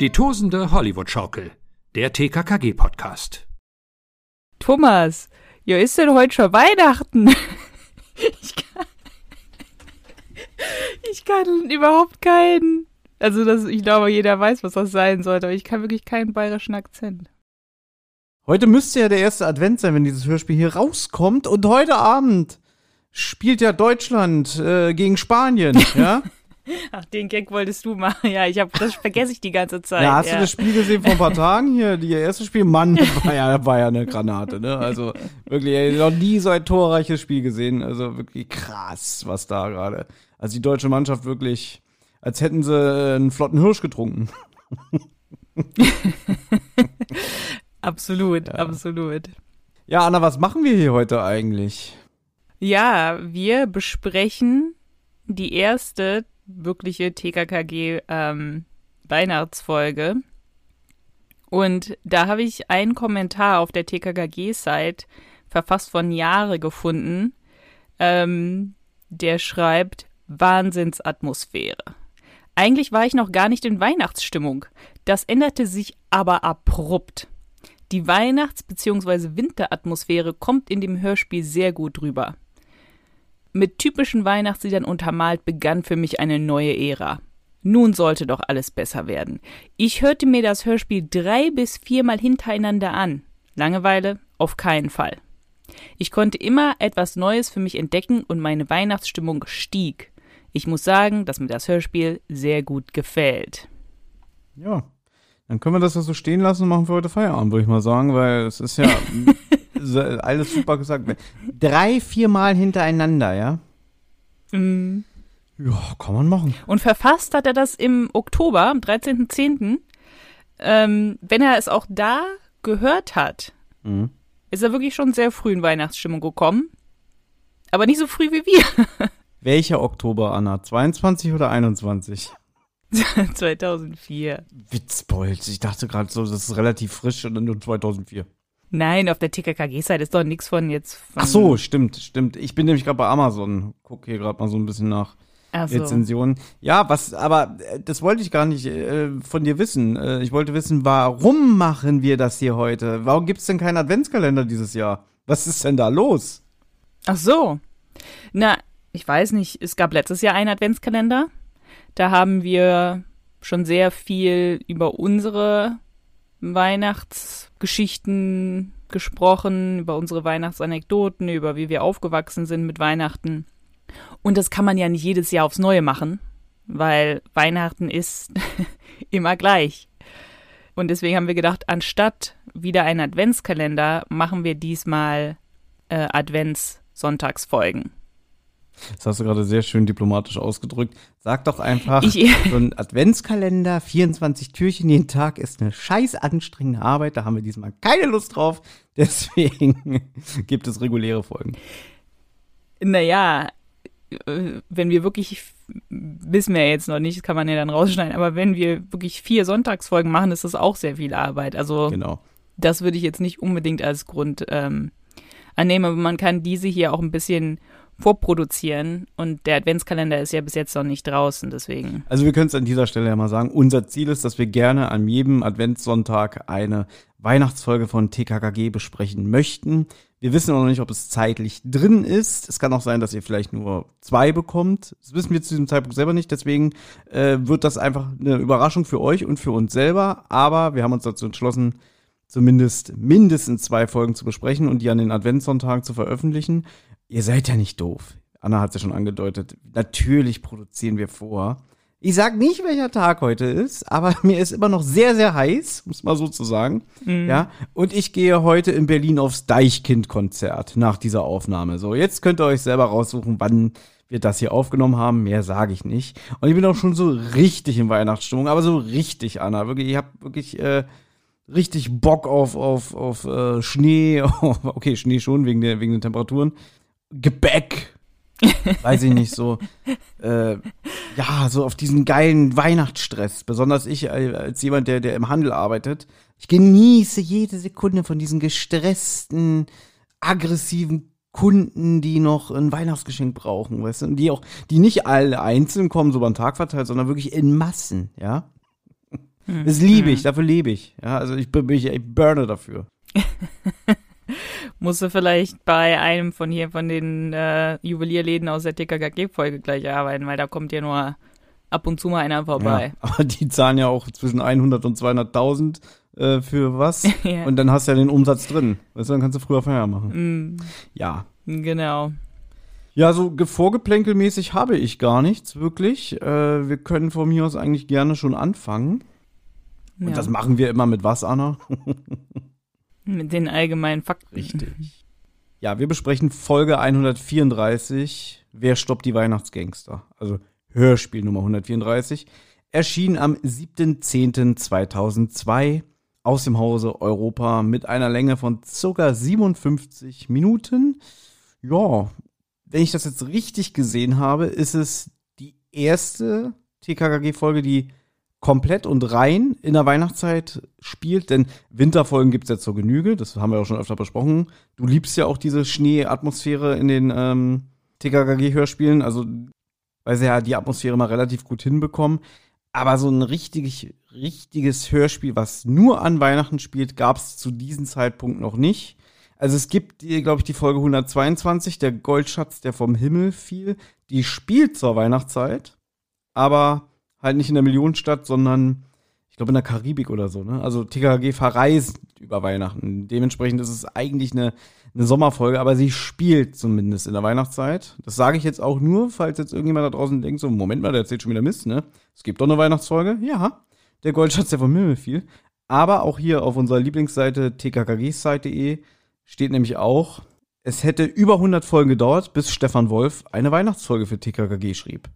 Die tosende Hollywood-Schaukel, der TKKG-Podcast. Thomas, ja ist denn heute schon Weihnachten? ich kann, ich kann überhaupt keinen. Also das, ich glaube, jeder weiß, was das sein sollte, aber ich kann wirklich keinen bayerischen Akzent. Heute müsste ja der erste Advent sein, wenn dieses Hörspiel hier rauskommt. Und heute Abend spielt ja Deutschland äh, gegen Spanien, ja? Ach, den Gag wolltest du machen. Ja, ich habe das vergesse ich die ganze Zeit. Ja, hast ja. du das Spiel gesehen vor ein paar Tagen hier? Die erste Spiel, Mann, war ja, war ja eine Granate, ne? Also wirklich, noch nie so ein torreiches Spiel gesehen. Also wirklich krass, was da gerade. Also die deutsche Mannschaft wirklich, als hätten sie äh, einen flotten Hirsch getrunken. absolut, ja. absolut. Ja, Anna, was machen wir hier heute eigentlich? Ja, wir besprechen die erste wirkliche TKKG ähm, Weihnachtsfolge. Und da habe ich einen Kommentar auf der TKKG-Site verfasst von Jahre gefunden, ähm, der schreibt Wahnsinnsatmosphäre. Eigentlich war ich noch gar nicht in Weihnachtsstimmung. Das änderte sich aber abrupt. Die Weihnachts- bzw. Winteratmosphäre kommt in dem Hörspiel sehr gut rüber. Mit typischen Weihnachtsliedern untermalt begann für mich eine neue Ära. Nun sollte doch alles besser werden. Ich hörte mir das Hörspiel drei bis viermal hintereinander an. Langeweile? Auf keinen Fall. Ich konnte immer etwas Neues für mich entdecken und meine Weihnachtsstimmung stieg. Ich muss sagen, dass mir das Hörspiel sehr gut gefällt. Ja, dann können wir das ja so stehen lassen und machen für heute Feierabend, würde ich mal sagen, weil es ist ja alles super gesagt. Drei, viermal hintereinander, ja? Mm. Ja, kann man machen. Und verfasst hat er das im Oktober, am 13.10. Ähm, wenn er es auch da gehört hat, mhm. ist er wirklich schon sehr früh in Weihnachtsstimmung gekommen. Aber nicht so früh wie wir. Welcher Oktober, Anna? 22 oder 21? 2004. Witzbold. Ich dachte gerade so, das ist relativ frisch und dann nur 2004. Nein, auf der TKKG-Seite ist doch nichts von jetzt. Von Ach so, stimmt, stimmt. Ich bin nämlich gerade bei Amazon. Guck hier gerade mal so ein bisschen nach Ach so. Rezensionen. Ja, was, aber äh, das wollte ich gar nicht äh, von dir wissen. Äh, ich wollte wissen, warum machen wir das hier heute? Warum gibt's denn keinen Adventskalender dieses Jahr? Was ist denn da los? Ach so. Na, ich weiß nicht. Es gab letztes Jahr einen Adventskalender. Da haben wir schon sehr viel über unsere Weihnachtsgeschichten gesprochen, über unsere Weihnachtsanekdoten, über wie wir aufgewachsen sind mit Weihnachten. Und das kann man ja nicht jedes Jahr aufs Neue machen, weil Weihnachten ist immer gleich. Und deswegen haben wir gedacht, anstatt wieder einen Adventskalender, machen wir diesmal äh, Adventssonntagsfolgen. Das hast du gerade sehr schön diplomatisch ausgedrückt. Sag doch einfach, Ich- so ein Adventskalender, 24 Türchen jeden Tag ist eine scheiß anstrengende Arbeit. Da haben wir diesmal keine Lust drauf. Deswegen gibt es reguläre Folgen. Naja, äh, wenn wir wirklich, wissen wir ja jetzt noch nicht, das kann man ja dann rausschneiden, aber wenn wir wirklich vier Sonntagsfolgen machen, ist das auch sehr viel Arbeit. Also Genau. das würde ich jetzt nicht unbedingt als Grund ähm, annehmen, aber man kann diese hier auch ein bisschen vorproduzieren und der Adventskalender ist ja bis jetzt noch nicht draußen, deswegen. Also wir können es an dieser Stelle ja mal sagen. Unser Ziel ist, dass wir gerne an jedem Adventssonntag eine Weihnachtsfolge von TKKG besprechen möchten. Wir wissen auch noch nicht, ob es zeitlich drin ist. Es kann auch sein, dass ihr vielleicht nur zwei bekommt. Das wissen wir zu diesem Zeitpunkt selber nicht. Deswegen äh, wird das einfach eine Überraschung für euch und für uns selber. Aber wir haben uns dazu entschlossen, zumindest mindestens zwei Folgen zu besprechen und die an den Adventssonntagen zu veröffentlichen. Ihr seid ja nicht doof. Anna hat es ja schon angedeutet. Natürlich produzieren wir vor. Ich sag nicht, welcher Tag heute ist, aber mir ist immer noch sehr, sehr heiß, es mal so zu sagen. Ja. Und ich gehe heute in Berlin aufs Deichkind-Konzert nach dieser Aufnahme. So, jetzt könnt ihr euch selber raussuchen, wann wir das hier aufgenommen haben. Mehr sage ich nicht. Und ich bin auch schon so richtig in Weihnachtsstimmung, aber so richtig, Anna. Wirklich, ich habe wirklich äh, richtig Bock auf, auf, auf äh, Schnee. okay, Schnee schon wegen der, wegen den Temperaturen. Gebäck. Weiß ich nicht, so. Äh, ja, so auf diesen geilen Weihnachtsstress. Besonders ich äh, als jemand, der, der im Handel arbeitet. Ich genieße jede Sekunde von diesen gestressten, aggressiven Kunden, die noch ein Weihnachtsgeschenk brauchen, weißt du? Und die auch, die nicht alle einzeln kommen, so über den Tag verteilt, sondern wirklich in Massen, ja? Mhm. Das liebe ich, dafür lebe ich. Ja, also ich, ich, ich burne dafür. Musst du vielleicht bei einem von hier, von den äh, Juwelierläden aus der TKKG-Folge gleich arbeiten, weil da kommt ja nur ab und zu mal einer vorbei. Ja, aber die zahlen ja auch zwischen 100 und 200.000 äh, für was. ja. Und dann hast du ja den Umsatz drin. Weißt du, dann kannst du früher Feierabend machen. Mm. Ja. Genau. Ja, so vorgeplänkelmäßig habe ich gar nichts, wirklich. Äh, wir können von mir aus eigentlich gerne schon anfangen. Und ja. das machen wir immer mit was, Anna? mit den allgemeinen Fakten. Richtig. Ja, wir besprechen Folge 134. Wer stoppt die Weihnachtsgangster? Also Hörspiel Nummer 134. Erschien am 7.10.2002 aus dem Hause Europa mit einer Länge von circa 57 Minuten. Ja, wenn ich das jetzt richtig gesehen habe, ist es die erste TKKG-Folge, die komplett und rein in der Weihnachtszeit spielt, denn Winterfolgen gibt's ja zur Genüge, das haben wir auch schon öfter besprochen. Du liebst ja auch diese Schneeatmosphäre in den ähm, TKKG-Hörspielen, also weil sie ja die Atmosphäre mal relativ gut hinbekommen. Aber so ein richtig, richtiges Hörspiel, was nur an Weihnachten spielt, gab's zu diesem Zeitpunkt noch nicht. Also es gibt, glaube ich, die Folge 122, der Goldschatz, der vom Himmel fiel. Die spielt zur Weihnachtszeit, aber halt nicht in der Millionenstadt, sondern ich glaube in der Karibik oder so. Ne? Also TKG verreist über Weihnachten. Dementsprechend ist es eigentlich eine, eine Sommerfolge, aber sie spielt zumindest in der Weihnachtszeit. Das sage ich jetzt auch nur, falls jetzt irgendjemand da draußen denkt, so, Moment mal, der erzählt schon wieder Mist, ne? Es gibt doch eine Weihnachtsfolge. Ja, der Goldschatz, der vom Himmel fiel. Aber auch hier auf unserer Lieblingsseite tkkgsite.de steht nämlich auch, es hätte über 100 Folgen gedauert, bis Stefan Wolf eine Weihnachtsfolge für TKKG schrieb.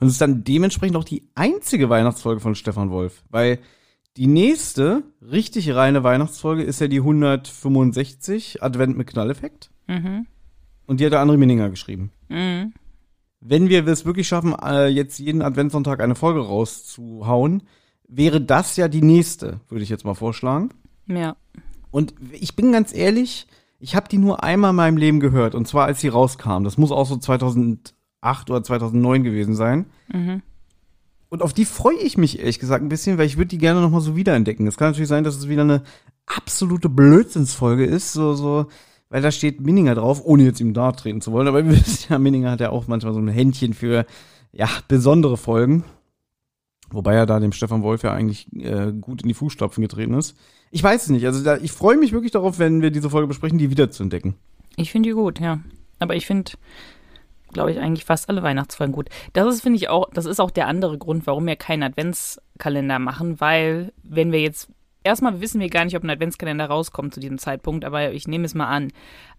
Und es ist dann dementsprechend auch die einzige Weihnachtsfolge von Stefan Wolf, weil die nächste richtig reine Weihnachtsfolge ist ja die 165 Advent mit Knalleffekt. Mhm. Und die hat der André Minninger geschrieben. Mhm. Wenn wir es wirklich schaffen, äh, jetzt jeden Adventssonntag eine Folge rauszuhauen, wäre das ja die nächste, würde ich jetzt mal vorschlagen. Ja. Und ich bin ganz ehrlich, ich habe die nur einmal in meinem Leben gehört und zwar als sie rauskam. Das muss auch so 2008 oder 2009 gewesen sein. Mhm. Und auf die freue ich mich ehrlich gesagt ein bisschen, weil ich würde die gerne noch mal so wiederentdecken. Es kann natürlich sein, dass es wieder eine absolute Blödsinnsfolge ist, so so, weil da steht Minninger drauf, ohne jetzt ihm da treten zu wollen. Aber wir wissen ja, Minninger hat ja auch manchmal so ein Händchen für ja besondere Folgen. Wobei er da dem Stefan Wolf ja eigentlich äh, gut in die Fußstapfen getreten ist. Ich weiß es nicht. Also da, ich freue mich wirklich darauf, wenn wir diese Folge besprechen, die wieder zu entdecken. Ich finde die gut, ja. Aber ich finde, glaube ich, eigentlich fast alle Weihnachtsfolgen gut. Das ist, finde ich, auch, das ist auch der andere Grund, warum wir keinen Adventskalender machen, weil, wenn wir jetzt, erstmal wissen wir gar nicht, ob ein Adventskalender rauskommt zu diesem Zeitpunkt, aber ich nehme es mal an.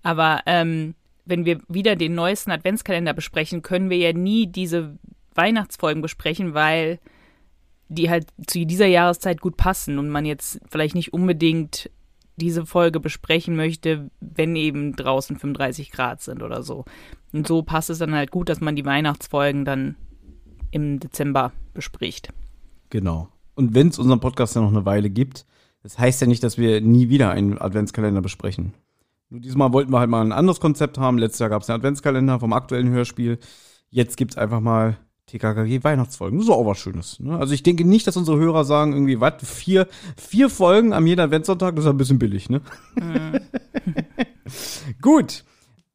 Aber ähm, wenn wir wieder den neuesten Adventskalender besprechen, können wir ja nie diese Weihnachtsfolgen besprechen, weil die halt zu dieser Jahreszeit gut passen und man jetzt vielleicht nicht unbedingt diese Folge besprechen möchte, wenn eben draußen 35 Grad sind oder so. Und so passt es dann halt gut, dass man die Weihnachtsfolgen dann im Dezember bespricht. Genau. Und wenn es unseren Podcast ja noch eine Weile gibt, das heißt ja nicht, dass wir nie wieder einen Adventskalender besprechen. Nur diesmal wollten wir halt mal ein anderes Konzept haben. Letztes Jahr gab es einen Adventskalender vom aktuellen Hörspiel. Jetzt gibt es einfach mal TKKG Weihnachtsfolgen. Das ist auch was Schönes. Ne? Also ich denke nicht, dass unsere Hörer sagen irgendwie, was, vier, vier Folgen am jeden Adventssonntag, das ist ein bisschen billig, ne? Mhm. Gut.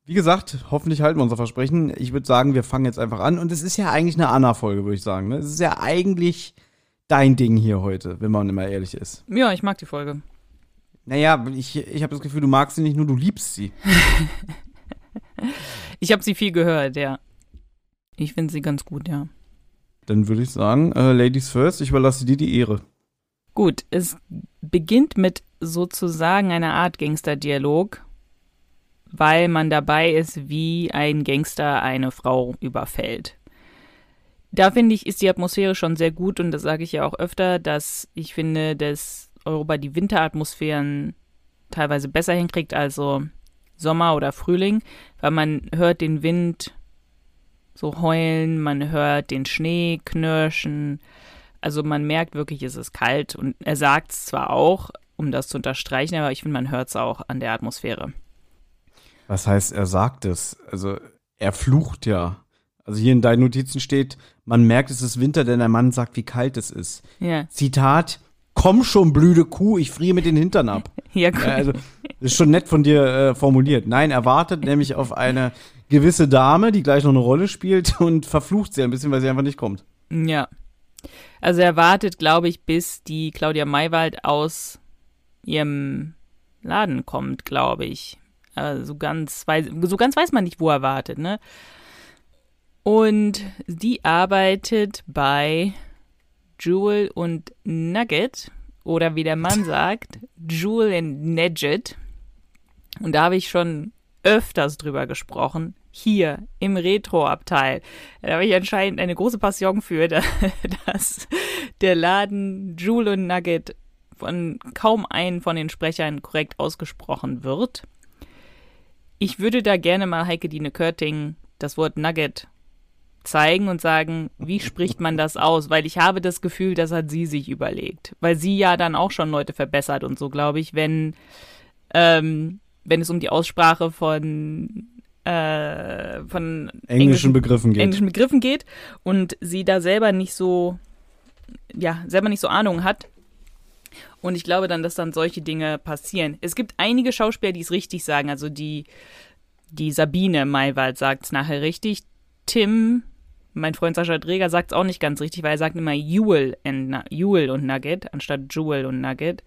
Wie gesagt, hoffentlich halten wir unser Versprechen. Ich würde sagen, wir fangen jetzt einfach an. Und es ist ja eigentlich eine Anna-Folge, würde ich sagen. Ne? Es ist ja eigentlich dein Ding hier heute, wenn man immer ehrlich ist. Ja, ich mag die Folge. Naja, ich, ich habe das Gefühl, du magst sie nicht nur, du liebst sie. ich habe sie viel gehört, ja. Ich finde sie ganz gut, ja. Dann würde ich sagen, äh, Ladies first, ich überlasse dir die Ehre. Gut, es beginnt mit sozusagen einer Art Gangsterdialog, weil man dabei ist, wie ein Gangster eine Frau überfällt. Da finde ich, ist die Atmosphäre schon sehr gut und das sage ich ja auch öfter, dass ich finde, dass Europa die Winteratmosphären teilweise besser hinkriegt, also Sommer oder Frühling, weil man hört den Wind so heulen, man hört den Schnee knirschen. Also man merkt wirklich, es ist kalt und er sagt es zwar auch, um das zu unterstreichen, aber ich finde, man hört es auch an der Atmosphäre. Was heißt, er sagt es? Also er flucht ja. Also hier in deinen Notizen steht, man merkt, es ist Winter, denn der Mann sagt, wie kalt es ist. Ja. Zitat, komm schon, blöde Kuh, ich friere mit den Hintern ab. Ja, cool. Also, das ist schon nett von dir äh, formuliert. Nein, er wartet nämlich auf eine gewisse Dame, die gleich noch eine Rolle spielt und verflucht sie ein bisschen, weil sie einfach nicht kommt. Ja. Also er wartet, glaube ich, bis die Claudia Maywald aus ihrem Laden kommt, glaube ich. Also so ganz weiß, so ganz weiß man nicht, wo er wartet, ne? Und die arbeitet bei Jewel und Nugget oder wie der Mann sagt, Jewel and Nugget. Und da habe ich schon öfters drüber gesprochen. Hier im Retro-Abteil. Da habe ich anscheinend eine große Passion für, dass der Laden Jewel und Nugget von kaum einen von den Sprechern korrekt ausgesprochen wird. Ich würde da gerne mal Heike Dine Körting das Wort Nugget zeigen und sagen, wie spricht man das aus? Weil ich habe das Gefühl, das hat sie sich überlegt. Weil sie ja dann auch schon Leute verbessert und so, glaube ich, wenn, ähm, wenn es um die Aussprache von äh, von Englischen, englischen Begriffen geht. Englischen Begriffen geht und sie da selber nicht so, ja, selber nicht so Ahnung hat. Und ich glaube dann, dass dann solche Dinge passieren. Es gibt einige Schauspieler, die es richtig sagen. Also die, die Sabine Maywald sagt es nachher richtig. Tim mein Freund Sascha Dreger sagt es auch nicht ganz richtig, weil er sagt immer Jewel, and, Jewel und Nugget anstatt Jewel und Nugget.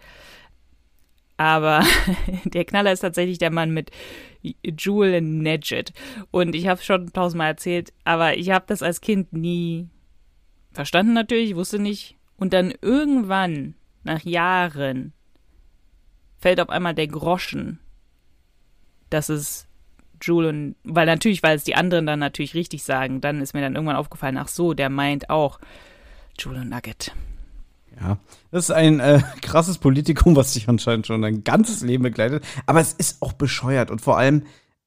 Aber der Knaller ist tatsächlich der Mann mit Jewel Nugget. Und ich habe schon tausendmal erzählt, aber ich habe das als Kind nie verstanden natürlich, ich wusste nicht. Und dann irgendwann, nach Jahren, fällt auf einmal der Groschen, dass es Jule und, weil natürlich, weil es die anderen dann natürlich richtig sagen, dann ist mir dann irgendwann aufgefallen, ach so, der meint auch Jule und Nugget. Ja, das ist ein äh, krasses Politikum, was sich anscheinend schon ein ganzes Leben begleitet. Aber es ist auch bescheuert und vor allem,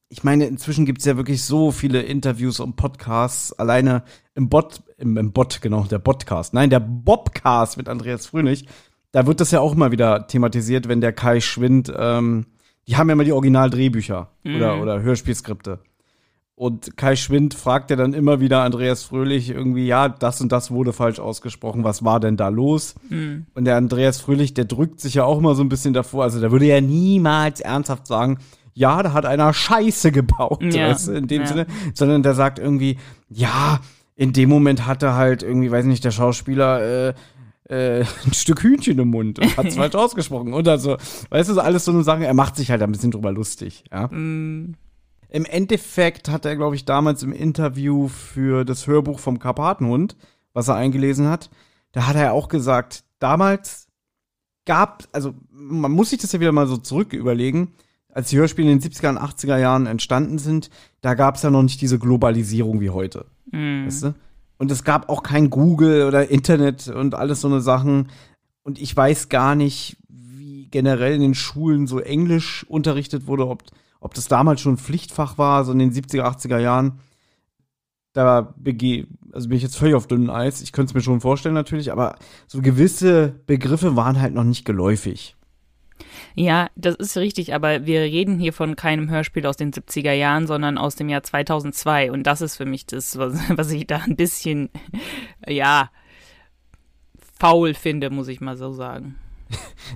ich meine, inzwischen gibt es ja wirklich so viele Interviews und Podcasts. Alleine im Bot, im, im Bot, genau, der Podcast. Nein, der Bobcast mit Andreas Fröhlich. Da wird das ja auch immer wieder thematisiert, wenn der Kai Schwind ähm, die haben ja immer die Originaldrehbücher mhm. oder, oder Hörspielskripte. Und Kai Schwind fragt ja dann immer wieder Andreas Fröhlich irgendwie, ja, das und das wurde falsch ausgesprochen, was war denn da los? Mhm. Und der Andreas Fröhlich, der drückt sich ja auch immer so ein bisschen davor, also der würde ja niemals ernsthaft sagen, ja, da hat einer Scheiße gebaut, ja. weißt du, in dem ja. Sinne, sondern der sagt irgendwie, ja, in dem Moment hatte halt irgendwie, weiß nicht, der Schauspieler äh, äh, ein Stück Hühnchen im Mund und hat es falsch ausgesprochen. Und also, weißt du, so alles so eine Sache, er macht sich halt ein bisschen drüber lustig, ja. Mm. Im Endeffekt hat er, glaube ich, damals im Interview für das Hörbuch vom Karpatenhund, was er eingelesen hat, da hat er auch gesagt, damals gab, also man muss sich das ja wieder mal so zurück überlegen, als die Hörspiele in den 70er und 80er Jahren entstanden sind, da gab es ja noch nicht diese Globalisierung wie heute. Mm. Weißt du? Und es gab auch kein Google oder Internet und alles so eine Sachen. Und ich weiß gar nicht, wie generell in den Schulen so Englisch unterrichtet wurde, ob, ob das damals schon Pflichtfach war, so in den 70er, 80er Jahren. Da bege also bin ich jetzt völlig auf dünnem Eis. Ich könnte es mir schon vorstellen natürlich, aber so gewisse Begriffe waren halt noch nicht geläufig. Ja, das ist richtig, aber wir reden hier von keinem Hörspiel aus den 70er Jahren, sondern aus dem Jahr 2002 und das ist für mich das, was, was ich da ein bisschen, ja, faul finde, muss ich mal so sagen.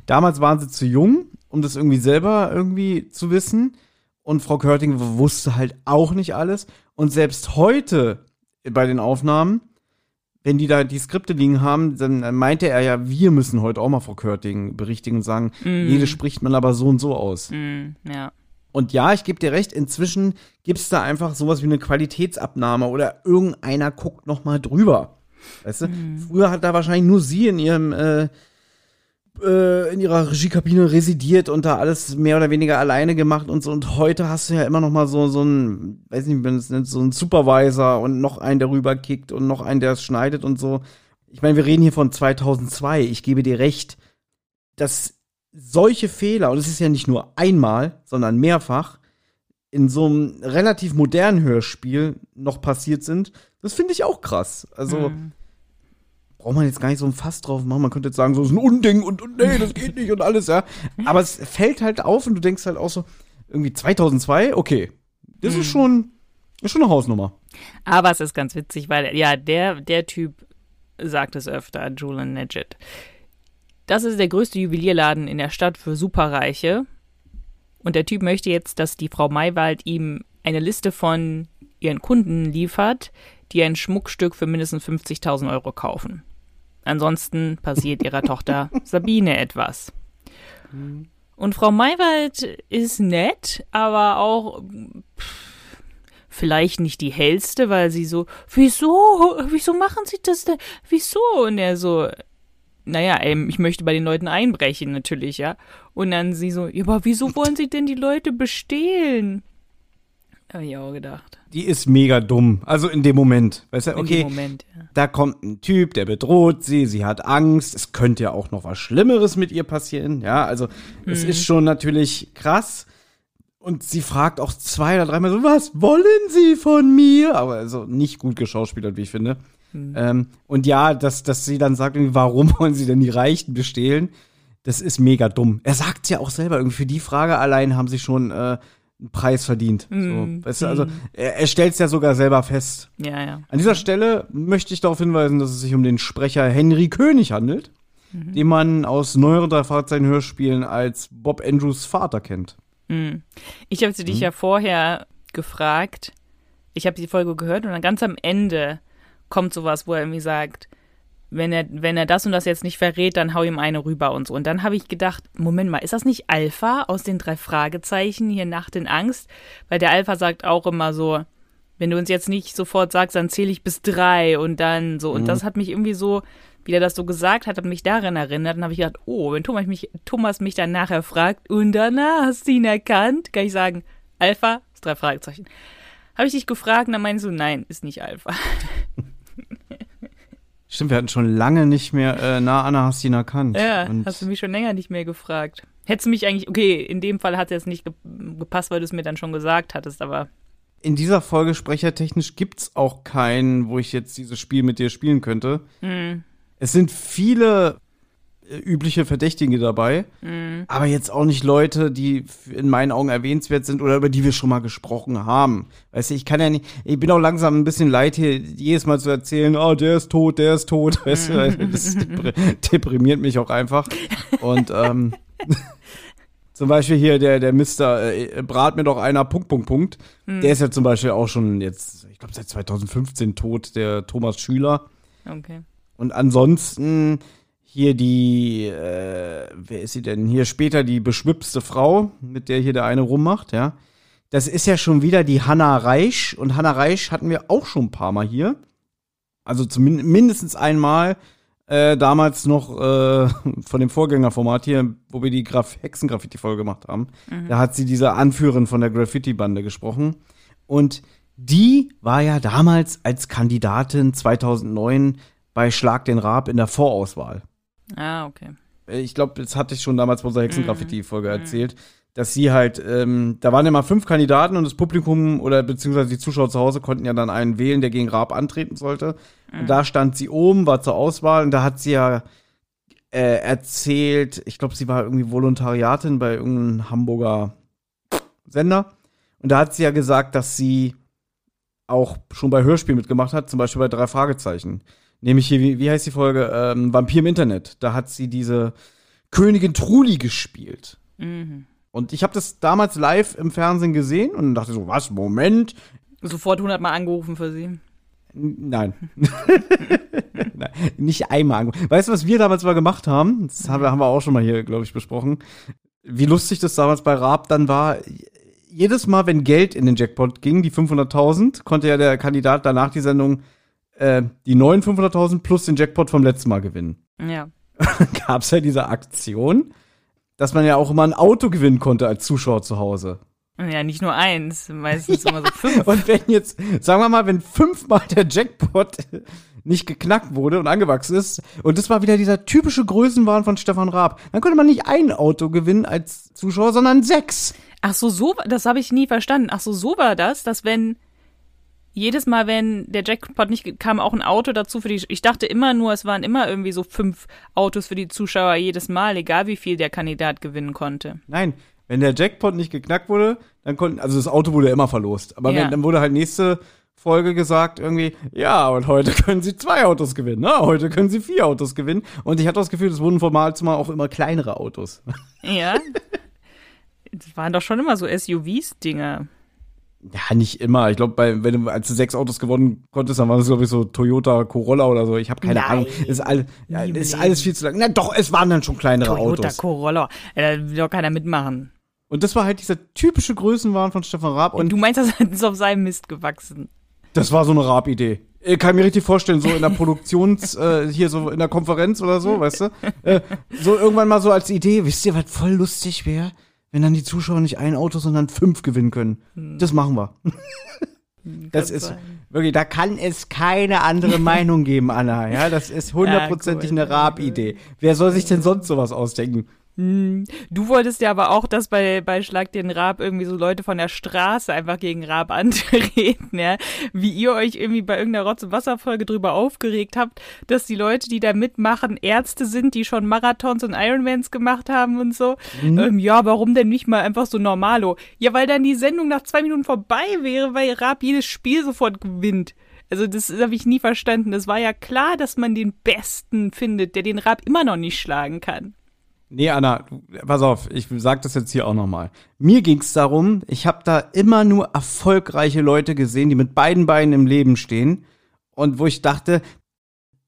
Damals waren sie zu jung, um das irgendwie selber irgendwie zu wissen und Frau Körting wusste halt auch nicht alles und selbst heute bei den Aufnahmen wenn die da die Skripte liegen haben, dann meinte er ja, wir müssen heute auch mal Frau Körting berichtigen und sagen, mm. jede spricht man aber so und so aus. Mm, ja. Und ja, ich gebe dir recht, inzwischen gibt es da einfach sowas wie eine Qualitätsabnahme oder irgendeiner guckt noch mal drüber. Weißt du? Mm. Früher hat da wahrscheinlich nur sie in ihrem äh, äh, in ihrer Regiekabine residiert und da alles mehr oder weniger alleine gemacht und so. Und heute hast du ja immer noch mal so, so ein, weiß nicht, wie man es nennt, so ein Supervisor und noch einen, der rüberkickt und noch einen, der es schneidet und so. Ich meine, wir reden hier von 2002. Ich gebe dir recht, dass solche Fehler, und es ist ja nicht nur einmal, sondern mehrfach, in so einem relativ modernen Hörspiel noch passiert sind, das finde ich auch krass. Also, mhm braucht man jetzt gar nicht so ein Fass drauf machen. Man könnte jetzt sagen, so ist ein Unding und, und nee, das geht nicht und alles, ja. Aber es fällt halt auf und du denkst halt auch so, irgendwie 2002, okay, das mhm. ist schon, Ist schon eine Hausnummer. Aber es ist ganz witzig, weil ja, der, der Typ sagt es öfter, Julian Nedget. Das ist der größte Juwelierladen in der Stadt für Superreiche. Und der Typ möchte jetzt, dass die Frau Maywald ihm eine Liste von ihren Kunden liefert, die ein Schmuckstück für mindestens 50.000 Euro kaufen. Ansonsten passiert ihrer Tochter Sabine etwas. Und Frau Maywald ist nett, aber auch pff, vielleicht nicht die hellste, weil sie so, wieso, wieso machen sie das denn, wieso? Und er so, naja, ähm, ich möchte bei den Leuten einbrechen, natürlich, ja. Und dann sie so, ja, aber wieso wollen sie denn die Leute bestehlen? Habe ich auch gedacht. Die ist mega dumm. Also in dem Moment. Weißt du, In okay, dem Moment, ja. da kommt ein Typ, der bedroht sie, sie hat Angst, es könnte ja auch noch was Schlimmeres mit ihr passieren, ja, also es ist schon natürlich krass. Und sie fragt auch zwei oder dreimal so, was wollen Sie von mir? Aber also nicht gut geschauspielert, wie ich finde. Ähm, und ja, dass, dass sie dann sagt, warum wollen sie denn die Reichen bestehlen? Das ist mega dumm. Er sagt ja auch selber, irgendwie für die Frage allein haben sie schon äh, einen Preis verdient. Mm, So, weißt du, also er, er stellt es ja sogar selber fest. Ja, ja. An dieser Stelle möchte ich darauf hinweisen, dass es sich um den Sprecher Henry König handelt, den man aus neueren drei Fahrzeichen-Hörspielen als Bob Andrews Vater kennt. Ich habe sie dich ja vorher gefragt. Ich habe die Folge gehört und dann ganz am Ende kommt sowas, wo er irgendwie sagt, wenn er, wenn er das und das jetzt nicht verrät, dann hau ihm eine rüber und so. Und dann habe ich gedacht, Moment mal, ist das nicht Alpha aus den drei Fragezeichen hier Nacht in Angst? Weil der Alpha sagt auch immer so, wenn du uns jetzt nicht sofort sagst, dann zähle ich bis drei und dann so. Und das hat mich irgendwie so, wie er das so gesagt hat, hat mich daran erinnert. Und habe ich gedacht, oh, wenn Thomas mich, Thomas mich dann nachher fragt, und danach hast du ihn erkannt, kann ich sagen, Alpha, das drei Fragezeichen. Habe ich dich gefragt und dann meinst du, nein, ist nicht Alpha. Stimmt, wir hatten schon lange nicht mehr äh, nah Anna hast ihn erkannt. Ja, Und hast du mich schon länger nicht mehr gefragt. Hättest du mich eigentlich, okay, in dem Fall hat es jetzt nicht ge gepasst, weil du es mir dann schon gesagt hattest, aber in dieser Folge sprechertechnisch gibt's auch keinen, wo ich jetzt dieses Spiel mit dir spielen könnte. hm, Es sind viele übliche Verdächtige dabei, aber jetzt auch nicht Leute, die in meinen Augen erwähnenswert sind oder über die wir schon mal gesprochen haben. Weißt du, ich kann ja nicht, ich bin auch langsam ein bisschen leid, hier jedes Mal zu erzählen, oh, der ist tot, der ist tot, weißt du, das depri- deprimiert mich auch einfach. Und ähm, zum Beispiel hier der, der Mister, äh, brat mir doch einer, Punkt, Punkt, Punkt. Der ist ja zum Beispiel auch schon jetzt, ich glaube seit 2015 tot, der Thomas Schüler. okay. Und ansonsten hier die, äh, wer ist sie denn? Hier später die beschwipste Frau, mit der hier der eine rummacht, ja. Das ist ja schon wieder die Hanna Reich. Und Hanna Reich hatten wir auch schon ein paar Mal hier. Also zumindest mindestens einmal. Äh, damals noch äh, von dem Vorgängerformat hier, wo wir die Graf Hexengraffiti-Folge gemacht haben. Da hat sie diese Anführerin von der Graffiti-Bande gesprochen. Und die war ja damals als Kandidatin 2009 bei Schlag den Raab in der Vorauswahl. Ah, okay. Äh, Ich glaube, das hatte ich schon damals bei unserer Hexengraffiti-Folge erzählt, dass sie halt, ähm, da waren immer fünf Kandidaten und das Publikum oder beziehungsweise die Zuschauer zu Hause konnten ja dann einen wählen, der gegen Raab antreten sollte. Und da stand sie oben, war zur Auswahl und da hat sie ja äh, erzählt, ich glaube, sie war irgendwie Volontariatin bei irgendeinem Hamburger Sender. Und da hat sie ja gesagt, dass sie auch schon bei Hörspielen mitgemacht hat, zum Beispiel bei drei Fragezeichen. Nämlich hier, wie, wie heißt die Folge? Ähm, Vampir im Internet. Da hat sie diese Königin Truli gespielt. Mhm. Und ich habe das damals live im Fernsehen gesehen und dachte so, was, Moment? Sofort 100 Mal angerufen für sie. Nein. Nein. Nicht einmal. ange- Weißt du, was wir damals mal gemacht haben? Das haben wir, haben wir auch schon mal hier, glaube ich, besprochen. Wie lustig das damals bei Raab dann war. Jedes Mal, wenn Geld in den Jackpot ging, die 500.000, konnte ja der Kandidat danach die Sendung äh, die neuen 500.000 plus den Jackpot vom letzten Mal gewinnen. Ja. Gab es ja diese Aktion, dass man ja auch immer ein Auto gewinnen konnte als Zuschauer zu Hause. Ja, nicht nur eins, meistens immer so fünf. Und wenn jetzt, sagen wir mal, wenn fünfmal der Jackpot nicht geknackt wurde und angewachsen ist, und das war wieder dieser typische Größenwahn von Stefan Raab, dann konnte man nicht ein Auto gewinnen als Zuschauer, sondern sechs. Ach so, so, das habe ich nie verstanden. Ach so, so war das, dass wenn jedes Mal, wenn der Jackpot nicht kam, auch ein Auto dazu für die. Ich dachte immer nur, es waren immer irgendwie so fünf Autos für die Zuschauer jedes Mal, egal wie viel der Kandidat gewinnen konnte. Nein, Wenn der Jackpot nicht geknackt wurde, dann konnten, also das Auto wurde immer verlost. Aber Ja. wenn, dann wurde halt nächste Folge gesagt irgendwie, ja, und heute können sie zwei Autos gewinnen, ne? Heute können sie vier Autos gewinnen. Und ich hatte das Gefühl, es wurden von Mal zu Mal auch immer kleinere Autos. Ja. Das waren doch schon immer so SUVs-Dinger. Ja, nicht immer. Ich glaube, bei wenn du als du sechs Autos gewonnen konntest, dann waren es glaube ich so Toyota Corolla oder so. Ich habe keine Nein. Ahnung. Ist, all, ja, ist alles viel zu lang. Na doch, es waren dann schon kleinere Toyota Autos. Corolla. Äh, Da will doch keiner mitmachen. Und das war halt dieser typische Größenwahn von Stefan Raab. Und du meinst, das ist auf seinem Mist gewachsen. Das war so eine Raab-Idee. Ich kann mir richtig vorstellen, so in der Produktions, äh, hier so in der Konferenz oder so, weißt du? Äh, so irgendwann mal so als Idee, wisst ihr, was voll lustig wäre? Wenn dann die Zuschauer nicht ein Auto, sondern fünf gewinnen können. Das machen wir. Das Kann ist sein. wirklich, da kann es keine andere Meinung geben, Anna. Ja, das ist hundertprozentig Ja, gut. eine Raab-Idee. Wer soll sich denn sonst sowas ausdenken? Du wolltest ja aber auch, dass bei, bei Schlag den Raab irgendwie so Leute von der Straße einfach gegen Raab antreten, ja. Wie ihr euch irgendwie bei irgendeiner Rotz- und Wasserfolge drüber aufgeregt habt, dass die Leute, die da mitmachen, Ärzte sind, die schon Marathons und Ironmans gemacht haben und so. Ähm, ja, warum denn nicht mal einfach so normalo? Ja, weil dann die Sendung nach zwei Minuten vorbei wäre, weil Raab jedes Spiel sofort gewinnt. Also das habe ich nie verstanden. Es war ja klar, dass man den Besten findet, der den Raab immer noch nicht schlagen kann. Nee, Anna, pass auf, ich sag das jetzt hier auch nochmal. Mir ging's darum, ich habe da immer nur erfolgreiche Leute gesehen, die mit beiden Beinen im Leben stehen und wo ich dachte,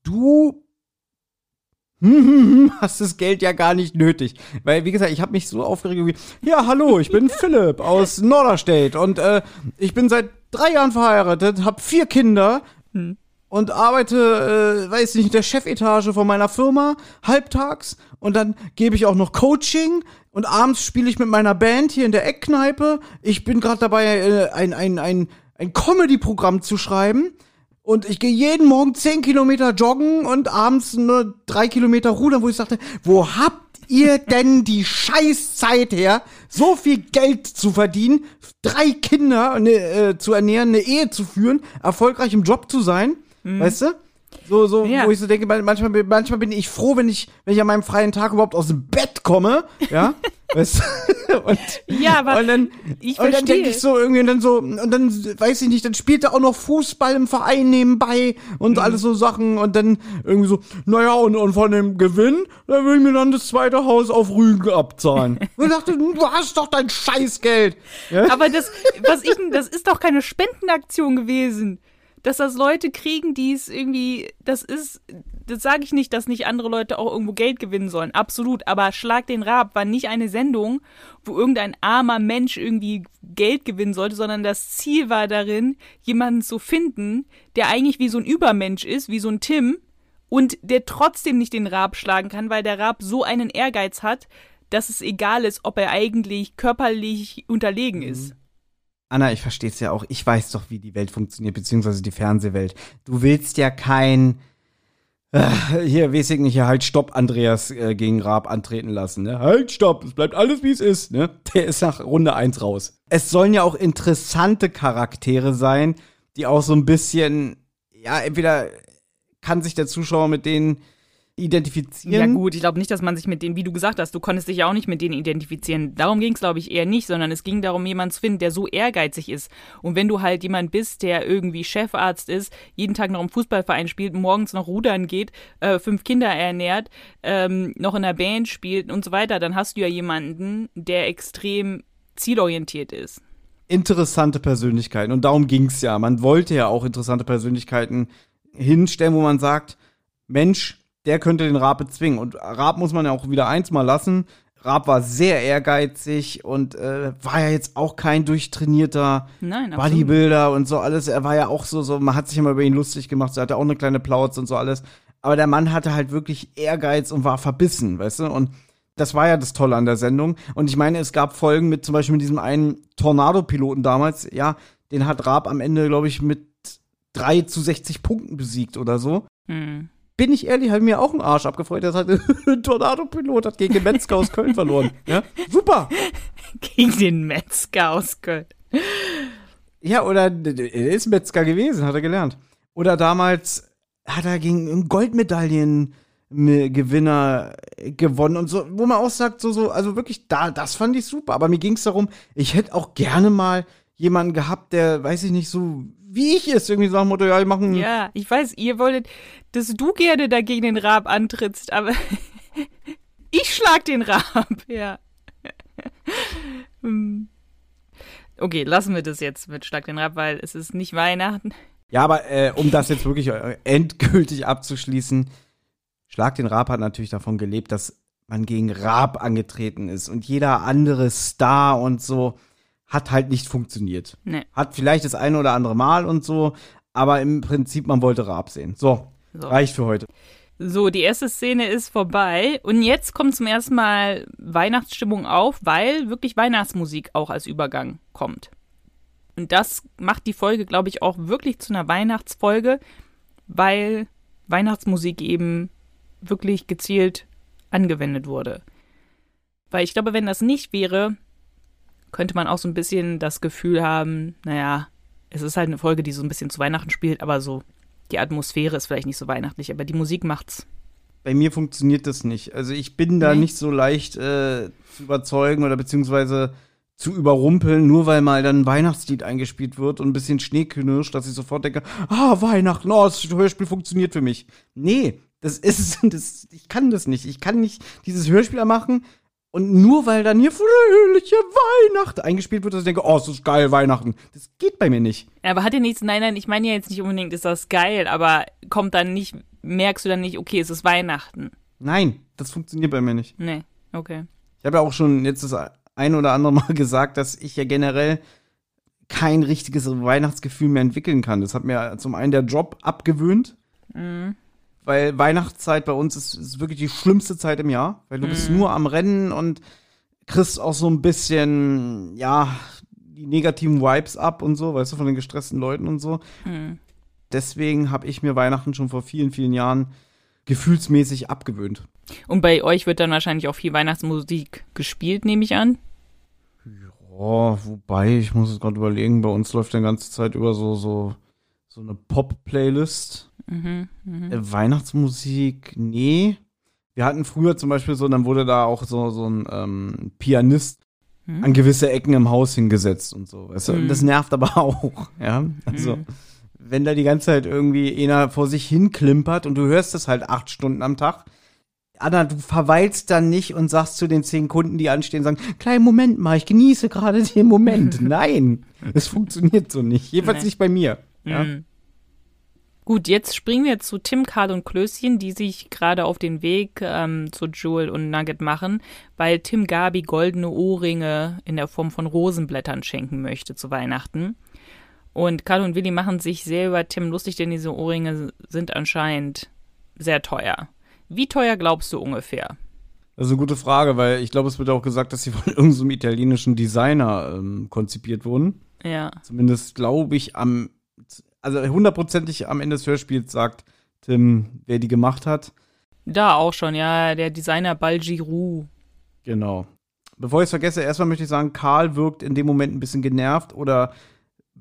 du hast das Geld ja gar nicht nötig. Weil, wie gesagt, ich habe mich so aufgeregt wie, ja, hallo, ich bin Philipp aus Norderstedt und äh, ich bin seit drei Jahren verheiratet, habe vier Kinder und arbeite, äh, weiß nicht, in der Chefetage von meiner Firma, halbtags. Und dann gebe ich auch noch Coaching. Und abends spiele ich mit meiner Band hier in der Eckkneipe. Ich bin gerade dabei, äh, ein, ein, ein, ein Comedy-Programm zu schreiben. Und ich gehe jeden Morgen zehn Kilometer joggen und abends nur drei Kilometer rudern, wo ich sagte, wo habt ihr denn die Scheißzeit her, so viel Geld zu verdienen, drei Kinder ne, äh, zu ernähren, eine Ehe zu führen, erfolgreich im Job zu sein, weißt du? So, so, Ja. wo ich so denke, man- manchmal, bin- manchmal bin ich froh, wenn ich, wenn ich an meinem freien Tag überhaupt aus dem Bett komme, ja, weißt du? Und, Ja, aber und dann, ich und dann denke ich so irgendwie, und dann so, und dann, weiß ich nicht, dann spielt er auch noch Fußball im Verein nebenbei und Mhm. alles so Sachen und dann irgendwie so, naja, und, und von dem Gewinn, da will ich mir dann das zweite Haus auf Rügen abzahlen. und ich dachte, du hast doch dein Scheißgeld. Ja? Aber das, was ich, das ist doch keine Spendenaktion gewesen. Dass das Leute kriegen, die es irgendwie, das ist, das sage ich nicht, dass nicht andere Leute auch irgendwo Geld gewinnen sollen. Absolut. Aber Schlag den Rab war nicht eine Sendung, wo irgendein armer Mensch irgendwie Geld gewinnen sollte, sondern das Ziel war darin, jemanden zu finden, der eigentlich wie so ein Übermensch ist, wie so ein Tim, und der trotzdem nicht den Rab schlagen kann, weil der Rab so einen Ehrgeiz hat, dass es egal ist, ob er eigentlich körperlich unterlegen ist. Anna, ich verstehe es ja auch. Ich weiß doch, wie die Welt funktioniert, beziehungsweise die Fernsehwelt. Du willst ja kein äh, hier, weiß ich nicht, hier halt Stopp Andreas äh, gegen Raab antreten lassen, ne? Halt Stopp, es bleibt alles wie es ist, ne? Der ist nach Runde eins raus. Es sollen ja auch interessante Charaktere sein, die auch so ein bisschen ja, entweder kann sich der Zuschauer mit denen identifizieren. Ja gut, ich glaube nicht, dass man sich mit denen, wie du gesagt hast, du konntest dich ja auch nicht mit denen identifizieren. Darum ging es, glaube ich, eher nicht, sondern es ging darum, jemanden zu finden, der so ehrgeizig ist. Und wenn du halt jemand bist, der irgendwie Chefarzt ist, jeden Tag noch im Fußballverein spielt, morgens noch rudern geht, äh, fünf Kinder ernährt, ähm, noch in der Band spielt und so weiter, dann hast du ja jemanden, der extrem zielorientiert ist. interessante Persönlichkeiten. Und darum ging's ja. Man wollte ja auch interessante Persönlichkeiten hinstellen, wo man sagt, Mensch, der könnte den Raab bezwingen. Und Raab muss man ja auch wieder eins mal lassen. Raab war sehr ehrgeizig und äh, war ja jetzt auch kein durchtrainierter Nein. Bodybuilder und so alles. Er war ja auch so, so, man hat sich immer über ihn lustig gemacht. Er hatte auch eine kleine Plauz und so alles. Aber der Mann hatte halt wirklich Ehrgeiz und war verbissen, weißt du? Und das war ja das Tolle an der Sendung. Und ich meine, es gab Folgen mit zum Beispiel mit diesem einen Tornado-Piloten damals. Ja, den hat Raab am Ende, glaube ich, mit 3 zu 60 Punkten besiegt oder so. Hm. Bin ich ehrlich, hat mir auch einen Arsch abgefreut. Der sagt, ein Tornado-Pilot hat gegen den Metzger aus Köln verloren. Ja, super. Gegen den Metzger aus Köln. Ja, oder er ist Metzger gewesen, hat er gelernt. Oder damals hat er gegen einen Goldmedaillen Gewinner gewonnen und so, wo man auch sagt, so, so, also wirklich, da, das fand ich super. Aber mir ging es darum, ich hätte auch gerne mal jemanden gehabt, der, weiß ich nicht, so wie ich ist, irgendwie so nach dem Motto, ja, ich machen. Ja, ich weiß, ihr wolltet, dass du gerne dagegen den Rab antrittst, aber ich schlag den Rab, ja. Hm. okay, lassen wir das jetzt mit Schlag den Rab, weil es ist nicht Weihnachten. Ja, aber äh, um das jetzt wirklich äh, endgültig abzuschließen, Schlag den Rab hat natürlich davon gelebt, dass man gegen Rab angetreten ist und jeder andere Star und so hat halt nicht funktioniert. Nee. Hat vielleicht das eine oder andere Mal und so, aber im Prinzip man wollte Raab sehen. So, so. reicht für heute. So, die erste Szene ist vorbei und jetzt kommt zum ersten Mal Weihnachtsstimmung auf, weil wirklich Weihnachtsmusik auch als Übergang kommt. Und das macht die Folge, glaube ich, auch wirklich zu einer Weihnachtsfolge, weil Weihnachtsmusik eben wirklich gezielt angewendet wurde. Weil ich glaube, wenn das nicht wäre, könnte man auch so ein bisschen das Gefühl haben, naja, es ist halt eine Folge, die so ein bisschen zu Weihnachten spielt, aber so die Atmosphäre ist vielleicht nicht so weihnachtlich, aber die Musik macht's. Bei mir funktioniert das nicht. Also ich bin da nee. nicht so leicht äh, zu überzeugen oder beziehungsweise zu überrumpeln, nur weil mal dann ein Weihnachtslied eingespielt wird und ein bisschen Schnee knirscht, dass ich sofort denke, ah, Weihnachten, oh, das Hörspiel funktioniert für mich. Nee, das ist, das, ich kann das nicht. Ich kann nicht dieses Hörspiel machen und nur weil dann hier fröhliche Weihnachten eingespielt wird, dass ich denke, oh, es ist geil, Weihnachten. Das geht bei mir nicht. Aber hat ja nichts, nein, nein, ich meine ja jetzt nicht unbedingt, ist das geil, aber kommt dann nicht, merkst du dann nicht, okay, es ist Weihnachten. Nein, das funktioniert bei mir nicht. Nee, okay. Ich habe ja auch schon jetzt das ein oder andere Mal gesagt, dass ich ja generell kein richtiges Weihnachtsgefühl mehr entwickeln kann. Das hat mir zum einen der Job abgewöhnt. Mhm weil Weihnachtszeit bei uns ist, ist wirklich die schlimmste Zeit im Jahr, weil du mhm. bist nur am Rennen und kriegst auch so ein bisschen, ja, die negativen Vibes ab und so, weißt du, von den gestressten Leuten und so. Mhm. Deswegen habe ich mir Weihnachten schon vor vielen, vielen Jahren gefühlsmäßig abgewöhnt. Und bei euch wird dann wahrscheinlich auch viel Weihnachtsmusik gespielt, nehme ich an? Ja, wobei, ich muss es gerade überlegen, bei uns läuft die ganze Zeit über so, so, so eine Pop-Playlist. Mhm, mh. Äh, Weihnachtsmusik, nee. Wir hatten früher zum Beispiel so, dann wurde da auch so, so ein ähm, Pianist mhm. an gewisse Ecken im Haus hingesetzt und so. Weißt du? mhm. Das nervt aber auch, ja. Also, mhm. wenn da die ganze Zeit irgendwie einer vor sich hin klimpert und du hörst das halt acht Stunden am Tag, Anna, du verweilst dann nicht und sagst zu den zehn Kunden, die anstehen, sagen, kleinen Moment mal, ich genieße gerade den Moment. Nein, es funktioniert so nicht. Jedenfalls nee. nicht bei mir. Ja? Mhm. Gut, jetzt springen wir zu Tim, Karl und Klößchen, die sich gerade auf den Weg ähm, zu Jewel und Nugget machen, weil Tim Gabi goldene Ohrringe in der Form von Rosenblättern schenken möchte zu Weihnachten. Und Karl und Willi machen sich sehr über Tim lustig, denn diese Ohrringe sind anscheinend sehr teuer. Wie teuer glaubst du ungefähr? Das ist eine gute Frage, weil ich glaube, es wird auch gesagt, dass sie von irgendeinem so italienischen Designer ähm, konzipiert wurden. Ja. Zumindest glaube ich am also hundertprozentig am Ende des Hörspiels sagt Tim, wer die gemacht hat. Da auch schon, ja, der Designer Balgiroux. Genau. Bevor ich es vergesse, erstmal möchte ich sagen, Karl wirkt in dem Moment ein bisschen genervt oder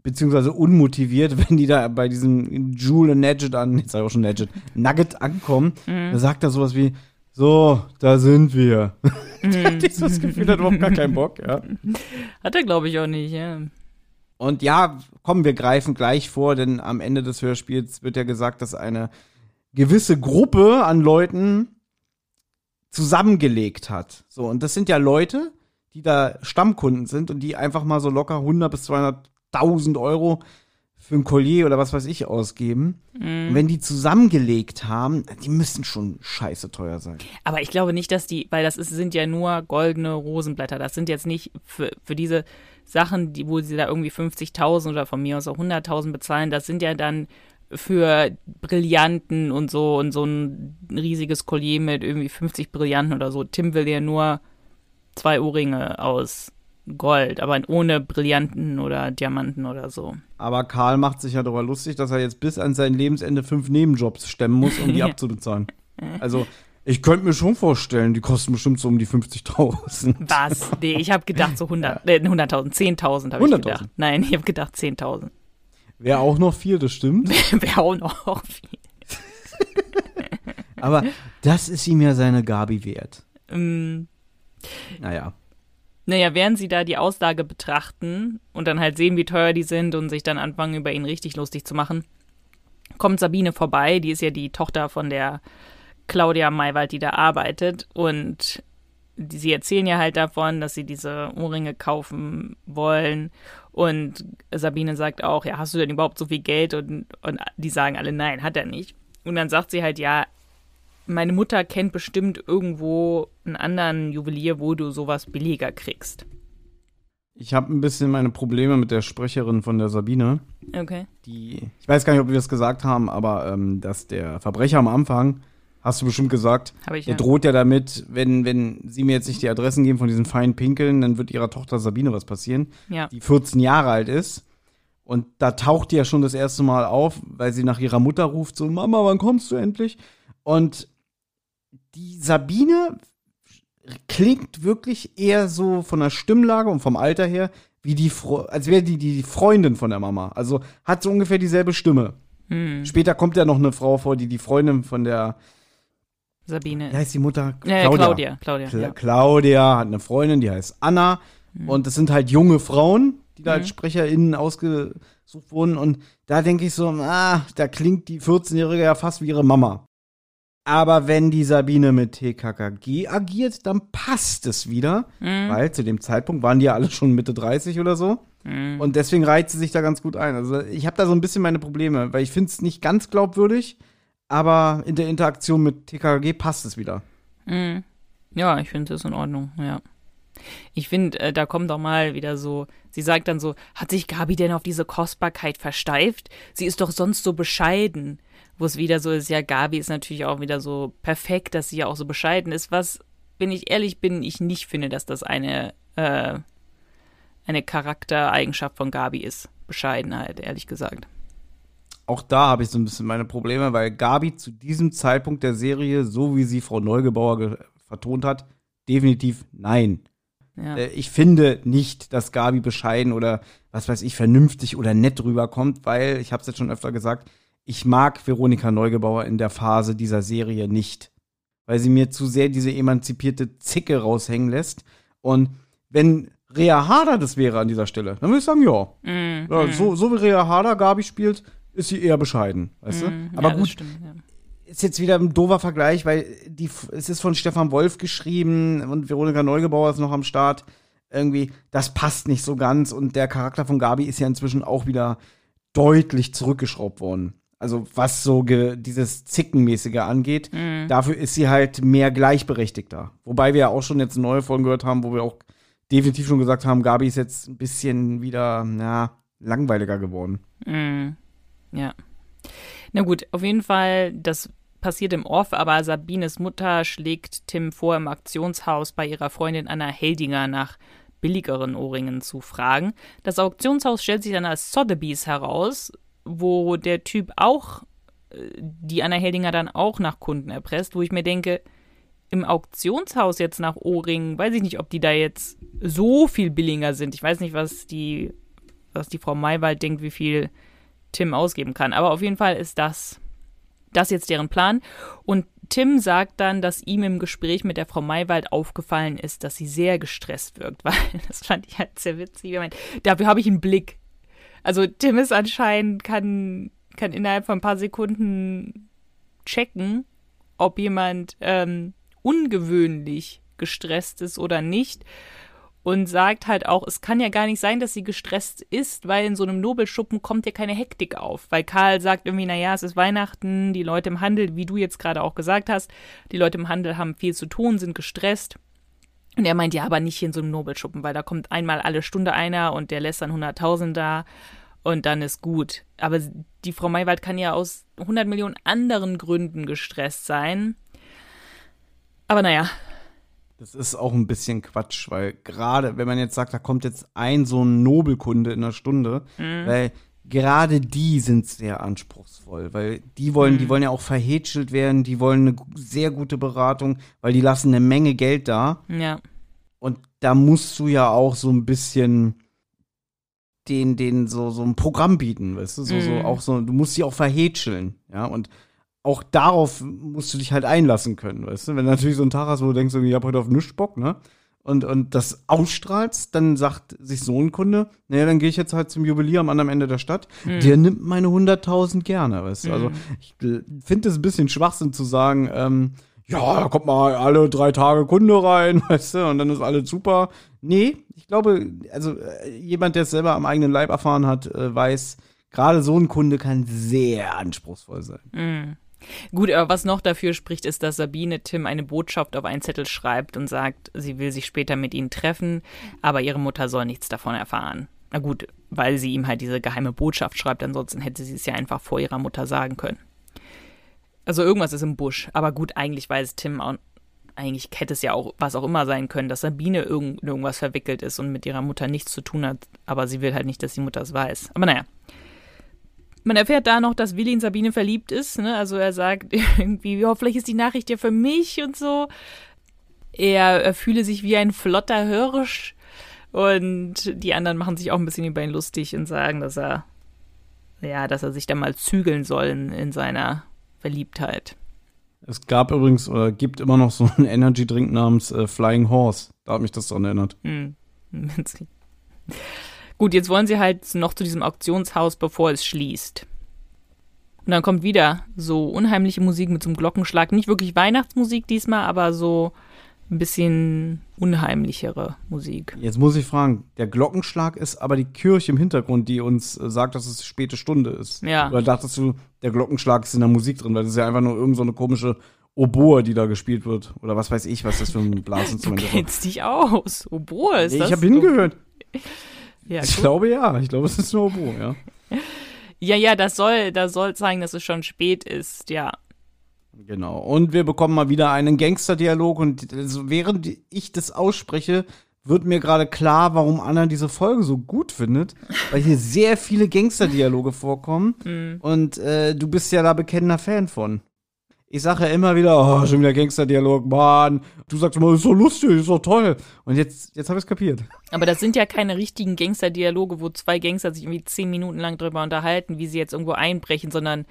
beziehungsweise unmotiviert, wenn die da bei diesem Jule Nugget an, jetzt sag ich auch schon Nugget, Nugget ankommen. Mhm. Da sagt er sowas wie, so, da sind wir. Mhm. der hat dieses Gefühl, hat überhaupt gar keinen Bock, ja. Hat er, glaube ich, auch nicht, ja. Und ja, komm, wir greifen gleich vor, denn am Ende des Hörspiels wird ja gesagt, dass eine gewisse Gruppe an Leuten zusammengelegt hat. So, und das sind ja Leute, die da Stammkunden sind und die einfach mal so locker 100 bis 200.000 Euro für ein Collier oder was weiß ich ausgeben. Mm. Und wenn die zusammengelegt haben, die müssen schon scheiße teuer sein. Aber ich glaube nicht, dass die, weil das ist, sind ja nur goldene Rosenblätter. Das sind jetzt nicht für, für diese Sachen, die, wo sie da irgendwie 50.000 oder von mir aus auch 100.000 bezahlen, das sind ja dann für Brillanten und so und so ein riesiges Collier mit irgendwie 50 Brillanten oder so. Tim will ja nur zwei Ohrringe aus Gold, aber ohne Brillanten oder Diamanten oder so. Aber Karl macht sich ja darüber lustig, dass er jetzt bis an sein Lebensende fünf Nebenjobs stemmen muss, um die abzubezahlen. Also ich könnte mir schon vorstellen, die kosten bestimmt so um die 50.000. Was? Nee, ich habe gedacht so 100, äh, 100.000, 10.000 habe ich gedacht. Nein, ich habe gedacht 10.000. Wäre auch noch viel, das stimmt. Wäre auch noch viel. Aber das ist ihm ja seine Gabi wert. Ähm, Naja. naja, während sie da die Auslage betrachten und dann halt sehen, wie teuer die sind und sich dann anfangen, über ihn richtig lustig zu machen, kommt Sabine vorbei. Die ist ja die Tochter von der Claudia Maywald, die da arbeitet. Und die, sie erzählen ja halt davon, dass sie diese Ohrringe kaufen wollen. Und Sabine sagt auch, ja, hast du denn überhaupt so viel Geld? Und, und die sagen alle, nein, hat er nicht. Und dann sagt sie halt, ja, meine Mutter kennt bestimmt irgendwo einen anderen Juwelier, wo du sowas billiger kriegst. Ich habe ein bisschen meine Probleme mit der Sprecherin von der Sabine. Okay. Die, ich weiß gar nicht, ob wir das gesagt haben, aber ähm, dass der Verbrecher am Anfang, hast du bestimmt gesagt, ich ja. droht ja damit, wenn, wenn sie mir jetzt nicht die Adressen geben von diesen feinen Pinkeln, dann wird ihrer Tochter Sabine was passieren, Ja. die 14 Jahre alt ist. Und da taucht die ja schon das erste Mal auf, weil sie nach ihrer Mutter ruft, so, Mama, wann kommst du endlich? Und die Sabine klingt wirklich eher so von der Stimmlage und vom Alter her, wie die, Fro als wäre die die Freundin von der Mama. Also hat so ungefähr dieselbe Stimme. Hm, Später kommt ja noch eine Frau vor, die die Freundin von der, Sabine. wie heißt die Mutter? Ja, Claudia. Claudia. Cla ja. Claudia hat eine Freundin, die heißt Anna. Und das sind halt junge Frauen, die da als Mhm. SprecherInnen ausgesucht wurden. Und da denke ich so, ah, da klingt die 14-Jährige ja fast wie ihre Mama. Aber wenn die Sabine mit TKKG agiert, dann passt es wieder. Mhm. Weil zu dem Zeitpunkt waren die ja alle schon Mitte 30 oder so. Mhm. Und deswegen reiht sie sich da ganz gut ein. Also ich habe da so ein bisschen meine Probleme, weil ich finde es nicht ganz glaubwürdig, aber in der Interaktion mit TKKG passt es wieder. Mhm. Ja, ich finde das in Ordnung, ja. Ich finde, äh, da kommt doch mal wieder so, sie sagt dann so, hat sich Gabi denn auf diese Kostbarkeit versteift? Sie ist doch sonst so bescheiden. Wo es wieder so ist, ja, Gabi ist natürlich auch wieder so perfekt, dass sie ja auch so bescheiden ist, was, wenn ich ehrlich bin, ich nicht finde, dass das eine, äh, eine Charaktereigenschaft von Gabi ist. Bescheidenheit, ehrlich gesagt. Auch da habe ich so ein bisschen meine Probleme, weil Gabi zu diesem Zeitpunkt der Serie, so wie sie Frau Neugebauer ge- vertont hat, definitiv nein. Ja. Äh, Ich finde nicht, dass Gabi bescheiden oder was weiß ich, vernünftig oder nett rüberkommt, weil, ich habe es jetzt schon öfter gesagt, ich mag Veronika Neugebauer in der Phase dieser Serie nicht. Weil sie mir zu sehr diese emanzipierte Zicke raushängen lässt. Und wenn Rea Harder das wäre an dieser Stelle, dann würde ich sagen, ja. Mm, ja mm, so, so wie Rea Harder Gabi spielt, ist sie eher bescheiden, weißt mm, du? Aber ja, gut, stimmt, ja. ist jetzt wieder ein doofer Vergleich, weil die, es ist von Stefan Wolf geschrieben und Veronika Neugebauer ist noch am Start. Irgendwie, das passt nicht so ganz und der Charakter von Gabi ist ja inzwischen auch wieder deutlich zurückgeschraubt worden. Also was so dieses Zickenmäßige angeht, Mhm. dafür ist sie halt mehr gleichberechtigter. Wobei wir ja auch schon jetzt neue Folgen gehört haben, wo wir auch definitiv schon gesagt haben, Gabi ist jetzt ein bisschen wieder, na, langweiliger geworden. Mm, ja. Na gut, auf jeden Fall, das passiert im Off, aber Sabines Mutter schlägt Tim vor, im Auktionshaus bei ihrer Freundin Anna Heldinger nach billigeren Ohrringen zu fragen. Das Auktionshaus stellt sich dann als Sotheby's heraus, wo der Typ auch, äh, die Anna Heldinger dann auch nach Kunden erpresst, wo ich mir denke, im Auktionshaus jetzt nach Ohrringen, weiß ich nicht, ob die da jetzt so viel billiger sind. Ich weiß nicht, was die, was die Frau Maywald denkt, wie viel Tim ausgeben kann. Aber auf jeden Fall ist das, das jetzt deren Plan. Und Tim sagt dann, dass ihm im Gespräch mit der Frau Maywald aufgefallen ist, dass sie sehr gestresst wirkt, weil das fand ich halt sehr witzig. Ich meine, dafür habe ich einen Blick. Also Tim ist anscheinend, kann, kann innerhalb von ein paar Sekunden checken, ob jemand ähm, ungewöhnlich gestresst ist oder nicht. Und sagt halt auch, es kann ja gar nicht sein, dass sie gestresst ist, weil in so einem Nobelschuppen kommt ja keine Hektik auf. Weil Karl sagt irgendwie, naja, es ist Weihnachten, die Leute im Handel, wie du jetzt gerade auch gesagt hast, die Leute im Handel haben viel zu tun, sind gestresst. Und er meint, ja, aber nicht hier in so einem Nobelschuppen, weil da kommt einmal alle Stunde einer und der lässt dann 100.000 da und dann ist gut. Aber die Frau Maywald kann ja aus 100 Millionen anderen Gründen gestresst sein. Aber naja, Das ist auch ein bisschen Quatsch, weil gerade, wenn man jetzt sagt, da kommt jetzt ein so ein Nobelkunde in einer Stunde, weil gerade die sind sehr anspruchsvoll, weil die wollen, die wollen ja auch verhätschelt werden, die wollen eine sehr gute Beratung, weil die lassen eine Menge Geld da ja. und da musst du ja auch so ein bisschen den, den so, so ein Programm bieten, weißt du, so, so Mhm. auch so, du musst sie auch verhätscheln, ja, und auch darauf musst du dich halt einlassen können, weißt du? Wenn du natürlich so einen Tag hast, wo du denkst, ich hab heute auf nichts Bock, ne? Und, und das ausstrahlst, dann sagt sich so ein Kunde, naja, dann gehe ich jetzt halt zum Juwelier am anderen Ende der Stadt. Der nimmt meine 100.000 gerne, weißt du? Also ich finde es ein bisschen Schwachsinn zu sagen, ähm, ja, da kommt mal alle drei Tage Kunde rein, weißt du, und dann ist alles super. Nee, ich glaube, also äh, jemand, der es selber am eigenen Leib erfahren hat, äh, weiß, gerade so ein Kunde kann sehr anspruchsvoll sein. Gut, aber was noch dafür spricht, ist, dass Sabine Tim eine Botschaft auf einen Zettel schreibt und sagt, sie will sich später mit ihnen treffen, aber ihre Mutter soll nichts davon erfahren. Na gut, weil sie ihm halt diese geheime Botschaft schreibt, ansonsten hätte sie es ja einfach vor ihrer Mutter sagen können. Also irgendwas ist im Busch, aber gut, eigentlich weiß Tim auch, eigentlich hätte es ja auch was auch immer sein können, dass Sabine irgend, irgendwas verwickelt ist und mit ihrer Mutter nichts zu tun hat, aber sie will halt nicht, dass die Mutter es weiß. Aber naja. Man erfährt da noch, dass Willi in Sabine verliebt ist. Ne? Also er sagt irgendwie, ja, vielleicht ist die Nachricht ja für mich und so. Er, er fühle sich wie ein flotter Hirsch. Und die anderen machen sich auch ein bisschen über ihn lustig und sagen, dass er, ja, dass er sich da mal zügeln soll in, in seiner Verliebtheit. Es gab übrigens, oder gibt immer noch so einen Energy-Drink namens äh, Flying Horse. Da hat mich das dran erinnert. Hm. Gut, jetzt wollen sie halt noch zu diesem Auktionshaus, bevor es schließt. Und dann kommt wieder so unheimliche Musik mit so einem Glockenschlag. Nicht wirklich Weihnachtsmusik diesmal, aber so ein bisschen unheimlichere Musik. Jetzt muss ich fragen, der Glockenschlag ist aber die Kirche im Hintergrund, die uns äh, sagt, dass es späte Stunde ist. Ja. Oder dachtest du, der Glockenschlag ist in der Musik drin, weil das ist ja einfach nur irgend so eine komische Oboe, die da gespielt wird. Oder was weiß ich, was das für ein Du Blasinstrument ist. kennst dich aus. Oboe ist Nee, das? ich habe hingehört. Ja, Ich gut. glaube ja. Ich glaube, es ist eine Oboe, ja. ja, ja, das soll, das soll zeigen, dass es schon spät ist, ja. Genau. Und wir bekommen mal wieder einen Gangsterdialog und also während ich das ausspreche, wird mir gerade klar, warum Anna diese Folge so gut findet, weil hier sehr viele Gangsterdialoge vorkommen und äh, du bist ja da bekennender Fan von. Ich sage ja immer wieder, oh, schon wieder Gangsterdialog, Mann. Du sagst immer, ist so lustig, ist so toll. Und jetzt, jetzt habe ich es kapiert. Aber das sind ja keine richtigen Gangster-Dialoge, wo zwei Gangster sich irgendwie zehn Minuten lang drüber unterhalten, wie sie jetzt irgendwo einbrechen, sondern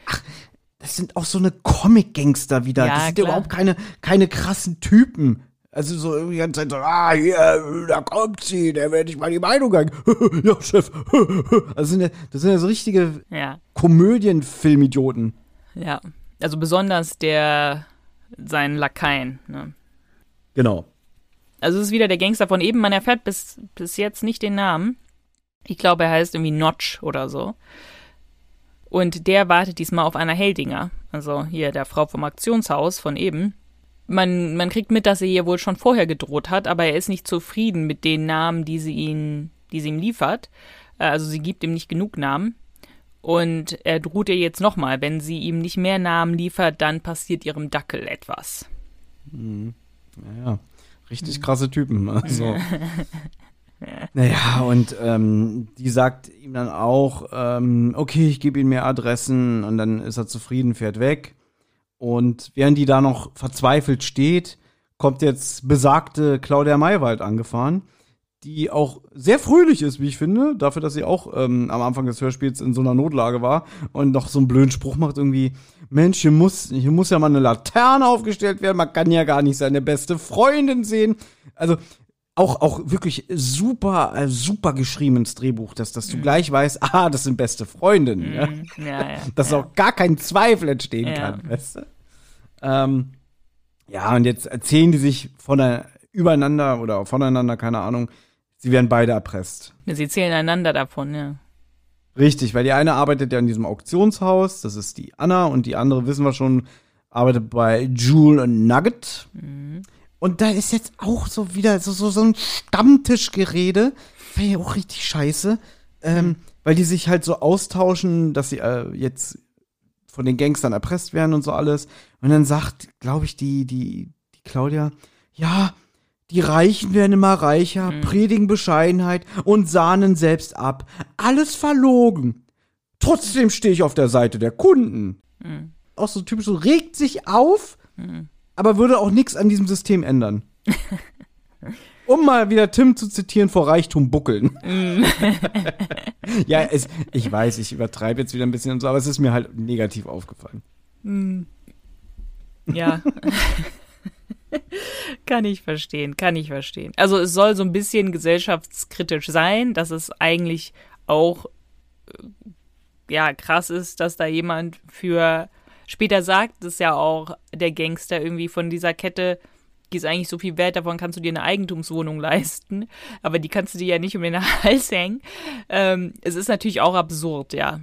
Das sind auch so eine Comic-Gangster wieder. Ja, das sind klar. überhaupt keine, keine krassen Typen. Also so irgendwie ganze Zeit so, ah, hier, da kommt sie, der werde ich mal die Meinung sagen. ja, Chef. also sind ja, das sind ja so richtige ja, Komödienfilmidioten. ja. Also besonders der, sein Lakaien, ne? Genau. Also es ist wieder der Gangster von eben, man erfährt bis, bis jetzt nicht den Namen. Ich glaube, er heißt irgendwie Notch oder so. Und der wartet diesmal auf Anna Heldinger, also hier der Frau vom Aktionshaus von eben. Man, man kriegt mit, dass er ihr wohl schon vorher gedroht hat, aber er ist nicht zufrieden mit den Namen, die sie ihn, die sie ihm liefert. Äh, Also sie gibt ihm nicht genug Namen. Und er droht ihr jetzt nochmal, wenn sie ihm nicht mehr Namen liefert, dann passiert ihrem Dackel etwas. Ja, richtig krasse Typen. Also. Naja, und ähm, die sagt ihm dann auch, ähm, okay, ich gebe ihm mehr Adressen und dann ist er zufrieden, fährt weg. Und während die da noch verzweifelt steht, kommt jetzt besagte Claudia Maywald angefahren, die auch sehr fröhlich ist, wie ich finde, dafür, dass sie auch ähm, am Anfang des Hörspiels in so einer Notlage war und noch so einen blöden Spruch macht irgendwie, Mensch, hier muss, hier muss ja mal eine Laterne aufgestellt werden, man kann ja gar nicht seine beste Freundin sehen. Also auch, auch wirklich super, äh, super geschriebenes Drehbuch, dass, dass du gleich weißt, ah, das sind beste Freundinnen. Ja? Mhm. Ja, ja. dass auch gar kein Zweifel entstehen Ja. kann, weißt du? Ähm, ja, und jetzt erzählen die sich von der, übereinander oder voneinander, keine Ahnung, sie werden beide erpresst. Sie zählen einander davon, ja. Richtig, weil die eine arbeitet ja in diesem Auktionshaus, das ist die Anna, und die andere, wissen wir schon, arbeitet bei Jewel und Nugget. Und da ist jetzt auch so wieder so, so, so ein Stammtischgerede, wäre ja auch richtig scheiße, ähm, weil die sich halt so austauschen, dass sie äh, jetzt von den Gangstern erpresst werden und so alles. Und dann sagt, glaube ich, die, die, die Claudia, ja, die Reichen werden immer reicher, predigen Bescheidenheit und sahnen selbst ab. Alles verlogen. Trotzdem stehe ich auf der Seite der Kunden. Auch so typisch so, regt sich auf, aber würde auch nichts an diesem System ändern. um mal wieder Tim zu zitieren, vor Reichtum buckeln. ja, es, ich weiß, ich übertreibe jetzt wieder ein bisschen und so, aber es ist mir halt negativ aufgefallen. Ja. kann ich verstehen, kann ich verstehen. Also es soll so ein bisschen gesellschaftskritisch sein, dass es eigentlich auch äh, ja krass ist, dass da jemand für später sagt, dass ja auch der Gangster irgendwie von dieser Kette die ist eigentlich so viel wert, davon kannst du dir eine Eigentumswohnung leisten, aber die kannst du dir ja nicht um den Hals hängen. Ähm, es ist natürlich auch absurd, ja.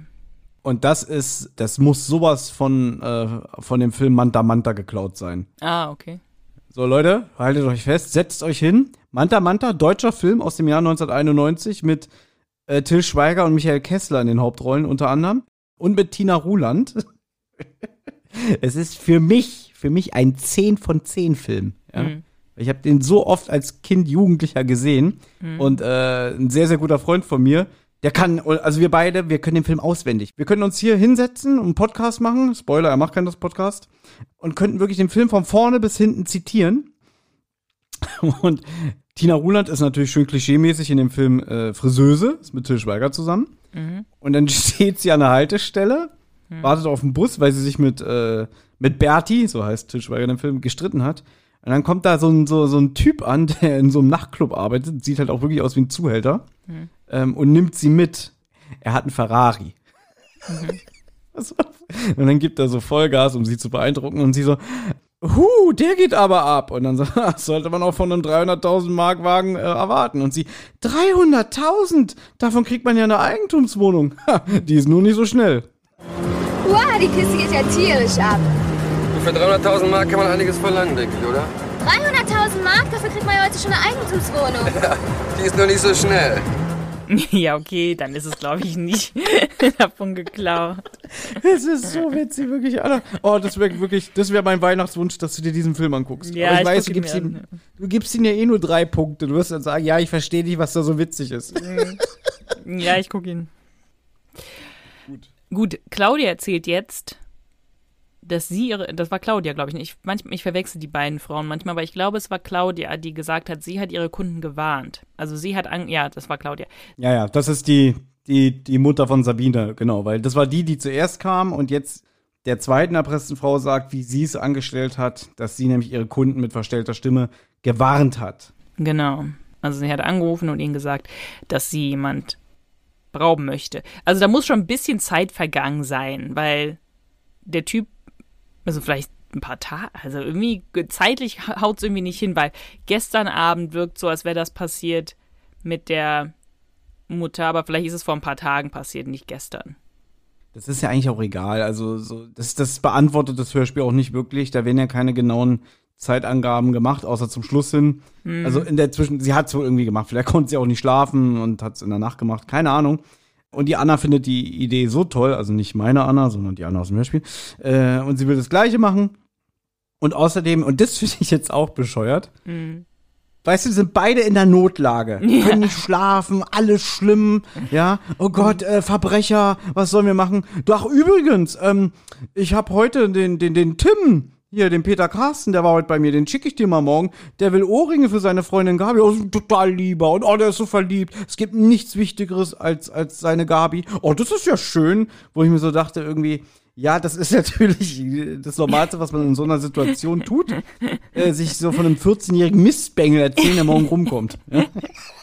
Und das ist, das muss sowas von, äh, von dem Film Manta Manta geklaut sein. Ah, okay. So, Leute, haltet euch fest, setzt euch hin. Manta Manta, deutscher Film aus dem Jahr 1991 mit äh, Till Schweiger und Michael Kessler in den Hauptrollen unter anderem. Und mit Tina Ruland. es ist für mich, für mich ein 10 von 10 Film. Ja? Mhm. Ich habe den so oft als Kind, Jugendlicher gesehen. Mhm. Und äh, ein sehr, sehr guter Freund von mir, der kann, also wir beide, wir können den Film auswendig. Wir können uns hier hinsetzen und einen Podcast machen. Spoiler, er macht keinen Podcast. Und könnten wirklich den Film von vorne bis hinten zitieren. Und Tina Ruland ist natürlich schön klischeemäßig in dem Film äh, Friseuse, ist mit Till Schweiger zusammen. Mhm. Und dann steht sie an der Haltestelle, mhm. wartet auf den Bus, weil sie sich mit, äh, mit Bertie, so heißt Till Schweiger in dem Film, gestritten hat. Und dann kommt da so ein, so, so ein Typ an, der in so einem Nachtclub arbeitet, sieht halt auch wirklich aus wie ein Zuhälter mhm. Ähm, und nimmt sie mit. Er hat einen Ferrari. Mhm. und dann gibt er so Vollgas, um sie zu beeindrucken und sie so, Huh, der geht aber ab. Und dann so, sollte man auch von einem 300.000 Mark Wagen äh, erwarten. Und sie, 300.000? Davon kriegt man ja eine Eigentumswohnung. Ha, die ist nur nicht so schnell. Wow, die Kiste geht ja tierisch ab. Für 300.000 Mark kann man einiges verlangen, denke ich, oder? 300.000 Mark? Dafür kriegt man ja heute schon eine Eigentumswohnung. Ja, die ist nur nicht so schnell. Ja, okay, dann ist es, glaube ich, nicht davon geklaut. Es ist so witzig, wirklich. Alter. Oh, das wäre wirklich, das wäre mein Weihnachtswunsch, dass du dir diesen Film anguckst. Ja, Aber ich, ich weiß, du gibst, ihm, du gibst ihm ja eh nur drei Punkte. Du wirst dann sagen, ja, ich verstehe nicht, was da so witzig ist. Ja, ich gucke ihn. Gut. Gut, Claudia erzählt jetzt, dass sie ihre, das war Claudia, glaube ich nicht. Ich, manchmal, ich verwechsel die beiden Frauen manchmal, aber ich glaube, es war Claudia, die gesagt hat, sie hat ihre Kunden gewarnt. Also sie hat, an, ja, das war Claudia. Ja, ja, das ist die, die, die Mutter von Sabine, genau, weil das war die, die zuerst kam und jetzt der zweiten erpressten Frau sagt, wie sie es angestellt hat, dass sie nämlich ihre Kunden mit verstellter Stimme gewarnt hat. Genau. Also sie hat angerufen und ihnen gesagt, dass sie jemand brauchen möchte. Also da muss schon ein bisschen Zeit vergangen sein, weil der Typ also vielleicht ein paar Tage, also irgendwie zeitlich haut es irgendwie nicht hin, weil gestern Abend wirkt so, als wäre das passiert mit der Mutter, aber vielleicht ist es vor ein paar Tagen passiert, nicht gestern. Das ist ja eigentlich auch egal. Also so, das, das beantwortet das Hörspiel auch nicht wirklich. Da werden ja keine genauen Zeitangaben gemacht, außer zum Schluss hin. Mhm. Also in der Zwischen, sie hat es wohl irgendwie gemacht. Vielleicht konnte sie auch nicht schlafen und hat es in der Nacht gemacht. Keine Ahnung. Und die Anna findet die Idee so toll, also nicht meine Anna, sondern die Anna aus dem Hörspiel. Äh, und sie will das Gleiche machen. Und außerdem, und das finde ich jetzt auch bescheuert, mhm. weißt du, sind beide in der Notlage, ja. können nicht schlafen, alles schlimm, ja. Oh Gott, äh, Verbrecher, was sollen wir machen? Du, ach übrigens, ähm, ich habe heute den, den, den Tim, hier, den Peter Carsten, der war heute bei mir, den schicke ich dir mal morgen. Der will Ohrringe für seine Freundin Gabi. Oh, total lieber. Und oh, der ist so verliebt. Es gibt nichts Wichtigeres als, als seine Gabi. Oh, das ist ja schön. Wo ich mir so dachte, irgendwie, ja, das ist natürlich das Normalste, was man in so einer Situation tut. Äh, sich so von einem 14-jährigen Mistbengel erzählen, der morgen rumkommt. Ja?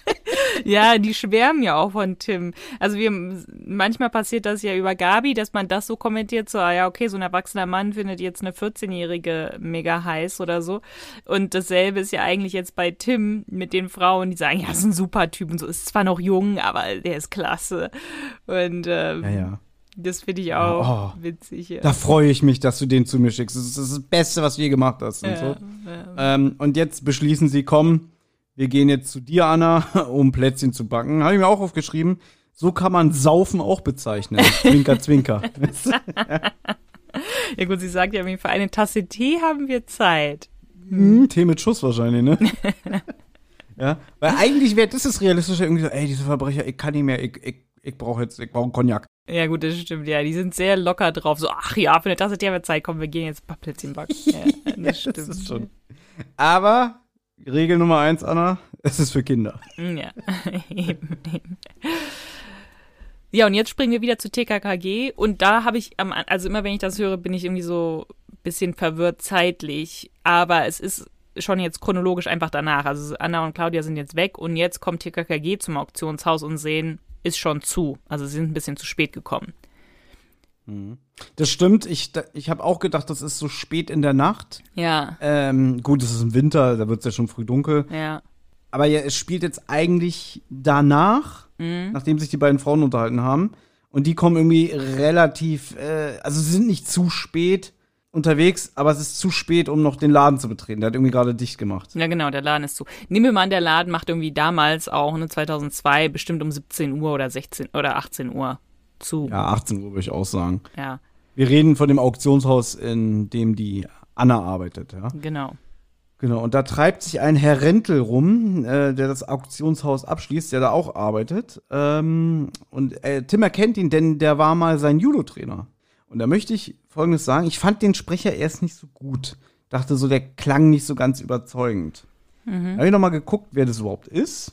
ja, die schwärmen ja auch von Tim. Also wir, manchmal passiert das ja über Gabi, dass man das so kommentiert, so, ah ja, okay, so ein erwachsener Mann findet jetzt eine 14-Jährige mega heiß oder so. Und dasselbe ist ja eigentlich jetzt bei Tim mit den Frauen, die sagen, ja, ist ein super Typ und so, ist zwar noch jung, aber der ist klasse. Und ähm, ja, ja. Das finde ich auch oh, witzig. Ja. Da freue ich mich, dass du den zu mir schickst. Das ist das Beste, was du je gemacht hast. Und, ja, so. ja. Ähm, und jetzt beschließen sie, komm, wir gehen jetzt zu dir, Anna, um Plätzchen zu backen. Habe ich mir auch aufgeschrieben. So kann man Saufen auch bezeichnen. Zwinker, zwinker. ja gut, sie sagt ja, für eine Tasse Tee haben wir Zeit. Hm, Tee mit Schuss wahrscheinlich, ne? ja, weil eigentlich wäre das ist realistisch irgendwie so, ey, diese Verbrecher, ich kann nicht mehr, ich, ich, ich brauche jetzt, ich brauche einen Cognac. Ja gut, das stimmt, ja, die sind sehr locker drauf, so, ach ja, für eine Tasse Tee haben wir Zeit, komm, wir gehen jetzt ein paar Plätzchen backen. Ja, das stimmt. das ist schon. Aber Regel Nummer eins, Anna, es ist für Kinder. Ja, eben, eben. Ja, und jetzt springen wir wieder zu TKKG und da habe ich, also immer wenn ich das höre, bin ich irgendwie so bisschen verwirrt zeitlich, aber es ist schon jetzt chronologisch einfach danach. Also Anna und Claudia sind jetzt weg und jetzt kommt TKKG zum Auktionshaus und sehen, ist schon zu. Also sie sind ein bisschen zu spät gekommen. Das stimmt. Ich, ich habe auch gedacht, das ist so spät in der Nacht. Ja, Ähm, gut, es ist im Winter, da wird es ja schon früh dunkel. ja. Aber ja, es spielt jetzt eigentlich danach, nachdem sich die beiden Frauen unterhalten haben. Und die kommen irgendwie relativ, äh, also sie sind nicht zu spät unterwegs, aber es ist zu spät, um noch den Laden zu betreten. Der hat irgendwie gerade dicht gemacht. Ja, genau, der Laden ist zu. Nehmen wir mal an, der Laden macht irgendwie damals auch, ne, 2002, bestimmt um 17 Uhr oder 16 oder 18 Uhr zu. Ja, 18 Uhr würde ich auch sagen. ja Wir reden von dem Auktionshaus, in dem die Anna arbeitet, ja. genau. Genau, und da treibt sich ein Herr Rentel rum, äh, der das Auktionshaus abschließt, der da auch arbeitet. Ähm, und äh, Tim erkennt ihn, denn der war mal sein Judo-Trainer. Und da möchte ich Folgendes sagen. Ich fand den Sprecher erst nicht so gut. Dachte so, der klang nicht so ganz überzeugend. Da habe ich noch mal geguckt, wer das überhaupt ist.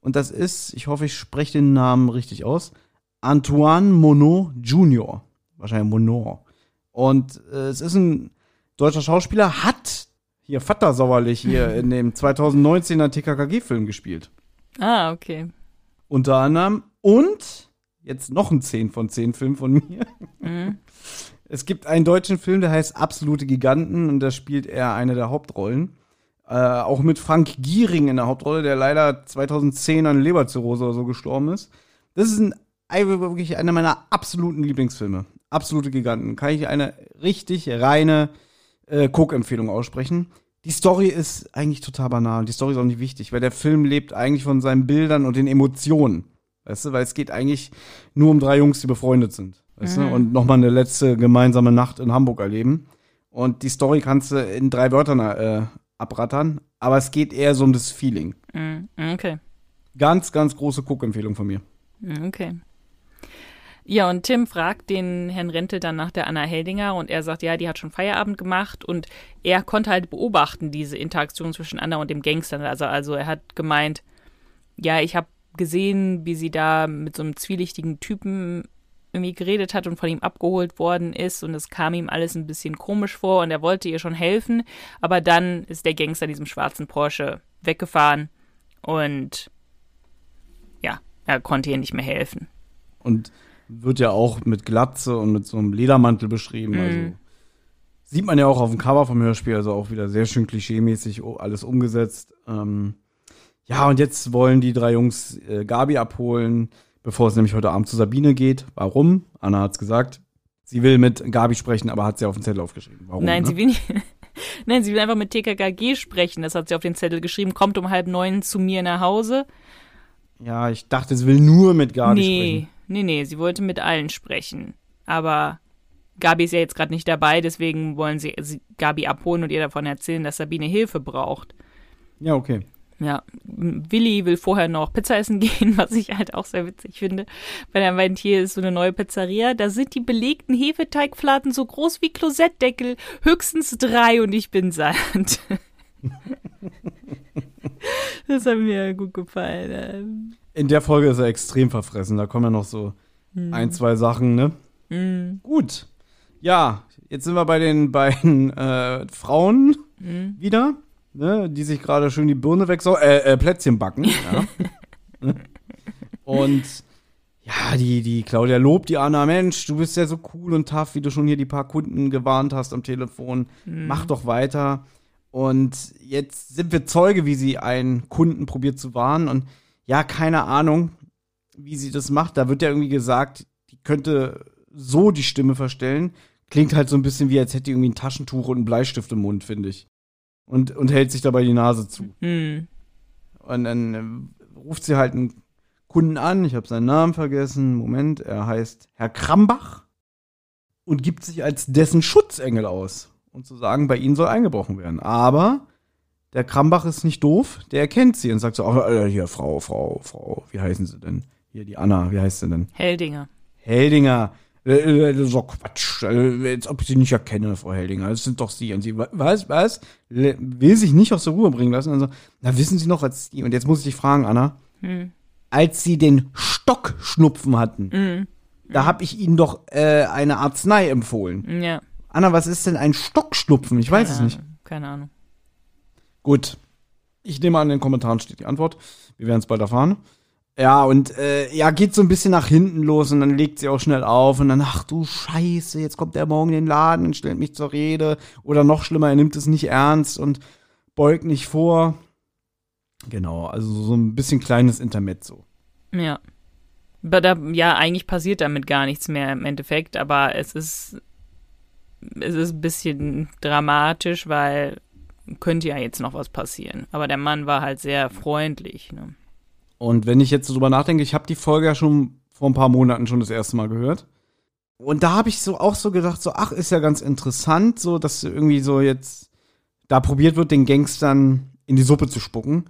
Und das ist, ich hoffe, ich spreche den Namen richtig aus, Antoine Monod Jr. Wahrscheinlich Monod. Und äh, es ist ein deutscher Schauspieler, hat hier Vater sauerlich hier in dem 2019er TKKG-Film gespielt. Ah, okay. Unter anderem. Und jetzt noch ein 10 von 10 Film von mir. Es gibt einen deutschen Film, der heißt Absolute Giganten und da spielt er eine der Hauptrollen. Äh, auch mit Frank Giering in der Hauptrolle, der leider 2010 an Leberzirrhose oder so gestorben ist. Das ist ein- wirklich einer meiner absoluten Lieblingsfilme. Absolute Giganten. Kann ich eine richtig reine äh, Cook-Empfehlung aussprechen. Die Story ist eigentlich total banal. Die Story ist auch nicht wichtig, weil der Film lebt eigentlich von seinen Bildern und den Emotionen. Weißt du, weil es geht eigentlich nur um drei Jungs, die befreundet sind. Weißt du, und nochmal eine letzte gemeinsame Nacht in Hamburg erleben. Und die Story kannst du in drei Wörtern äh, abrattern, aber es geht eher so um das Feeling. Mhm, Okay. Ganz, ganz große Cook-Empfehlung von mir. Mhm, Okay. Ja, und Tim fragt den Herrn Rentel dann nach der Anna Heldinger und er sagt, ja, die hat schon Feierabend gemacht und er konnte halt beobachten, diese Interaktion zwischen Anna und dem Gangster. Also, also er hat gemeint, ja, ich habe gesehen, wie sie da mit so einem zwielichtigen Typen irgendwie geredet hat und von ihm abgeholt worden ist und es kam ihm alles ein bisschen komisch vor und er wollte ihr schon helfen, aber dann ist der Gangster in diesem schwarzen Porsche weggefahren und ja, er konnte ihr nicht mehr helfen. Und wird ja auch mit Glatze und mit so einem Ledermantel beschrieben. Also sieht man ja auch auf dem Cover vom Hörspiel, also auch wieder sehr schön klischeemäßig alles umgesetzt. Ähm, ja, und jetzt wollen die drei Jungs äh, Gabi abholen, bevor es nämlich heute Abend zu Sabine geht. Warum? Anna hat's gesagt. Sie will mit Gabi sprechen, aber hat sie auf den Zettel aufgeschrieben. Warum? Nein, ne? sie will nicht. Nein, sie will einfach mit TKKG sprechen. Das hat sie auf den Zettel geschrieben. Kommt um halb neun zu mir nach Hause. Ja, ich dachte, sie will nur mit Gabi nee, sprechen. nee, nee, sie wollte mit allen sprechen. Aber Gabi ist ja jetzt gerade nicht dabei, deswegen wollen sie, sie Gabi abholen und ihr davon erzählen, dass Sabine Hilfe braucht. Ja, okay. Ja, Willi will vorher noch Pizza essen gehen, was ich halt auch sehr witzig finde. Weil er meint, hier ist so eine neue Pizzeria, da sind die belegten Hefeteigfladen so groß wie Klosettdeckel, höchstens drei und ich bin satt. das hat mir gut gefallen. In der Folge ist er extrem verfressen. Da kommen ja noch so ein, zwei Sachen, ne? Mhm. Gut. Ja, jetzt sind wir bei den beiden äh, Frauen Mhm. wieder, ne, die sich gerade schön die Birne wegsau äh, äh, Plätzchen backen. Ja. Ne? Und ja, die, die Claudia lobt die Anna, Mensch, du bist ja so cool und tough, wie du schon hier die paar Kunden gewarnt hast am Telefon. Mach doch weiter. Und jetzt sind wir Zeuge, wie sie einen Kunden probiert zu warnen. Und ja, keine Ahnung, wie sie das macht. Da wird ja irgendwie gesagt, die könnte so die Stimme verstellen. Klingt halt so ein bisschen wie, als hätte die irgendwie ein Taschentuch und einen Bleistift im Mund, finde ich. Und, und hält sich dabei die Nase zu. Hm. Und dann äh, ruft sie halt einen Kunden an, ich habe seinen Namen vergessen, Moment, er heißt Herr Krambach und gibt sich als dessen Schutzengel aus. Und zu sagen, bei ihnen soll eingebrochen werden. Aber der Krambach ist nicht doof, der erkennt sie und sagt so, oh, hier, Frau, Frau, Frau, wie heißen sie denn? Hier, die Anna, wie heißt sie denn? Heldinger. Heldinger. Äh, äh, so Quatsch. Äh, Als ob ich sie nicht erkenne, Frau Heldinger. Das sind doch Sie. Und sie, wa- was, was? Will sich nicht aus der Ruhe bringen lassen. Also, na, wissen Sie noch, als die, und jetzt muss ich dich fragen, Anna, Hm. als Sie den Stockschnupfen hatten, Mhm. da habe ich Ihnen doch äh, eine Arznei empfohlen. Ja. Anna, was ist denn ein Stockschnupfen? Ich weiß Keine es nicht. Ahnung, Keine Ahnung. Gut. Ich nehme an, in den Kommentaren steht die Antwort. Wir werden es bald erfahren. Ja, und äh, ja, geht so ein bisschen nach hinten los und dann legt sie auch schnell auf und dann, ach du Scheiße, jetzt kommt der morgen in den Laden und stellt mich zur Rede. Oder noch schlimmer, er nimmt es nicht ernst und beugt nicht vor. Genau, also so ein bisschen kleines Intermezzo. Ja. Aber da, ja, eigentlich passiert damit gar nichts mehr im Endeffekt, aber es ist, es ist ein bisschen dramatisch, weil könnte ja jetzt noch was passieren. Aber der Mann war halt sehr freundlich. Ne? Und wenn ich jetzt so drüber nachdenke, ich habe die Folge ja schon vor ein paar Monaten schon das erste Mal gehört. Und da habe ich so auch so gedacht, so, ach, ist ja ganz interessant, so, dass irgendwie so jetzt da probiert wird, den Gangstern in die Suppe zu spucken.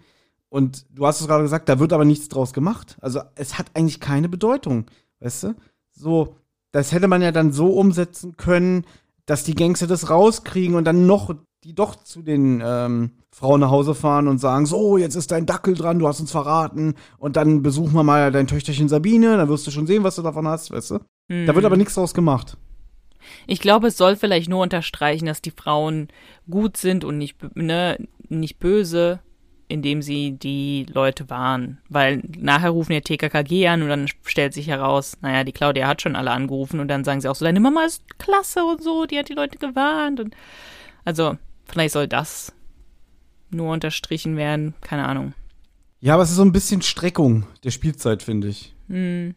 Und du hast es gerade gesagt, da wird aber nichts draus gemacht. Also es hat eigentlich keine Bedeutung, weißt du? So, das hätte man ja dann so umsetzen können, dass die Gangster das rauskriegen und dann noch die doch zu den ähm, Frauen nach Hause fahren und sagen, so, jetzt ist dein Dackel dran, du hast uns verraten und dann besuchen wir mal dein Töchterchen Sabine, dann wirst du schon sehen, was du davon hast, weißt du? Da wird aber nichts draus gemacht. Ich glaube, es soll vielleicht nur unterstreichen, dass die Frauen gut sind und nicht, ne, nicht böse, indem sie die Leute warnen. Weil nachher rufen ja TKKG an und dann stellt sich heraus, naja, die Claudia hat schon alle angerufen und dann sagen sie auch so, deine Mama ist klasse und so, die hat die Leute gewarnt. Und also, vielleicht soll das nur unterstrichen werden, keine Ahnung. Ja, aber es ist so ein bisschen Streckung der Spielzeit, finde ich. Hm.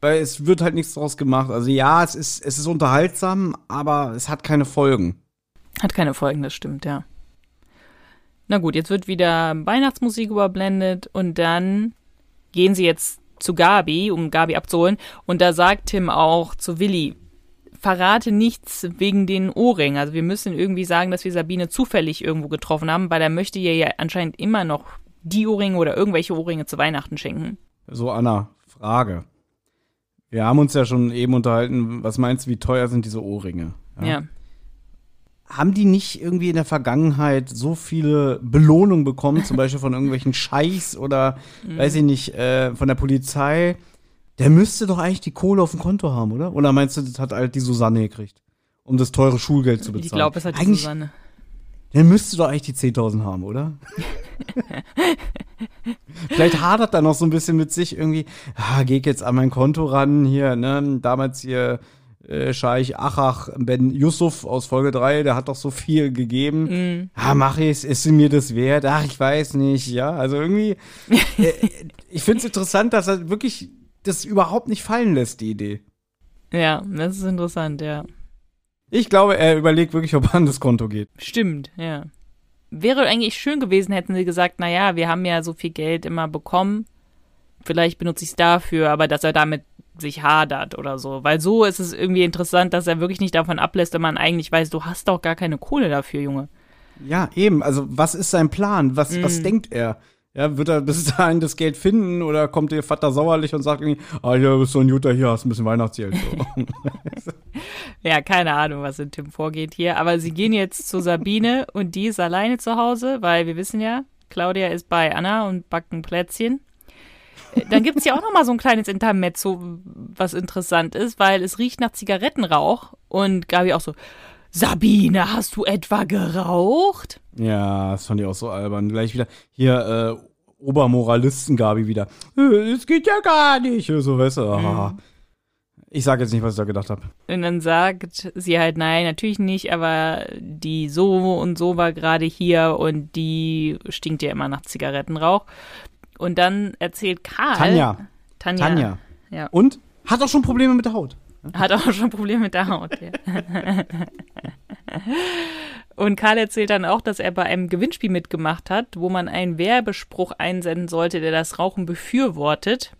Weil es wird halt nichts draus gemacht. Also ja, es ist, es ist unterhaltsam, aber es hat keine Folgen. Hat keine Folgen, das stimmt, ja. Na gut, jetzt wird wieder Weihnachtsmusik überblendet und dann gehen sie jetzt zu Gabi, um Gabi abzuholen. Und da sagt Tim auch zu Willi, verrate nichts wegen den Ohrringen. Also wir müssen irgendwie sagen, dass wir Sabine zufällig irgendwo getroffen haben, weil er möchte ihr ja anscheinend immer noch die Ohrringe oder irgendwelche Ohrringe zu Weihnachten schenken. So, Anna, Frage. Wir haben uns ja schon eben unterhalten, was meinst du, wie teuer sind diese Ohrringe? Ja. Haben die nicht irgendwie in der Vergangenheit so viele Belohnungen bekommen, zum Beispiel von irgendwelchen Scheichs oder, weiß ich nicht, äh, von der Polizei? Der müsste doch eigentlich die Kohle auf dem Konto haben, oder? Oder meinst du, das hat halt die Susanne gekriegt, um das teure Schulgeld zu bezahlen? Ich glaube, es hat die eigentlich, Susanne. Der müsste doch eigentlich die 10.000 haben, oder? Vielleicht hadert er noch so ein bisschen mit sich irgendwie, ah, geh jetzt an mein Konto ran, hier, ne, damals hier äh, Scheich Achach Ben Yusuf aus Folge 3, der hat doch so viel gegeben. Mhm. Ah, mach ich's, ist mir das wert? Ach, ich weiß nicht, ja, also irgendwie, äh, ich find's interessant, dass er wirklich das überhaupt nicht fallen lässt, die Idee. Ja, das ist interessant, ja. Ich glaube, er überlegt wirklich, ob er an das Konto geht. Stimmt, ja. Wäre eigentlich schön gewesen, hätten sie gesagt, naja, wir haben ja so viel Geld immer bekommen. Vielleicht benutze ich es dafür, aber dass er damit sich hadert oder so. Weil so ist es irgendwie interessant, dass er wirklich nicht davon ablässt, wenn man eigentlich weiß, du hast doch gar keine Kohle dafür, Junge. Ja, eben. Also, was ist sein Plan? Was, was denkt er? Ja, wird er bis dahin das Geld finden oder kommt ihr Vater sauerlich und sagt irgendwie, ah, hier bist du ein Jutta, hier hast ein bisschen Weihnachtsgeld. So. Ja, keine Ahnung, was in Tim vorgeht hier. Aber sie gehen jetzt zu Sabine und die ist alleine zu Hause, weil wir wissen ja, Claudia ist bei Anna und backt ein Plätzchen. Äh, Dann gibt's ja auch noch mal so ein kleines Intermezzo, was interessant ist, weil es riecht nach Zigarettenrauch und Gabi auch so, Sabine, hast du etwa geraucht? ja, das fand ich auch so albern. Gleich wieder, hier, äh, Obermoralisten-Gabi wieder. Äh, Es geht ja gar nicht. So, weißt du, ah. Ich sag jetzt nicht, was ich da gedacht habe. Und dann sagt sie halt, nein, natürlich nicht, aber die so und so war gerade hier und die stinkt ja immer nach Zigarettenrauch. Und dann erzählt Karl. Tanja. Tanja. Tanja. Ja. Und? Hat auch schon Probleme mit der Haut. Hat auch schon Probleme mit der Haut. Ja. Und Karl erzählt dann auch, dass er bei einem Gewinnspiel mitgemacht hat, wo man einen Werbespruch einsenden sollte, der das Rauchen befürwortet.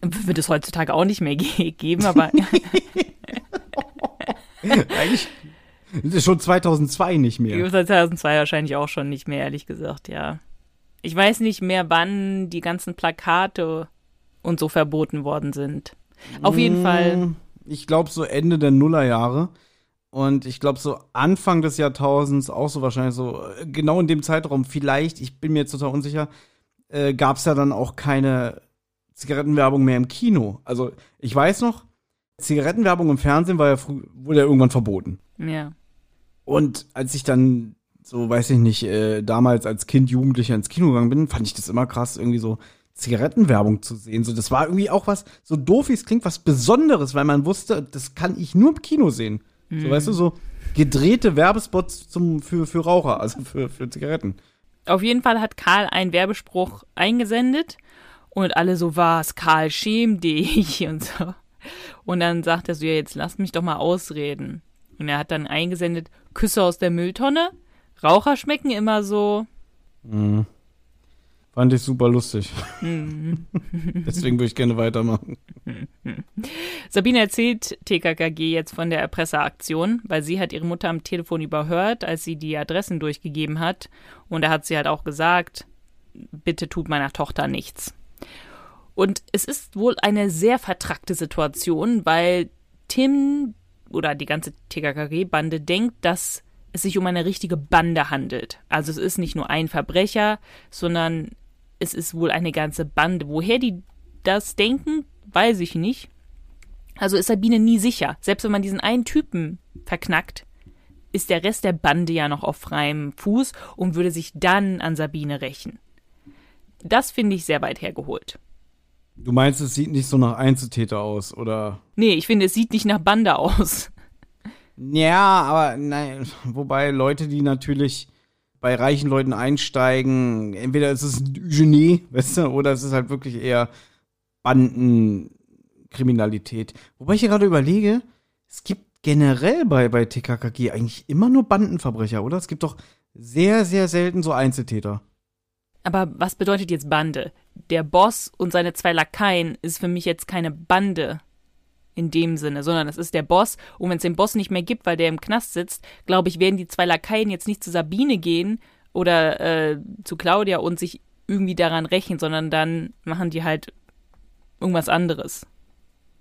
Wird es heutzutage auch nicht mehr ge geben, aber Eigentlich das ist schon 2002 nicht mehr. 2002 wahrscheinlich auch schon nicht mehr, ehrlich gesagt, ja. Ich weiß nicht mehr, wann die ganzen Plakate und so verboten worden sind. Auf jeden Fall. Ich glaube so Ende der Nullerjahre. Und ich glaube so Anfang des Jahrtausends, auch so wahrscheinlich so, äh, genau in dem Zeitraum, vielleicht, ich bin mir jetzt total unsicher, äh, gab es ja dann auch keine Zigarettenwerbung mehr im Kino. Also ich weiß noch, Zigarettenwerbung im Fernsehen war ja wurde ja irgendwann verboten. Ja. Und als ich dann so, weiß ich nicht, äh, damals als Kind, Jugendlicher ins Kino gegangen bin, fand ich das immer krass, irgendwie so Zigarettenwerbung zu sehen. So, das war irgendwie auch was, so doof wie es klingt, was Besonderes, weil man wusste, das kann ich nur im Kino sehen. So, weißt du, so gedrehte Werbespots zum, für, für Raucher, also für, für Zigaretten. Auf jeden Fall hat Karl einen Werbespruch eingesendet und alle so, was, Karl, schäm dich und so. Und dann sagt er so, ja, jetzt lass mich doch mal ausreden. Und er hat dann eingesendet, Küsse aus der Mülltonne. Raucher schmecken immer so. Fand ich super lustig. Deswegen würde ich gerne weitermachen. Sabine erzählt TKKG jetzt von der Erpresseraktion, weil sie hat ihre Mutter am Telefon überhört, als sie die Adressen durchgegeben hat. Und da hat sie halt auch gesagt, bitte tut meiner Tochter nichts. Und es ist wohl eine sehr vertrackte Situation, weil Tim oder die ganze TKKG-Bande denkt, dass es sich um eine richtige Bande handelt. Also es ist nicht nur ein Verbrecher, sondern es ist wohl eine ganze Bande. Woher die das denken, weiß ich nicht. Also ist Sabine nie sicher. Selbst wenn man diesen einen Typen verknackt, ist der Rest der Bande ja noch auf freiem Fuß und würde sich dann an Sabine rächen. Das finde ich sehr weit hergeholt. Du meinst, es sieht nicht so nach Einzeltäter aus, oder? Nee, ich finde, es sieht nicht nach Bande aus. Ja, aber nein, wobei Leute, die natürlich bei reichen Leuten einsteigen, entweder ist es ein Genie, weißt du, oder es ist halt wirklich eher Bandenkriminalität. Wobei ich hier gerade überlege, es gibt generell bei, bei TKKG eigentlich immer nur Bandenverbrecher, oder? Es gibt doch sehr, sehr selten so Einzeltäter. Aber was bedeutet jetzt Bande? Der Boss und seine zwei Lakaien ist für mich jetzt keine Bande in dem Sinne, sondern es ist der Boss. Und wenn es den Boss nicht mehr gibt, weil der im Knast sitzt, glaube ich, werden die zwei Lakaien jetzt nicht zu Sabine gehen oder äh, zu Claudia und sich irgendwie daran rächen, sondern dann machen die halt irgendwas anderes.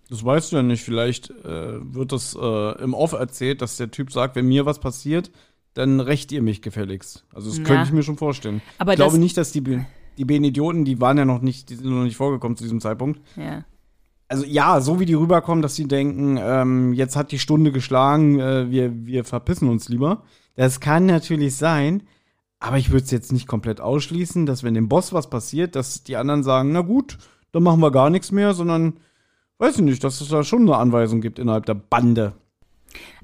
Das weißt du ja nicht. Vielleicht äh, wird das äh, im Off erzählt, dass der Typ sagt, wenn mir was passiert, dann rächt ihr mich gefälligst. Also das Ja. könnte ich mir schon vorstellen. Aber ich glaube nicht, dass die, die beiden Idioten, die waren ja noch nicht, die sind noch nicht vorgekommen zu diesem Zeitpunkt. Ja. Also ja, so wie die rüberkommen, dass sie denken, ähm, jetzt hat die Stunde geschlagen, äh, wir, wir verpissen uns lieber. Das kann natürlich sein, aber ich würde es jetzt nicht komplett ausschließen, dass wenn dem Boss was passiert, dass die anderen sagen, na gut, dann machen wir gar nichts mehr, sondern weiß ich nicht, dass es da schon eine Anweisung gibt innerhalb der Bande.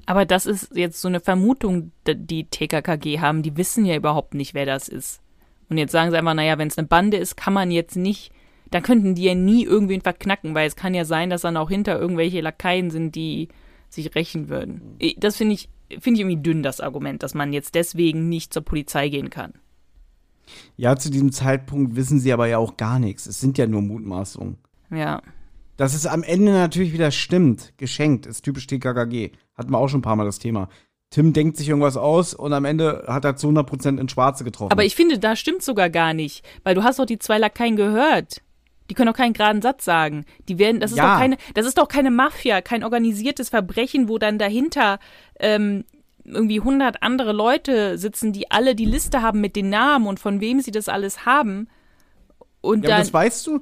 Aber das ist jetzt so eine Vermutung, die TKKG haben. Die wissen ja überhaupt nicht, wer das ist. Und jetzt sagen sie einfach, naja, wenn es eine Bande ist, kann man jetzt nicht, dann könnten die ja nie irgendwen verknacken, weil es kann ja sein, dass dann auch hinter irgendwelche Lakaien sind, die sich rächen würden. Ich- Das finde ich, finde ich irgendwie dünn, das Argument, dass man jetzt deswegen nicht zur Polizei gehen kann. Ja, zu diesem Zeitpunkt wissen sie aber ja auch gar nichts. Es sind ja nur Mutmaßungen. Ja. Dass es am Ende natürlich wieder stimmt, geschenkt, ist typisch TKKG. Hatten wir auch schon ein paar Mal das Thema. Tim denkt sich irgendwas aus und am Ende hat er zu 100% ins Schwarze getroffen. Aber ich finde, da stimmt sogar gar nicht, weil du hast doch die zwei Lakaien gehört. Die können doch keinen geraden Satz sagen. Die werden, das ist Ja. doch keine, das ist doch keine Mafia, kein organisiertes Verbrechen, wo dann dahinter ähm, irgendwie hundert andere Leute sitzen, die alle die Liste haben mit den Namen und von wem sie das alles haben. Und ja, aber dann, das weißt du,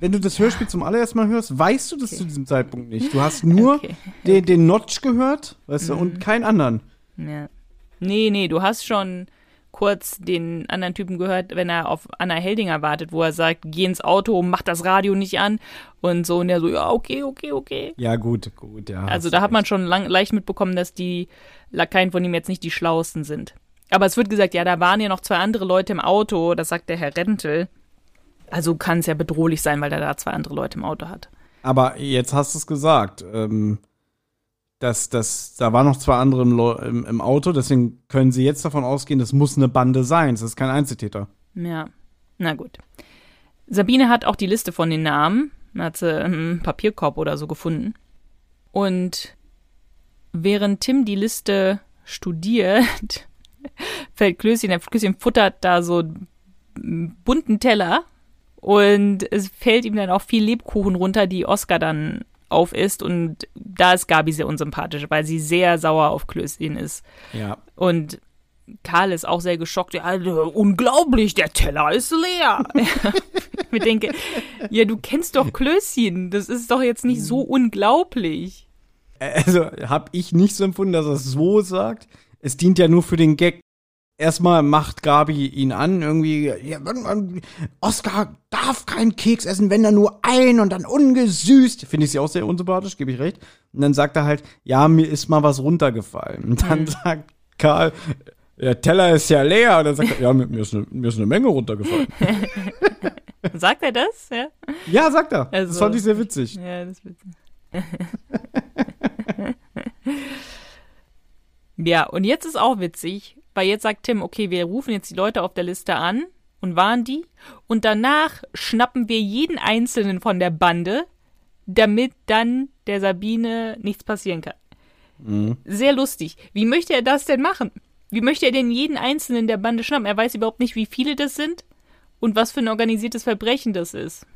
wenn du das Hörspiel zum allerersten Mal hörst, weißt du das zu diesem Zeitpunkt nicht. Du hast nur Okay. den, den Notch gehört, weißt du, und keinen anderen. ja. nee, nee, du hast schon kurz den anderen Typen gehört, wenn er auf Anna Heldinger wartet, wo er sagt, geh ins Auto, mach das Radio nicht an und so und der so, ja, okay, okay, okay. Ja, gut, gut, ja. Also da hat man schon lang, leicht mitbekommen, dass die Lakaien von ihm jetzt nicht die schlauesten sind. Aber es wird gesagt, ja, da waren ja noch zwei andere Leute im Auto, das sagt der Herr Rentel. Also kann es ja bedrohlich sein, weil er da zwei andere Leute im Auto hat. Aber jetzt hast du es gesagt. Ähm, dass, dass, da waren noch zwei andere im, im, im Auto, deswegen können sie jetzt davon ausgehen, das muss eine Bande sein. Es ist kein Einzeltäter. Ja, na gut. Sabine hat auch die Liste von den Namen, hat sie im Papierkorb oder so gefunden. Und während Tim die Liste studiert, fällt Klößchen, Klößchen futtert da so einen bunten Teller und es fällt ihm dann auch viel Lebkuchen runter, die Oscar dann auf isst und da ist Gabi sehr unsympathisch, weil sie sehr sauer auf Klößchen ist. Ja. Und Karl ist auch sehr geschockt. Ja, Alter, unglaublich, der Teller ist leer. ich denke, ja, du kennst doch Klößchen. Das ist doch jetzt nicht so unglaublich. Also habe ich nicht so empfunden, dass er es so sagt. Es dient ja nur für den Gag. Erstmal macht Gabi ihn an, irgendwie, ja, Oscar darf keinen Keks essen, wenn er nur ein und dann ungesüßt. Finde ich sie auch sehr unsympathisch, gebe ich recht. Und dann sagt er halt, ja, mir ist mal was runtergefallen. Und dann mhm. sagt Karl, der Teller ist ja leer. Und dann sagt er, ja, mir ist eine, mir ist eine Menge runtergefallen. sagt er das? Ja, ja sagt er. Also, das fand ich sehr witzig. Ja, das ist witzig. ja, und jetzt ist auch witzig, weil jetzt sagt Tim, okay, wir rufen jetzt die Leute auf der Liste an und waren die. Und danach schnappen wir jeden einzelnen von der Bande, damit dann der Sabine nichts passieren kann. Mhm. Sehr lustig. Wie möchte er das denn machen? Wie möchte er denn jeden einzelnen der Bande schnappen? Er weiß überhaupt nicht, wie viele das sind und was für ein organisiertes Verbrechen das ist.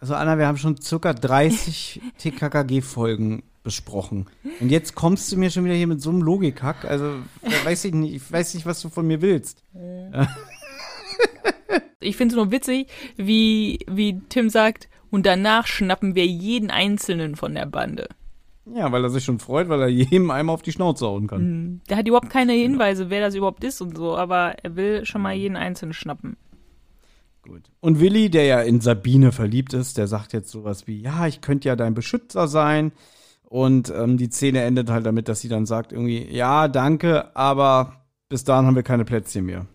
Also Anna, wir haben schon circa 30 TKKG-Folgen besprochen. Und jetzt kommst du mir schon wieder hier mit so einem Logikhack. Also, weiß ich nicht, ich weiß nicht, was du von mir willst. ich finde es nur witzig, wie, wie Tim sagt, und danach schnappen wir jeden einzelnen von der Bande. Ja, weil er sich schon freut, weil er jedem einmal auf die Schnauze hauen kann. Mhm. Der hat überhaupt keine Hinweise, wer das überhaupt ist und so, aber er will schon mal jeden einzelnen schnappen. Gut. Und Willi, der ja in Sabine verliebt ist, der sagt jetzt sowas wie, ja, ich könnte ja dein Beschützer sein. Und ähm, die Szene endet halt damit, dass sie dann sagt irgendwie, ja, danke, aber bis dahin haben wir keine Plätzchen mehr.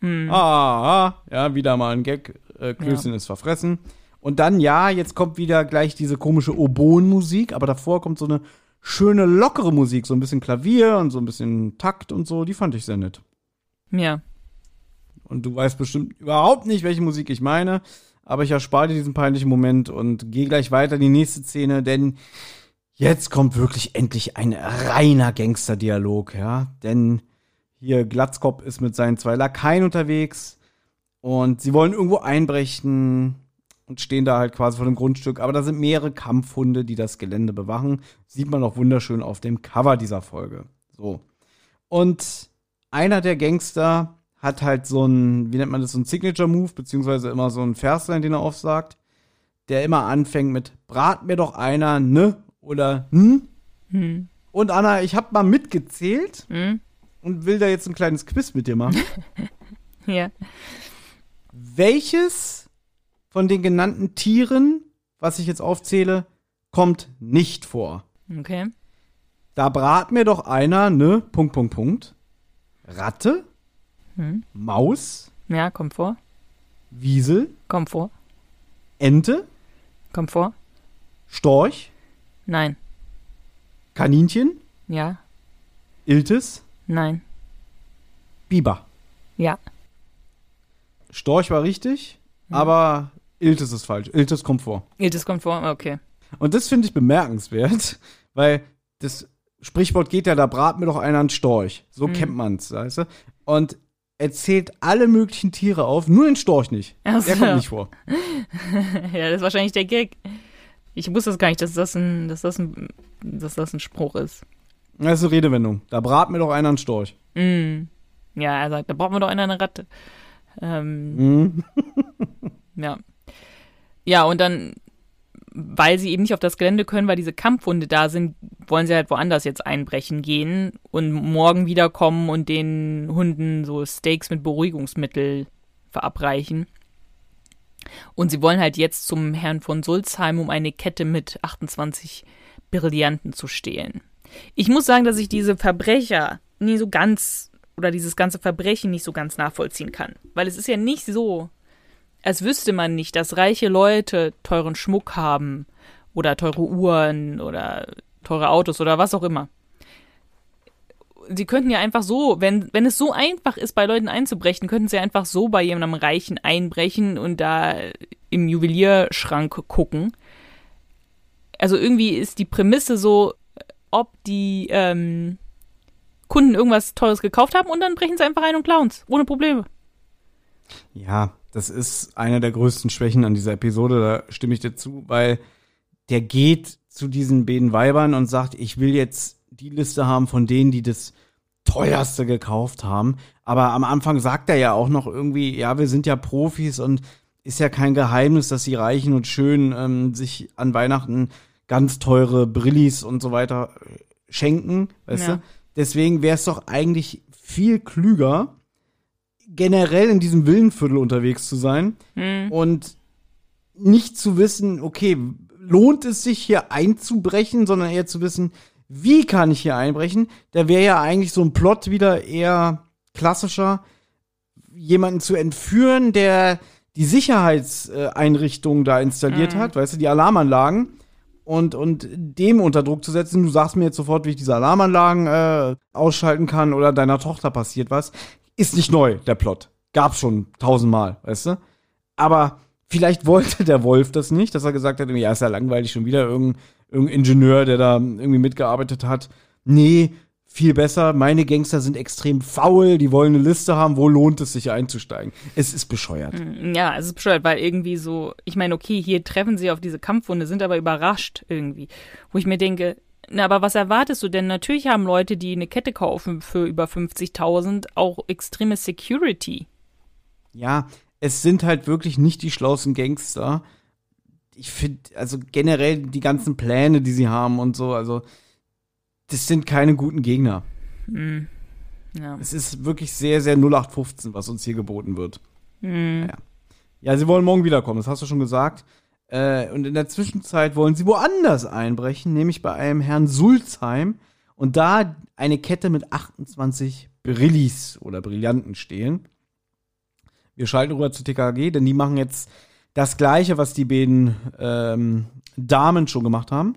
Mhm. Ah, ah, ja, wieder mal ein Gag. Äh, Klößchen ja. ist verfressen. Und dann, ja, jetzt kommt wieder gleich diese komische Oboen-Musik, aber davor kommt so eine schöne, lockere Musik, so ein bisschen Klavier und so ein bisschen Takt und so. Die fand ich sehr nett. Ja. Und du weißt bestimmt überhaupt nicht, welche Musik ich meine, aber ich erspare dir diesen peinlichen Moment und gehe gleich weiter in die nächste Szene, denn Jetzt kommt wirklich endlich ein reiner Gangster-Dialog, ja. Denn hier Glatzkopf ist mit seinen zwei Lakaien unterwegs und sie wollen irgendwo einbrechen und stehen da halt quasi vor dem Grundstück. Aber da sind mehrere Kampfhunde, die das Gelände bewachen. Sieht man auch wunderschön auf dem Cover dieser Folge. So. Und einer der Gangster hat halt so ein, wie nennt man das, so ein Signature-Move, beziehungsweise immer so ein Verslein, den er aufsagt, der immer anfängt mit, brat mir doch einer, ne? Oder hm? hm. Und Anna, ich habe mal mitgezählt hm? und will da jetzt ein kleines Quiz mit dir machen. ja. Welches von den genannten Tieren, was ich jetzt aufzähle, kommt nicht vor? Okay. Da brat mir doch einer, ne? Punkt, Punkt, Punkt. Ratte? Hm. Maus? Ja, kommt vor. Wiesel? Kommt vor. Ente? Kommt vor. Storch? Nein. Kaninchen? Ja. Iltis? Nein. Biber? Ja. Storch war richtig, mhm. aber Iltis ist falsch. Iltis kommt vor. Iltis kommt vor, okay. Und das finde ich bemerkenswert, weil das Sprichwort geht ja, da brat mir doch einer einen Storch. So mhm. kennt man's, weißt du? Und er zählt alle möglichen Tiere auf, nur den Storch nicht. So. Der kommt nicht vor. ja, das ist wahrscheinlich der Gag. Ich wusste es gar nicht, dass das ein, dass das ein, dass das ein Spruch ist. Das ist eine Redewendung. Da brat mir doch einer einen Storch. Mm. Ja, er sagt, da braucht mir doch einer eine Ratte. Ähm, mm. ja. Ja, und dann, weil sie eben nicht auf das Gelände können, weil diese Kampfhunde da sind, wollen sie halt woanders jetzt einbrechen gehen und morgen wiederkommen und den Hunden so Steaks mit Beruhigungsmittel verabreichen. Und sie wollen halt jetzt zum Herrn von Sulzheim, um eine Kette mit 28 Brillanten zu stehlen. Ich muss sagen, dass ich diese Verbrecher nie so ganz oder dieses ganze Verbrechen nicht so ganz nachvollziehen kann. Weil es ist ja nicht so, als wüsste man nicht, dass reiche Leute teuren Schmuck haben oder teure Uhren oder teure Autos oder was auch immer sie könnten ja einfach so, wenn, wenn es so einfach ist, bei Leuten einzubrechen, könnten sie einfach so bei jemandem Reichen einbrechen und da im Juwelierschrank gucken. Also irgendwie ist die Prämisse so, ob die ähm, Kunden irgendwas Teures gekauft haben und dann brechen sie einfach ein und klauen ohne Probleme. Ja, das ist eine der größten Schwächen an dieser Episode, da stimme ich dir zu, weil der geht zu diesen beiden Weibern und sagt, ich will jetzt die Liste haben von denen, die das teuerste gekauft haben. Aber am Anfang sagt er ja auch noch irgendwie, ja, wir sind ja Profis und ist ja kein Geheimnis, dass die Reichen und Schönen ähm, sich an Weihnachten ganz teure Brillis und so weiter äh, schenken, weißt Ja. du? Deswegen wäre es doch eigentlich viel klüger, generell in diesem Villenviertel unterwegs zu sein Hm. und nicht zu wissen, okay, lohnt es sich hier einzubrechen, sondern eher zu wissen, wie kann ich hier einbrechen? Da wäre ja eigentlich so ein Plot wieder eher klassischer, jemanden zu entführen, der die Sicherheitseinrichtungen da installiert hat, weißt du, die Alarmanlagen und, und dem unter Druck zu setzen. Du sagst mir jetzt sofort, wie ich diese Alarmanlagen äh, ausschalten kann oder deiner Tochter passiert was. Ist nicht neu, der Plot. Gab's schon tausendmal, weißt du? Aber vielleicht wollte der Wolf das nicht, dass er gesagt hat, ja, ist ja langweilig, schon wieder irgendein, irgendein Ingenieur, der da irgendwie mitgearbeitet hat. Nee, viel besser, meine Gangster sind extrem faul, die wollen eine Liste haben, wo lohnt es sich einzusteigen. Es ist bescheuert. Ja, es ist bescheuert, weil irgendwie so, ich meine, okay, hier treffen sie auf diese Kampfwunde, sind aber überrascht irgendwie. Wo ich mir denke, na, aber was erwartest du denn? Natürlich haben Leute, die eine Kette kaufen für über 50.000, auch extreme Security. Ja, es sind halt wirklich nicht die schlauesten Gangster. Ich finde, also generell die ganzen Pläne, die sie haben und so, also das sind keine guten Gegner. Hm. Ja. Es ist wirklich sehr, sehr 0815, was uns hier geboten wird. Hm. Ja. Ja, sie wollen morgen wiederkommen, das hast du schon gesagt. Äh, und in der Zwischenzeit wollen sie woanders einbrechen, nämlich bei einem Herrn Sulzheim und da eine Kette mit 28 Brillis oder Brillanten stehlen. Wir schalten rüber zu TKG, denn die machen jetzt das Gleiche, was die beiden ähm, Damen schon gemacht haben.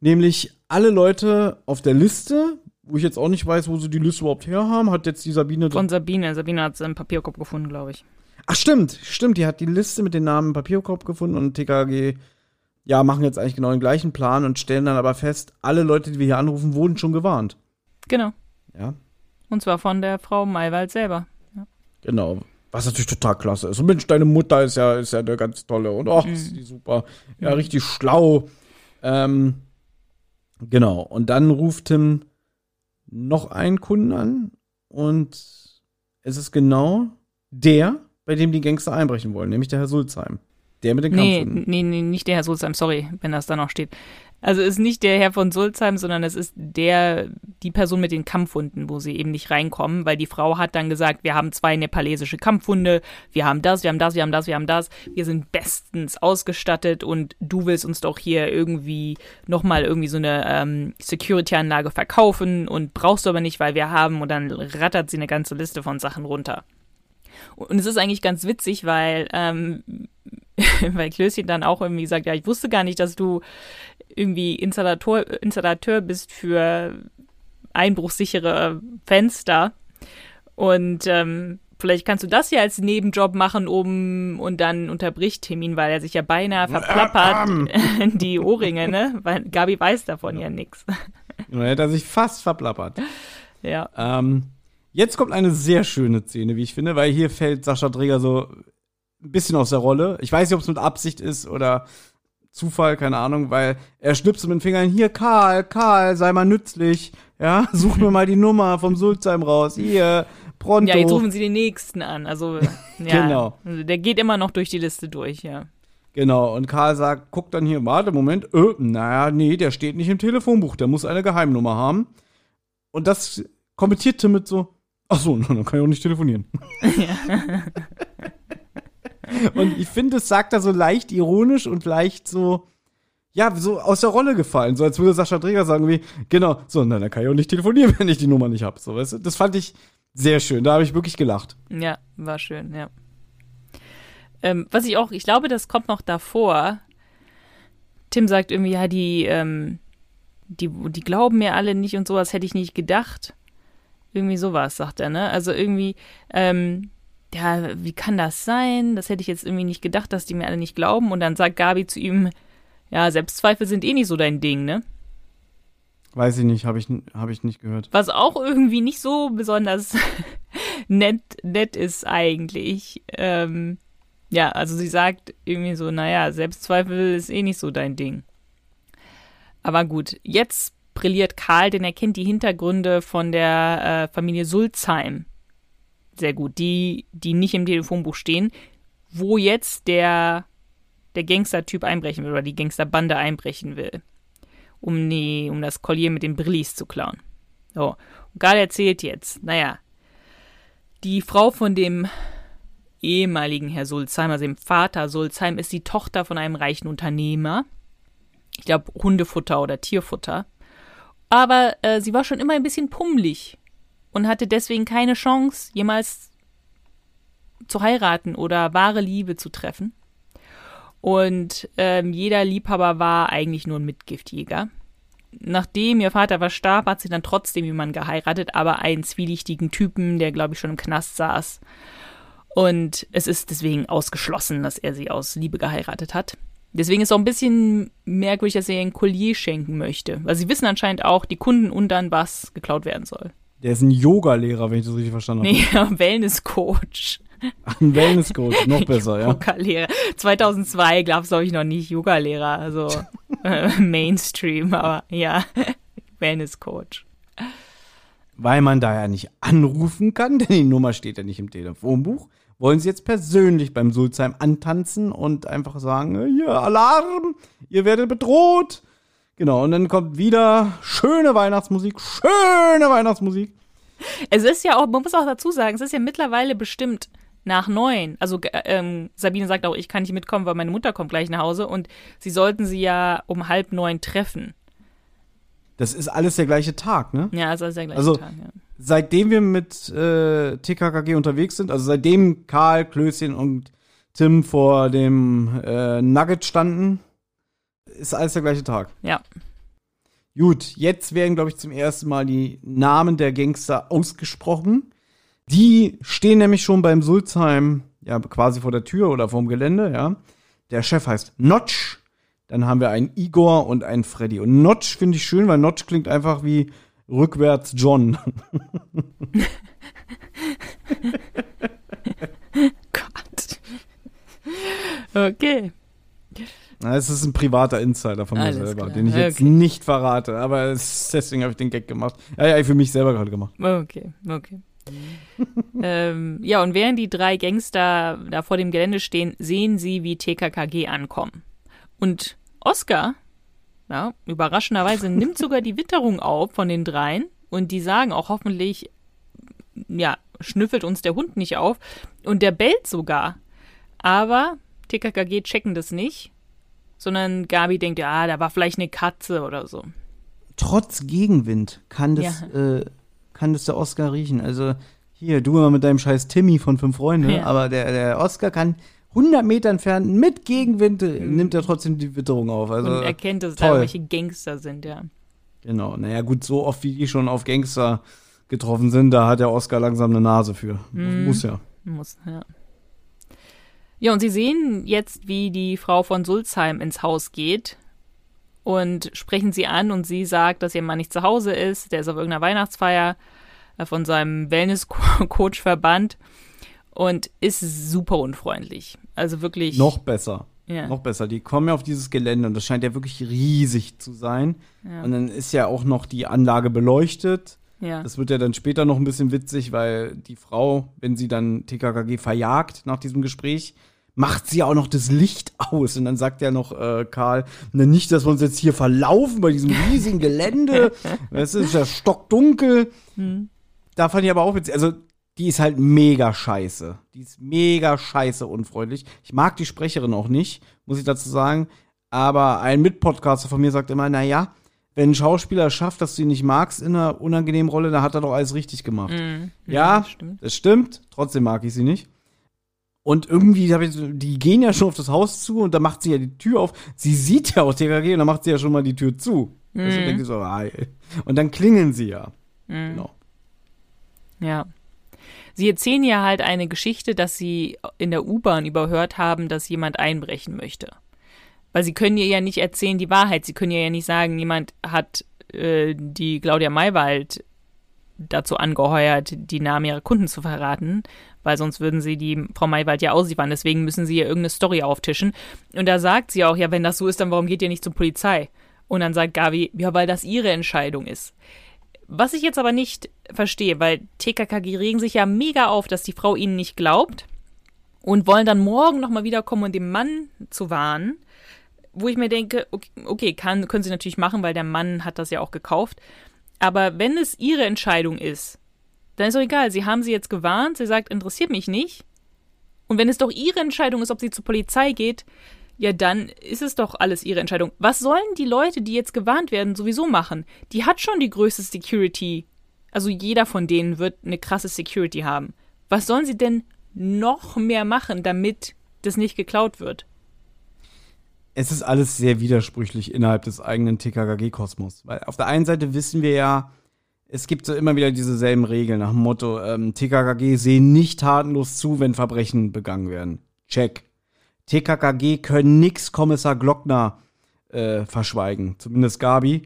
Nämlich alle Leute auf der Liste, wo ich jetzt auch nicht weiß, wo sie die Liste überhaupt her haben, hat jetzt die Sabine Von Sabine. Sabine hat es im Papierkorb gefunden, glaube ich. Ach stimmt, stimmt, die hat die Liste mit den Namen im Papierkorb gefunden und TKG ja, machen jetzt eigentlich genau den gleichen Plan und stellen dann aber fest, alle Leute, die wir hier anrufen, wurden schon gewarnt. Genau. Ja, Und zwar von der Frau Maywald selber. genau. Was natürlich total klasse ist. Und Mensch, deine Mutter ist ja, ist ja eine ganz tolle und ach, ist die super. Ja, richtig schlau. Ähm, genau. Und dann ruft Tim noch einen Kunden an und es ist genau der, bei dem die Gangster einbrechen wollen, nämlich der Herr Sulzheim. Der mit den Nee, Kampfhunden. nee, nee, nicht der Herr Sulzheim, sorry, wenn das da noch steht. Also ist nicht der Herr von Sulzheim, sondern es ist der, die Person mit den Kampfhunden, wo sie eben nicht reinkommen, weil die Frau hat dann gesagt, wir haben zwei nepalesische Kampfhunde, wir haben das, wir haben das, wir haben das, wir haben das, wir sind bestens ausgestattet und du willst uns doch hier irgendwie nochmal irgendwie so eine ähm, Security-Anlage verkaufen und brauchst du aber nicht, weil wir haben und dann rattert sie eine ganze Liste von Sachen runter. Und es ist eigentlich ganz witzig, weil, ähm, weil Klößchen dann auch irgendwie sagt, ja, ich wusste gar nicht, dass du irgendwie Installator, Installateur bist für einbruchsichere Fenster. Und ähm, vielleicht kannst du das ja als Nebenjob machen, um und dann unterbricht Tim ihn, weil er sich ja beinahe verplappert die Ohrringe, ne? Weil Gabi weiß davon ja nichts. Und dann hätte er sich fast verplappert. Ja. Ähm, jetzt kommt eine sehr schöne Szene, wie ich finde, weil hier fällt Sascha Träger so ein bisschen aus der Rolle. Ich weiß nicht, ob es mit Absicht ist oder Zufall, keine Ahnung, weil er schnipst mit den Fingern, hier, Karl, Karl, sei mal nützlich. Ja, such mir mal die Nummer vom Sulzheim raus. Hier, pronto. Ja, jetzt rufen sie den nächsten an. Also, ja. Genau. Also der geht immer noch durch die Liste durch, ja. Genau, und Karl sagt, guck dann hier, warte, Moment, äh, naja, nee, der steht nicht im Telefonbuch, der muss eine Geheimnummer haben. Und das kommentiert Tim mit so, ach so, dann kann ich auch nicht telefonieren. Und ich finde, es sagt er so leicht ironisch und leicht so, ja, so aus der Rolle gefallen. So als würde Sascha Träger sagen wie, genau, so, na, dann kann ich auch nicht telefonieren, wenn ich die Nummer nicht habe. So, weißt du? Das fand ich sehr schön, da habe ich wirklich gelacht. Ja, war schön, ja. Ähm, was ich auch, ich glaube, das kommt noch davor. Tim sagt irgendwie, ja, die, ähm, die, die glauben mir alle nicht und sowas hätte ich nicht gedacht. Irgendwie sowas, sagt er, ne? Also irgendwie, ähm, ja, wie kann das sein? Das hätte ich jetzt irgendwie nicht gedacht, dass die mir alle nicht glauben. Und dann sagt Gabi zu ihm, ja, Selbstzweifel sind eh nicht so dein Ding, ne? Weiß ich nicht, habe ich, hab ich nicht gehört. Was auch irgendwie nicht so besonders nett, nett ist eigentlich. Ähm, ja, also sie sagt irgendwie so, naja, Selbstzweifel ist eh nicht so dein Ding. Aber gut, jetzt brilliert Karl, denn er kennt die Hintergründe von der äh, Familie Sulzheim sehr gut, die, die nicht im Telefonbuch stehen, wo jetzt der, der Gangstertyp einbrechen will oder die Gangsterbande einbrechen will, um, die, um das Collier mit den Brillis zu klauen. So, und Gal erzählt jetzt, naja, die Frau von dem ehemaligen Herr Sulzheim, also dem Vater Sulzheim, ist die Tochter von einem reichen Unternehmer. Ich glaube, Hundefutter oder Tierfutter. Aber äh, sie war schon immer ein bisschen pummelig und hatte deswegen keine Chance, jemals zu heiraten oder wahre Liebe zu treffen. Und ähm, jeder Liebhaber war eigentlich nur ein Mitgiftjäger. Nachdem ihr Vater verstarb, hat sie dann trotzdem jemanden geheiratet, aber einen zwielichtigen Typen, der, glaube ich, schon im Knast saß. Und es ist deswegen ausgeschlossen, dass er sie aus Liebe geheiratet hat. Deswegen ist auch ein bisschen merkwürdig, dass er ihr ein Collier schenken möchte. Weil sie wissen anscheinend auch, die Kunden und dann was geklaut werden soll. Der ist ein Yoga-Lehrer, wenn ich das richtig verstanden habe. Nee, Wellness-Coach. Ein Wellness-Coach, noch besser, ja. Yoga-Lehrer. 2002 gab es, glaube ich, noch nicht Yoga-Lehrer. Also äh, Mainstream, aber ja, Wellness-Coach. Weil man da ja nicht anrufen kann, denn die Nummer steht ja nicht im Telefonbuch. Wollen Sie jetzt persönlich beim Sulzheim antanzen und einfach sagen, hier, Alarm, ihr werdet bedroht. Genau, und dann kommt wieder schöne Weihnachtsmusik, schöne Weihnachtsmusik. Es ist ja auch, man muss auch dazu sagen, es ist ja mittlerweile bestimmt nach neun. Also äh, ähm, Sabine sagt auch, ich kann nicht mitkommen, weil meine Mutter kommt gleich nach Hause und sie sollten sie ja um halb neun treffen. Das ist alles der gleiche Tag, ne? Ja, also ist der gleiche Also, Tag. Ja. Seitdem wir mit äh, TKKG unterwegs sind, also seitdem Karl, Klößchen und Tim vor dem äh, Nugget standen, ist alles der gleiche Tag. ja. Gut, jetzt werden, glaube ich, zum ersten Mal die Namen der Gangster ausgesprochen. Die stehen nämlich schon beim Sulzheim, ja, quasi vor der Tür oder vorm Gelände, ja. Der Chef heißt Notch. Dann haben wir einen Igor und einen Freddy. Und Notch finde ich schön, weil Notch klingt einfach wie rückwärts John. Gott. Okay. Es ist ein privater Insider von mir Alles selber, klar. den ich jetzt Okay. nicht verrate. Aber es, deswegen habe ich den Gag gemacht. Ja, ja, für mich selber gerade gemacht. Okay, okay. ähm, ja, und während die drei Gangster da vor dem Gelände stehen, sehen sie, wie TKKG ankommen. Und Oscar, ja, überraschenderweise nimmt sogar die Witterung auf von den dreien und die sagen auch hoffentlich, ja, schnüffelt uns der Hund nicht auf und der bellt sogar. Aber TKKG checken das nicht, sondern Gabi denkt, ja, da war vielleicht eine Katze oder so. Trotz Gegenwind kann das, äh, kann das der Oscar riechen. Also hier, du mal mit deinem scheiß Timmy von Fünf Freunde, Ja. aber der, der Oscar kann 100 Meter entfernt mit Gegenwind äh, nimmt er trotzdem die Witterung auf. Also und erkennt, dass da toll. welche Gangster sind, ja. Genau, naja gut, so oft wie die schon auf Gangster getroffen sind, da hat der Oscar langsam eine Nase für. Mhm. Muss ja. Muss, ja. Ja, und sie sehen jetzt, wie die Frau von Sulzheim ins Haus geht und sprechen sie an und sie sagt, dass ihr Mann nicht zu Hause ist, der ist auf irgendeiner Weihnachtsfeier äh, von seinem Wellness-Coach verbannt und ist super unfreundlich. Also wirklich. Noch besser. Ja. Noch besser. Die kommen ja auf dieses Gelände und das scheint ja wirklich riesig zu sein. Ja. Und dann ist ja auch noch die Anlage beleuchtet. Ja. Das wird ja dann später noch ein bisschen witzig, weil die Frau, wenn sie dann TKKG verjagt nach diesem Gespräch, macht sie ja auch noch das Licht aus. Und dann sagt ja noch äh, Karl, na nicht, dass wir uns jetzt hier verlaufen bei diesem riesigen Gelände. Es ist ja stockdunkel. Da fand ich aber auch witzig. Also, die ist halt mega scheiße. Die ist mega scheiße unfreundlich. Ich mag die Sprecherin auch nicht, muss ich dazu sagen. Aber ein Mitpodcaster von mir sagt immer, na ja, wenn ein Schauspieler schafft, dass du ihn nicht magst in einer unangenehmen Rolle, dann hat er doch alles richtig gemacht. Mhm. Ja, das stimmt. das stimmt. Trotzdem mag ich sie nicht. Und irgendwie, ich, die gehen ja schon auf das Haus zu und da macht sie ja die Tür auf. Sie sieht ja auch TKG und dann macht sie ja schon mal die Tür zu. Also denke ich so, ah. Und dann klingeln sie ja. Genau. Ja. Sie erzählen ja halt eine Geschichte, dass sie in der U-Bahn überhört haben, dass jemand einbrechen möchte. Weil sie können ihr ja nicht erzählen die Wahrheit. Sie können ihr ja nicht sagen, jemand hat äh, die Claudia Maywald dazu angeheuert, die Namen ihrer Kunden zu verraten, weil sonst würden sie die Frau Maywald ja ausliefern. Deswegen müssen sie ihr irgendeine Story auftischen. Und da sagt sie auch, ja, wenn das so ist, dann warum geht ihr nicht zur Polizei? Und dann sagt Gavi, ja, weil das ihre Entscheidung ist. Was ich jetzt aber nicht verstehe, weil TKKG regen sich ja mega auf, dass die Frau ihnen nicht glaubt und wollen dann morgen nochmal wiederkommen und den Mann zu warnen. Wo ich mir denke, okay, kann, können sie natürlich machen, weil der Mann hat das ja auch gekauft. Aber wenn es ihre Entscheidung ist, dann ist doch egal. Sie haben sie jetzt gewarnt, sie sagt, interessiert mich nicht. Und wenn es doch ihre Entscheidung ist, ob sie zur Polizei geht, ja, dann ist es doch alles ihre Entscheidung. Was sollen die Leute, die jetzt gewarnt werden, sowieso machen? Die hat schon die größte Security. Also jeder von denen wird eine krasse Security haben. Was sollen sie denn noch mehr machen, damit das nicht geklaut wird? Es ist alles sehr widersprüchlich innerhalb des eigenen TKKG-Kosmos. Weil auf der einen Seite wissen wir ja, es gibt so immer wieder diese selben Regeln nach dem Motto, ähm, TKKG sehen nicht tatenlos zu, wenn Verbrechen begangen werden. Check. TKKG können nix Kommissar Glockner äh, verschweigen. Zumindest Gabi.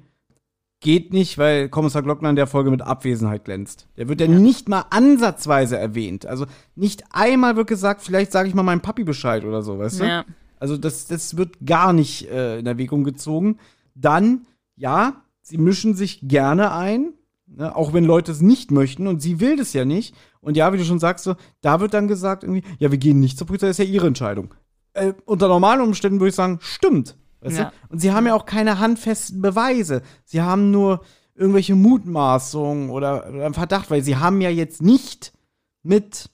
Geht nicht, weil Kommissar Glockner in der Folge mit Abwesenheit glänzt. Der wird ja, ja nicht mal ansatzweise erwähnt. Also nicht einmal wird gesagt, vielleicht sage ich mal meinem Papi Bescheid oder so, weißt du? Also das, das wird gar nicht äh, in Erwägung gezogen. Dann, ja, sie mischen sich gerne ein, ne, auch wenn Leute es nicht möchten und sie will das ja nicht. Und ja, wie du schon sagst, so, da wird dann gesagt irgendwie, ja, wir gehen nicht zur Polizei, das ist ja ihre Entscheidung äh, unter normalen Umständen würde ich sagen, stimmt. Ja. Und sie haben ja auch keine handfesten Beweise. Sie haben nur irgendwelche Mutmaßungen oder, oder einen Verdacht, weil sie haben ja jetzt nicht mit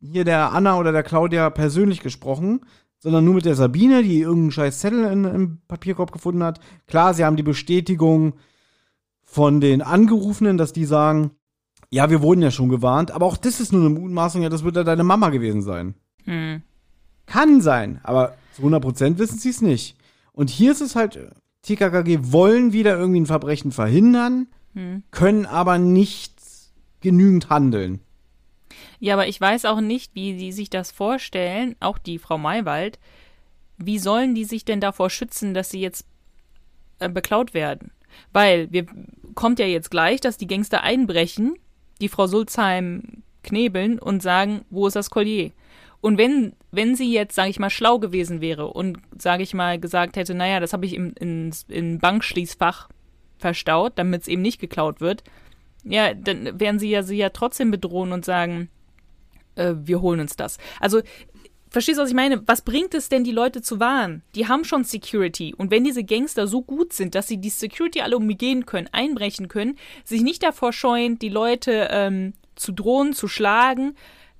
hier der Anna oder der Claudia persönlich gesprochen, sondern nur mit der Sabine, die irgendeinen scheiß Zettel in, im Papierkorb gefunden hat. Klar, sie haben die Bestätigung von den Angerufenen, dass die sagen, ja, wir wurden ja schon gewarnt, aber auch das ist nur eine Mutmaßung, ja, das wird ja deine Mama gewesen sein. Hm. Kann sein, aber zu 100% wissen sie es nicht. Und hier ist es halt, TKKG wollen wieder irgendwie ein Verbrechen verhindern, hm. können aber nicht genügend handeln. Ja, aber ich weiß auch nicht, wie sie sich das vorstellen, auch die Frau Maywald. Wie sollen die sich denn davor schützen, dass sie jetzt äh, beklaut werden? Weil wir kommt ja jetzt gleich, dass die Gangster einbrechen, die Frau Sulzheim knebeln und sagen, wo ist das Collier? Und wenn, wenn sie jetzt, sage ich mal, schlau gewesen wäre und, sage ich mal, gesagt hätte, naja, das habe ich im, in, in Bankschließfach verstaut, damit es eben nicht geklaut wird, ja, dann werden sie ja sie ja trotzdem bedrohen und sagen, äh, wir holen uns das. Also, verstehst du, was ich meine? Was bringt es denn, die Leute zu warnen? Die haben schon Security. Und wenn diese Gangster so gut sind, dass sie die Security alle umgehen können, einbrechen können, sich nicht davor scheuen, die Leute ähm, zu drohen, zu schlagen,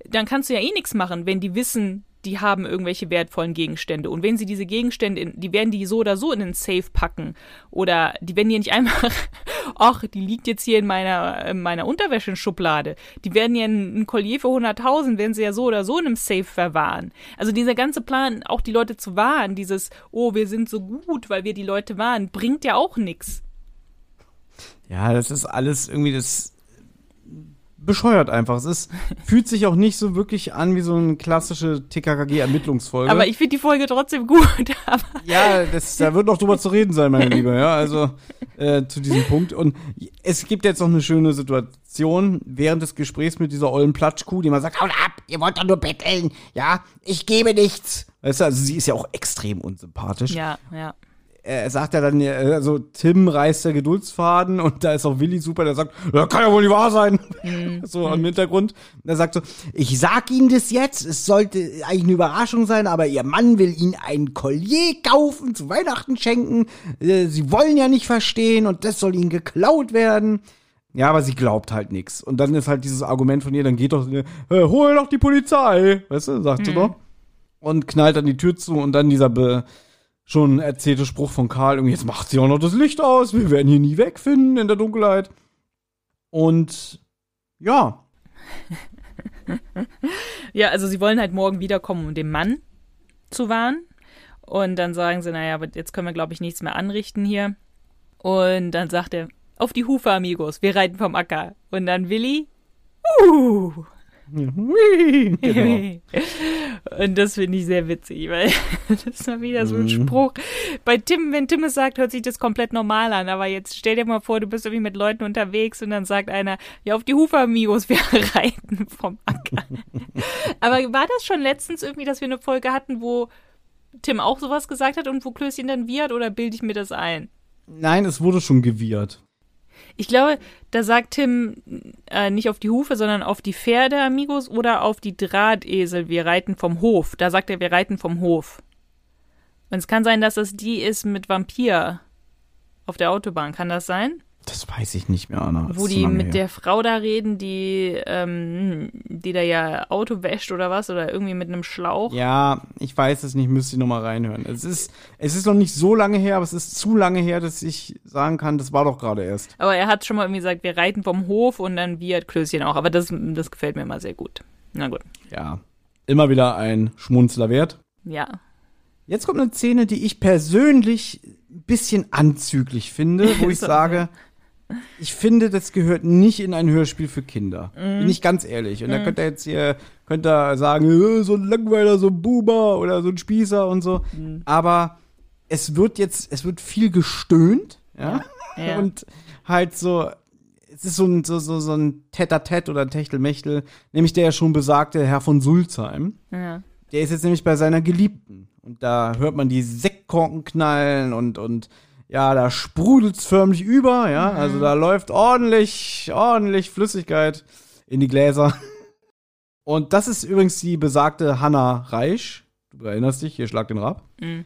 dann kannst du ja eh nichts machen, wenn die wissen, die haben irgendwelche wertvollen Gegenstände. Und wenn sie diese Gegenstände, in, die werden die so oder so in den Safe packen. Oder die werden die nicht einfach, ach, die liegt jetzt hier in meiner, in meiner Unterwäschenschublade. Die werden ja ein, Collier für 100.000, werden sie ja so oder so in einem Safe verwahren. Also dieser ganze Plan, auch die Leute zu wahren, dieses, oh, wir sind so gut, weil wir die Leute wahren, bringt ja auch nichts. Ja, das ist alles irgendwie das bescheuert einfach. Es ist, fühlt sich auch nicht so wirklich an wie so eine klassische TKKG-Ermittlungsfolge. Aber ich finde die Folge trotzdem gut. ja, das, da wird noch drüber zu reden sein, meine Liebe. Ja, also äh, zu diesem Punkt. Und es gibt jetzt noch eine schöne Situation während des Gesprächs mit dieser ollen Platschkuh, die mal sagt, haut ab, ihr wollt doch nur betteln. Ja, ich gebe nichts. Weißt du, also sie ist ja auch extrem unsympathisch. Ja, ja er sagt ja dann, also Tim reißt der Geduldsfaden und da ist auch Willi super, der sagt, ja, kann ja wohl nicht wahr sein. Mhm. so im Hintergrund. Er sagt so, ich sag Ihnen das jetzt, es sollte eigentlich eine Überraschung sein, aber Ihr Mann will Ihnen ein Collier kaufen, zu Weihnachten schenken. Äh, Sie wollen ja nicht verstehen und das soll Ihnen geklaut werden. Ja, aber sie glaubt halt nichts. Und dann ist halt dieses Argument von ihr, dann geht doch, äh, hol doch die Polizei, weißt du, sagt mhm. sie doch. Und knallt dann die Tür zu und dann dieser be schon erzählte Spruch von Karl, jetzt macht sie auch noch das Licht aus, wir werden hier nie wegfinden in der Dunkelheit. Und ja. ja, also sie wollen halt morgen wiederkommen, um den Mann zu warnen. Und dann sagen sie, naja, jetzt können wir, glaube ich, nichts mehr anrichten hier. Und dann sagt er, auf die Hufe, Amigos, wir reiten vom Acker. Und dann Willi, uh, genau. Und das finde ich sehr witzig, weil das ist mal wieder so ein mhm. Spruch. Bei Tim, wenn Tim es sagt, hört sich das komplett normal an. Aber jetzt stell dir mal vor, du bist irgendwie mit Leuten unterwegs und dann sagt einer, ja, auf die Hufe, Amigos, wir reiten vom Acker. Aber war das schon letztens irgendwie, dass wir eine Folge hatten, wo Tim auch sowas gesagt hat und wo Klößchen dann wiehert oder bilde ich mir das ein? Nein, es wurde schon gewiehert. Ich glaube, da sagt Tim äh, nicht auf die Hufe, sondern auf die Pferde, Amigos, oder auf die Drahtesel, wir reiten vom Hof. Da sagt er, wir reiten vom Hof. Und es kann sein, dass das die ist mit Vampir auf der Autobahn. Kann das sein? Das weiß ich nicht mehr, Anna. Wo die mit her. der Frau da reden, die, ähm, die da ja Auto wäscht oder was, oder irgendwie mit einem Schlauch. Ja, ich weiß es nicht, müsste ich nochmal reinhören. Es ist, es ist noch nicht so lange her, aber es ist zu lange her, dass ich sagen kann, das war doch gerade erst. Aber er hat schon mal irgendwie gesagt, wir reiten vom Hof und dann wir Klößchen auch. Aber das, das gefällt mir immer sehr gut. Na gut. Ja. Immer wieder ein Schmunzler wert. Ja. Jetzt kommt eine Szene, die ich persönlich ein bisschen anzüglich finde, wo ich sage, ich finde, das gehört nicht in ein Hörspiel für Kinder. Bin ich ganz ehrlich. Und da könnt ihr jetzt hier, könnt ihr sagen, äh, so ein Langweiler, so ein Buber oder so ein Spießer und so. Aber es wird jetzt, es wird viel gestöhnt, ja. Ja. Und halt so, es ist so ein, so, so, so ein Tête-à-Tête oder ein Techtelmechtel, nämlich der ja schon besagte Herr von Sulzheim. ja. Der ist jetzt nämlich bei seiner Geliebten. Und da hört man die Sektkorken knallen und, und ja, da sprudelt's förmlich über, ja. Also da läuft ordentlich, ordentlich Flüssigkeit in die Gläser. Und das ist übrigens die besagte Hanna Reisch. Du erinnerst dich, hier schlag den Rab. Mhm.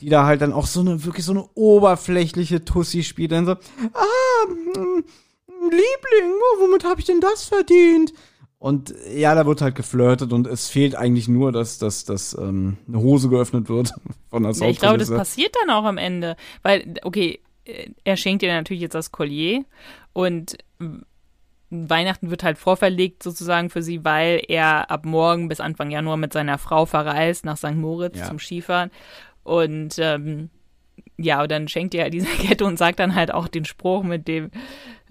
Die da halt dann auch so eine, wirklich so eine oberflächliche Tussi spielt. Dann so, ah, mm, Liebling, oh, womit habe ich denn das verdient? Und ja, da wird halt geflirtet und es fehlt eigentlich nur, dass, dass, dass ähm, eine Hose geöffnet wird von der Ja, ich glaube, das passiert dann auch am Ende. Weil, okay, äh, er schenkt ihr natürlich jetzt das Collier und Weihnachten wird halt vorverlegt sozusagen für sie, weil er ab morgen bis Anfang Januar mit seiner Frau verreist nach St. Moritz Ja. zum Skifahren. Und ähm, ja, und dann schenkt er diese Kette und sagt dann halt auch den Spruch mit dem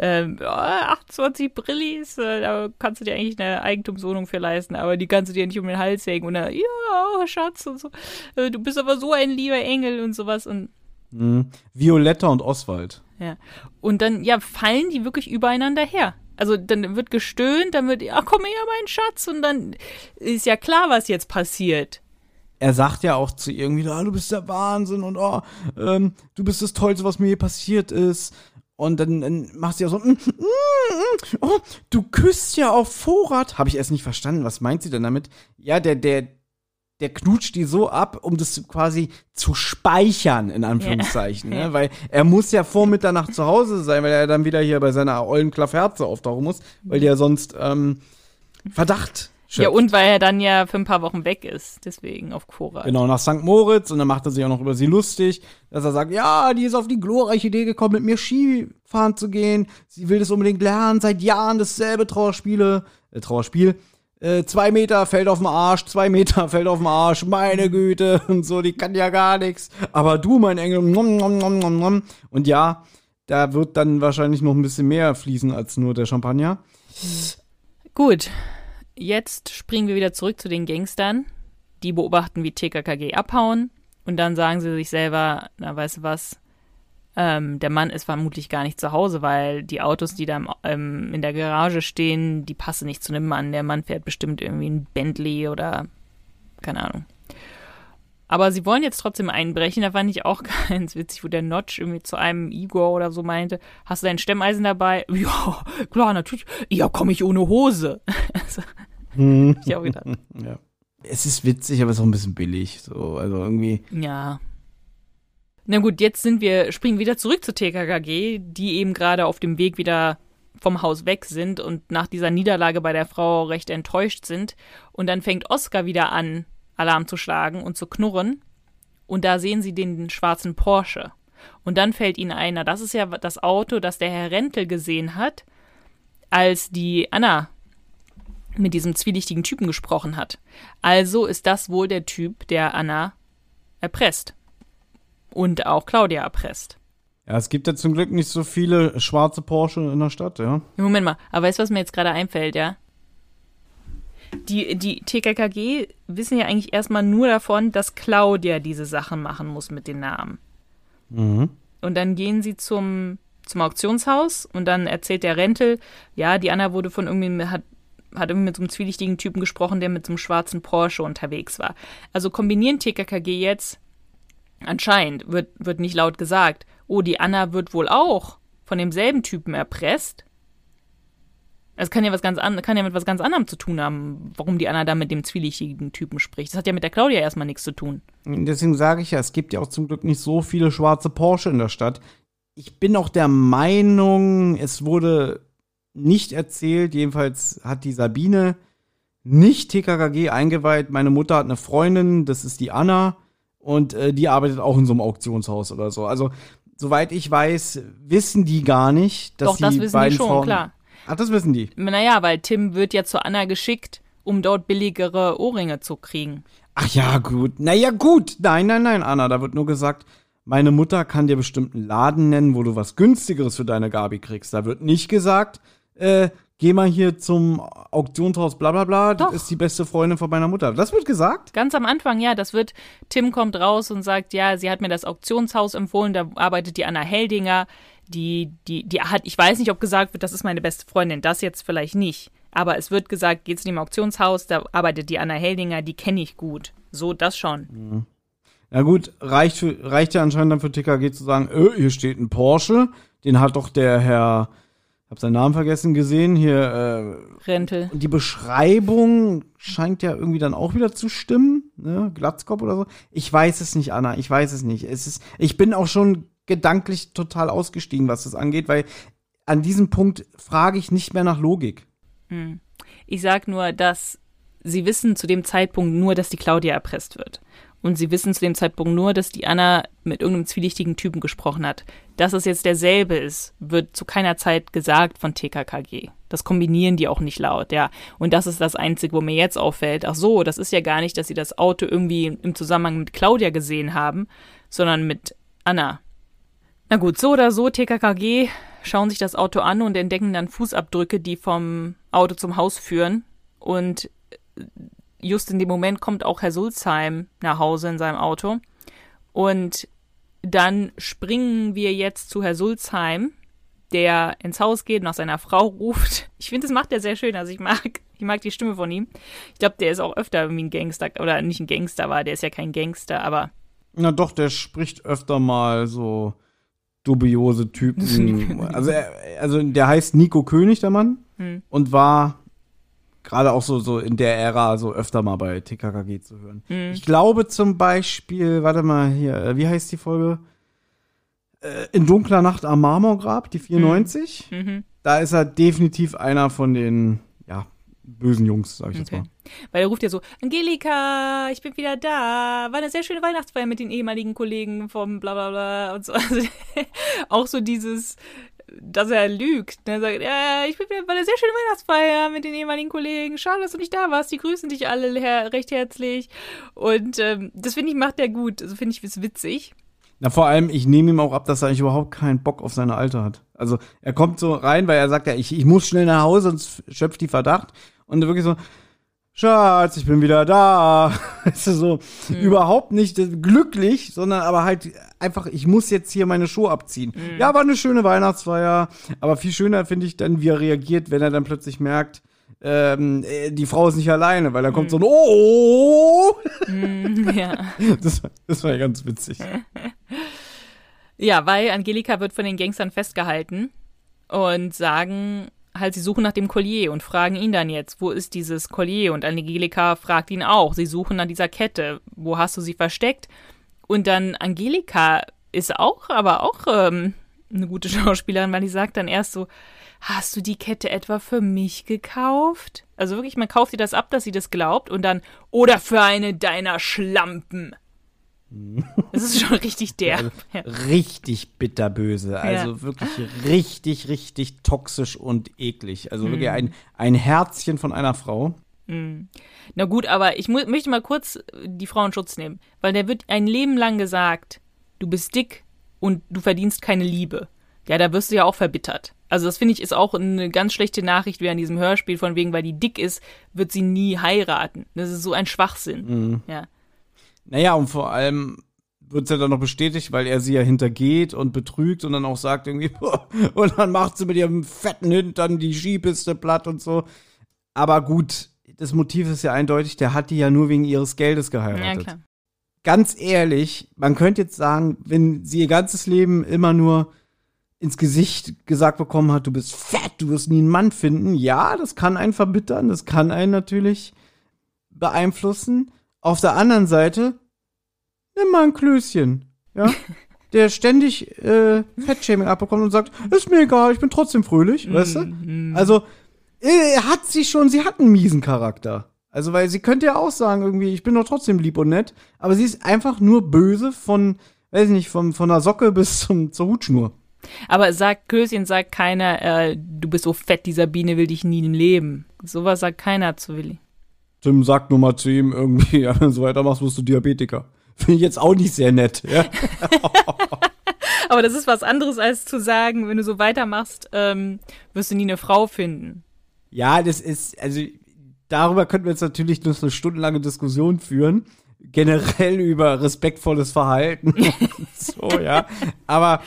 ähm, oh, 28 Brillis, äh, da kannst du dir eigentlich eine Eigentumswohnung für leisten, aber die kannst du dir nicht um den Hals hängen. Und dann, ja, oh, Schatz und so. Äh, du bist aber so ein lieber Engel und sowas. Und Mhm. Violetta und Oswald. ja. Und dann, ja, fallen die wirklich übereinander her. Also dann wird gestöhnt, dann wird, ja, komm her, mein Schatz. Und dann ist ja klar, was jetzt passiert. er sagt ja auch zu ihr irgendwie, ah, du bist der Wahnsinn und oh, ähm, du bist das Tollste, was mir je passiert ist. Und dann, dann machst du ja so, mm, mm, mm, oh, du küsst ja auf Vorrat. Habe ich erst nicht verstanden. Was meint sie denn damit? Ja, der, der, der knutscht die so ab, um das quasi zu speichern, in Anführungszeichen. Ja. Ne? Weil er muss ja vor Mitternacht zu Hause sein, weil er dann wieder hier bei seiner ollen Klaffherze auftauchen muss, weil die ja sonst ähm, Verdacht schöpft. Ja, und weil er dann ja für ein paar Wochen weg ist, deswegen auf Quora. Genau, nach St. Moritz und dann macht er sich auch noch über sie lustig, dass er sagt, ja, die ist auf die glorreiche Idee gekommen, mit mir Skifahren zu gehen. Sie will das unbedingt lernen, seit Jahren dasselbe Trauerspiele, äh, Trauerspiel. Äh, zwei Meter fällt auf den Arsch, zwei Meter fällt auf den Arsch, meine Güte und so, die kann ja gar nichts. Aber du, mein Engel, nom, nom, nom, nom, nom. und ja, da wird dann wahrscheinlich noch ein bisschen mehr fließen als nur der Champagner. Gut, jetzt springen wir wieder zurück zu den Gangstern. Die beobachten, wie TKKG abhauen. Und dann sagen sie sich selber, na, weißt du was, ähm, der Mann ist vermutlich gar nicht zu Hause, weil die Autos, die da im, ähm, in der Garage stehen, die passen nicht zu dem Mann. Der Mann fährt bestimmt irgendwie ein Bentley oder keine Ahnung. Aber sie wollen jetzt trotzdem einbrechen. Da fand ich auch ganz witzig, wo der Notch irgendwie zu einem Igor oder so meinte, hast du dein Stemmeisen dabei? Ja, klar, natürlich. Ja, komme ich ohne Hose. also, hab ich auch gedacht. Ja. Es ist witzig, aber es ist auch ein bisschen billig. So, also irgendwie. Ja. Na gut, jetzt sind wir, springen wieder zurück zu TKKG, die eben gerade auf dem Weg wieder vom Haus weg sind und nach dieser Niederlage bei der Frau recht enttäuscht sind. Und dann fängt Oskar wieder an, Alarm zu schlagen und zu knurren. Und da sehen sie den schwarzen Porsche. Und dann fällt ihnen ein, na, das ist ja das Auto, das der Herr Rentel gesehen hat, als die Anna mit diesem zwielichtigen Typen gesprochen hat. Also ist das wohl der Typ, der Anna erpresst. Und auch Claudia erpresst. Ja, es gibt ja zum Glück nicht so viele schwarze Porsche in der Stadt, ja. Moment mal, aber weißt du, was mir jetzt gerade einfällt, ja? Die, die TKKG wissen ja eigentlich erstmal nur davon, dass Claudia diese Sachen machen muss mit den Namen. Mhm. Und dann gehen sie zum, zum Auktionshaus und dann erzählt der Rentel, ja, die Anna wurde von irgendwie, hat, hat irgendwie mit so einem zwielichtigen Typen gesprochen, der mit so einem schwarzen Porsche unterwegs war. Also kombinieren TKKG jetzt, anscheinend, wird, wird nicht laut gesagt, oh, die Anna wird wohl auch von demselben Typen erpresst. Es kann ja was ganz an, kann ja mit was ganz anderem zu tun haben, warum die Anna da mit dem zwielichtigen Typen spricht. Das hat ja mit der Claudia erstmal nichts zu tun. Deswegen sage ich ja, es gibt ja auch zum Glück nicht so viele schwarze Porsche in der Stadt. Ich bin auch der Meinung, es wurde nicht erzählt, jedenfalls hat die Sabine nicht TKKG eingeweiht. Meine Mutter hat eine Freundin, das ist die Anna, und äh, die arbeitet auch in so einem Auktionshaus oder so. Also, soweit ich weiß, wissen die gar nicht, dass Doch, das die wissen beiden die schon, Frauen. klar. Ach, das wissen die. Naja, weil Tim wird ja zu Anna geschickt, um dort billigere Ohrringe zu kriegen. Ach ja, gut. Naja, gut. Nein, nein, nein, Anna, da wird nur gesagt, meine Mutter kann dir bestimmt einen Laden nennen, wo du was günstigeres für deine Gabi kriegst. Da wird nicht gesagt, äh, geh mal hier zum Auktionshaus, bla bla bla, Doch. das ist die beste Freundin von meiner Mutter. Das wird gesagt? Ganz am Anfang, ja, das wird, Tim kommt raus und sagt, ja, sie hat mir das Auktionshaus empfohlen, da arbeitet die Anna Heldinger, die, die, die hat, ich weiß nicht, ob gesagt wird, das ist meine beste Freundin, das jetzt vielleicht nicht. Aber es wird gesagt, geht zu dem Auktionshaus, da arbeitet die Anna Heldinger, die kenne ich gut. So, das schon. Na gut, reicht, für, reicht ja anscheinend dann für TKG zu sagen, äh, hier steht ein Porsche, den hat doch der Herr, hab seinen Namen vergessen, gesehen, hier, äh, Rentel. Und die Beschreibung scheint ja irgendwie dann auch wieder zu stimmen, ne? Glatzkopf oder so. Ich weiß es nicht, Anna, ich weiß es nicht. Es ist, ich bin auch schon gedanklich total ausgestiegen, was das angeht, weil an diesem Punkt frage ich nicht mehr nach Logik. Ich sag nur, dass sie wissen zu dem Zeitpunkt nur, dass die Claudia erpresst wird. Und sie wissen zu dem Zeitpunkt nur, dass die Anna mit irgendeinem zwielichtigen Typen gesprochen hat. Dass es jetzt derselbe ist, wird zu keiner Zeit gesagt von TKKG. Das kombinieren die auch nicht laut, ja. Und das ist das Einzige, wo mir jetzt auffällt. Ach so, das ist ja gar nicht, dass sie das Auto irgendwie im Zusammenhang mit Claudia gesehen haben, sondern mit Anna. Na gut, so oder so, TKKG schauen sich das Auto an und entdecken dann Fußabdrücke, die vom Auto zum Haus führen. Und just in dem Moment kommt auch Herr Sulzheim nach Hause in seinem Auto. Und dann springen wir jetzt zu Herr Sulzheim, der ins Haus geht, nach seiner Frau ruft. Ich finde, das macht er sehr schön. Also ich mag, ich mag die Stimme von ihm. Ich glaube, der ist auch öfter irgendwie ein Gangster, oder nicht ein Gangster war, der ist ja kein Gangster, aber Na doch, der spricht öfter mal so dubiose Typen. also, er, also der heißt Nico König, der Mann, Hm. und war gerade auch so, so in der Ära so öfter mal bei TKKG zu hören. Hm. Ich glaube zum Beispiel, warte mal hier, äh, wie heißt die Folge? Äh, In dunkler Nacht am Marmorgrab, die 94. mhm. Da ist er definitiv einer von den, ja, bösen Jungs, sag ich jetzt Okay. mal. Weil er ruft ja so, Angelika, ich bin wieder da. War eine sehr schöne Weihnachtsfeier mit den ehemaligen Kollegen vom bla bla bla und so. Also, auch so dieses, dass er lügt. Er sagt, ja, ich bin wieder, war eine sehr schöne Weihnachtsfeier mit den ehemaligen Kollegen. Schade, dass du nicht da warst. Die grüßen dich alle her recht herzlich. Und ähm, das finde ich, macht er gut. Also finde ich es witzig. Na, vor allem, ich nehme ihm auch ab, dass er eigentlich überhaupt keinen Bock auf seine Alte hat. Also, er kommt so rein, weil er sagt ja, ich, ich muss schnell nach Hause, sonst schöpft die Verdacht. Und wirklich so, Schatz, ich bin wieder da. Weißt du, so, überhaupt nicht glücklich, sondern aber halt einfach, ich muss jetzt hier meine Schuhe abziehen. Ja, war eine schöne Weihnachtsfeier. Aber viel schöner finde ich dann, wie er reagiert, wenn er dann plötzlich merkt, ähm, äh, die Frau ist nicht alleine, weil da kommt so ein Oh! ja. Das, das war ja ganz witzig. Ja, weil Angelika wird von den Gangstern festgehalten und sagen halt, sie suchen nach dem Collier und fragen ihn dann jetzt, wo ist dieses Collier? Und Angelika fragt ihn auch, sie suchen nach dieser Kette, wo hast du sie versteckt? Und dann Angelika ist auch, aber auch ähm, eine gute Schauspielerin, weil die sagt dann erst so, hast du die Kette etwa für mich gekauft? Also wirklich, man kauft ihr das ab, dass sie das glaubt und dann, oder für eine deiner Schlampen. Das ist schon richtig derb. Ja. richtig bitterböse. Also wirklich richtig, richtig toxisch und eklig. Also wirklich ein, ein Herzchen von einer Frau. Na gut, aber ich möchte mal kurz die Frau in Schutz nehmen, weil der wird ein Leben lang gesagt, du bist dick und du verdienst keine Liebe. Ja, da wirst du ja auch verbittert. Also das finde ich ist auch eine ganz schlechte Nachricht wie an diesem Hörspiel von wegen, weil die dick ist, wird sie nie heiraten. Das ist so ein Schwachsinn. Ja. Naja, und vor allem wird es ja dann noch bestätigt, weil er sie ja hintergeht und betrügt und dann auch sagt irgendwie, und dann macht sie mit ihrem fetten Hintern die Skipiste platt und so. Aber gut, das Motiv ist ja eindeutig, der hat die ja nur wegen ihres Geldes Ja, geheiratet. klar. ganz ehrlich, man könnte jetzt sagen, wenn sie ihr ganzes Leben immer nur ins Gesicht gesagt bekommen hat, du bist fett, du wirst nie einen Mann finden. Ja, das kann einen verbittern, das kann einen natürlich beeinflussen. Auf der anderen Seite, nimm mal ein Klößchen, ja, der ständig äh, Fettshaming abbekommt und sagt, ist mir egal, ich bin trotzdem fröhlich, weißt du? Also, äh, hat sie schon, sie hat einen miesen Charakter. Also, weil sie könnte ja auch sagen, irgendwie, ich bin doch trotzdem lieb und nett, aber sie ist einfach nur böse von, weiß ich nicht, von, von der Socke bis zum, zur Hutschnur. Aber sagt Klößchen, sagt keiner, äh, du bist so fett, die Sabine will dich nie im Leben. Sowas sagt keiner zu Willi. Tim sagt nur mal zu ihm irgendwie, ja, wenn du so weitermachst, wirst du Diabetiker. Finde ich jetzt auch nicht sehr nett, ja. Aber das ist was anderes, als zu sagen, wenn du so weitermachst, ähm, wirst du nie eine Frau finden. Ja, das ist, also darüber könnten wir jetzt natürlich nur so eine stundenlange Diskussion führen. Generell über respektvolles Verhalten. so, ja. Aber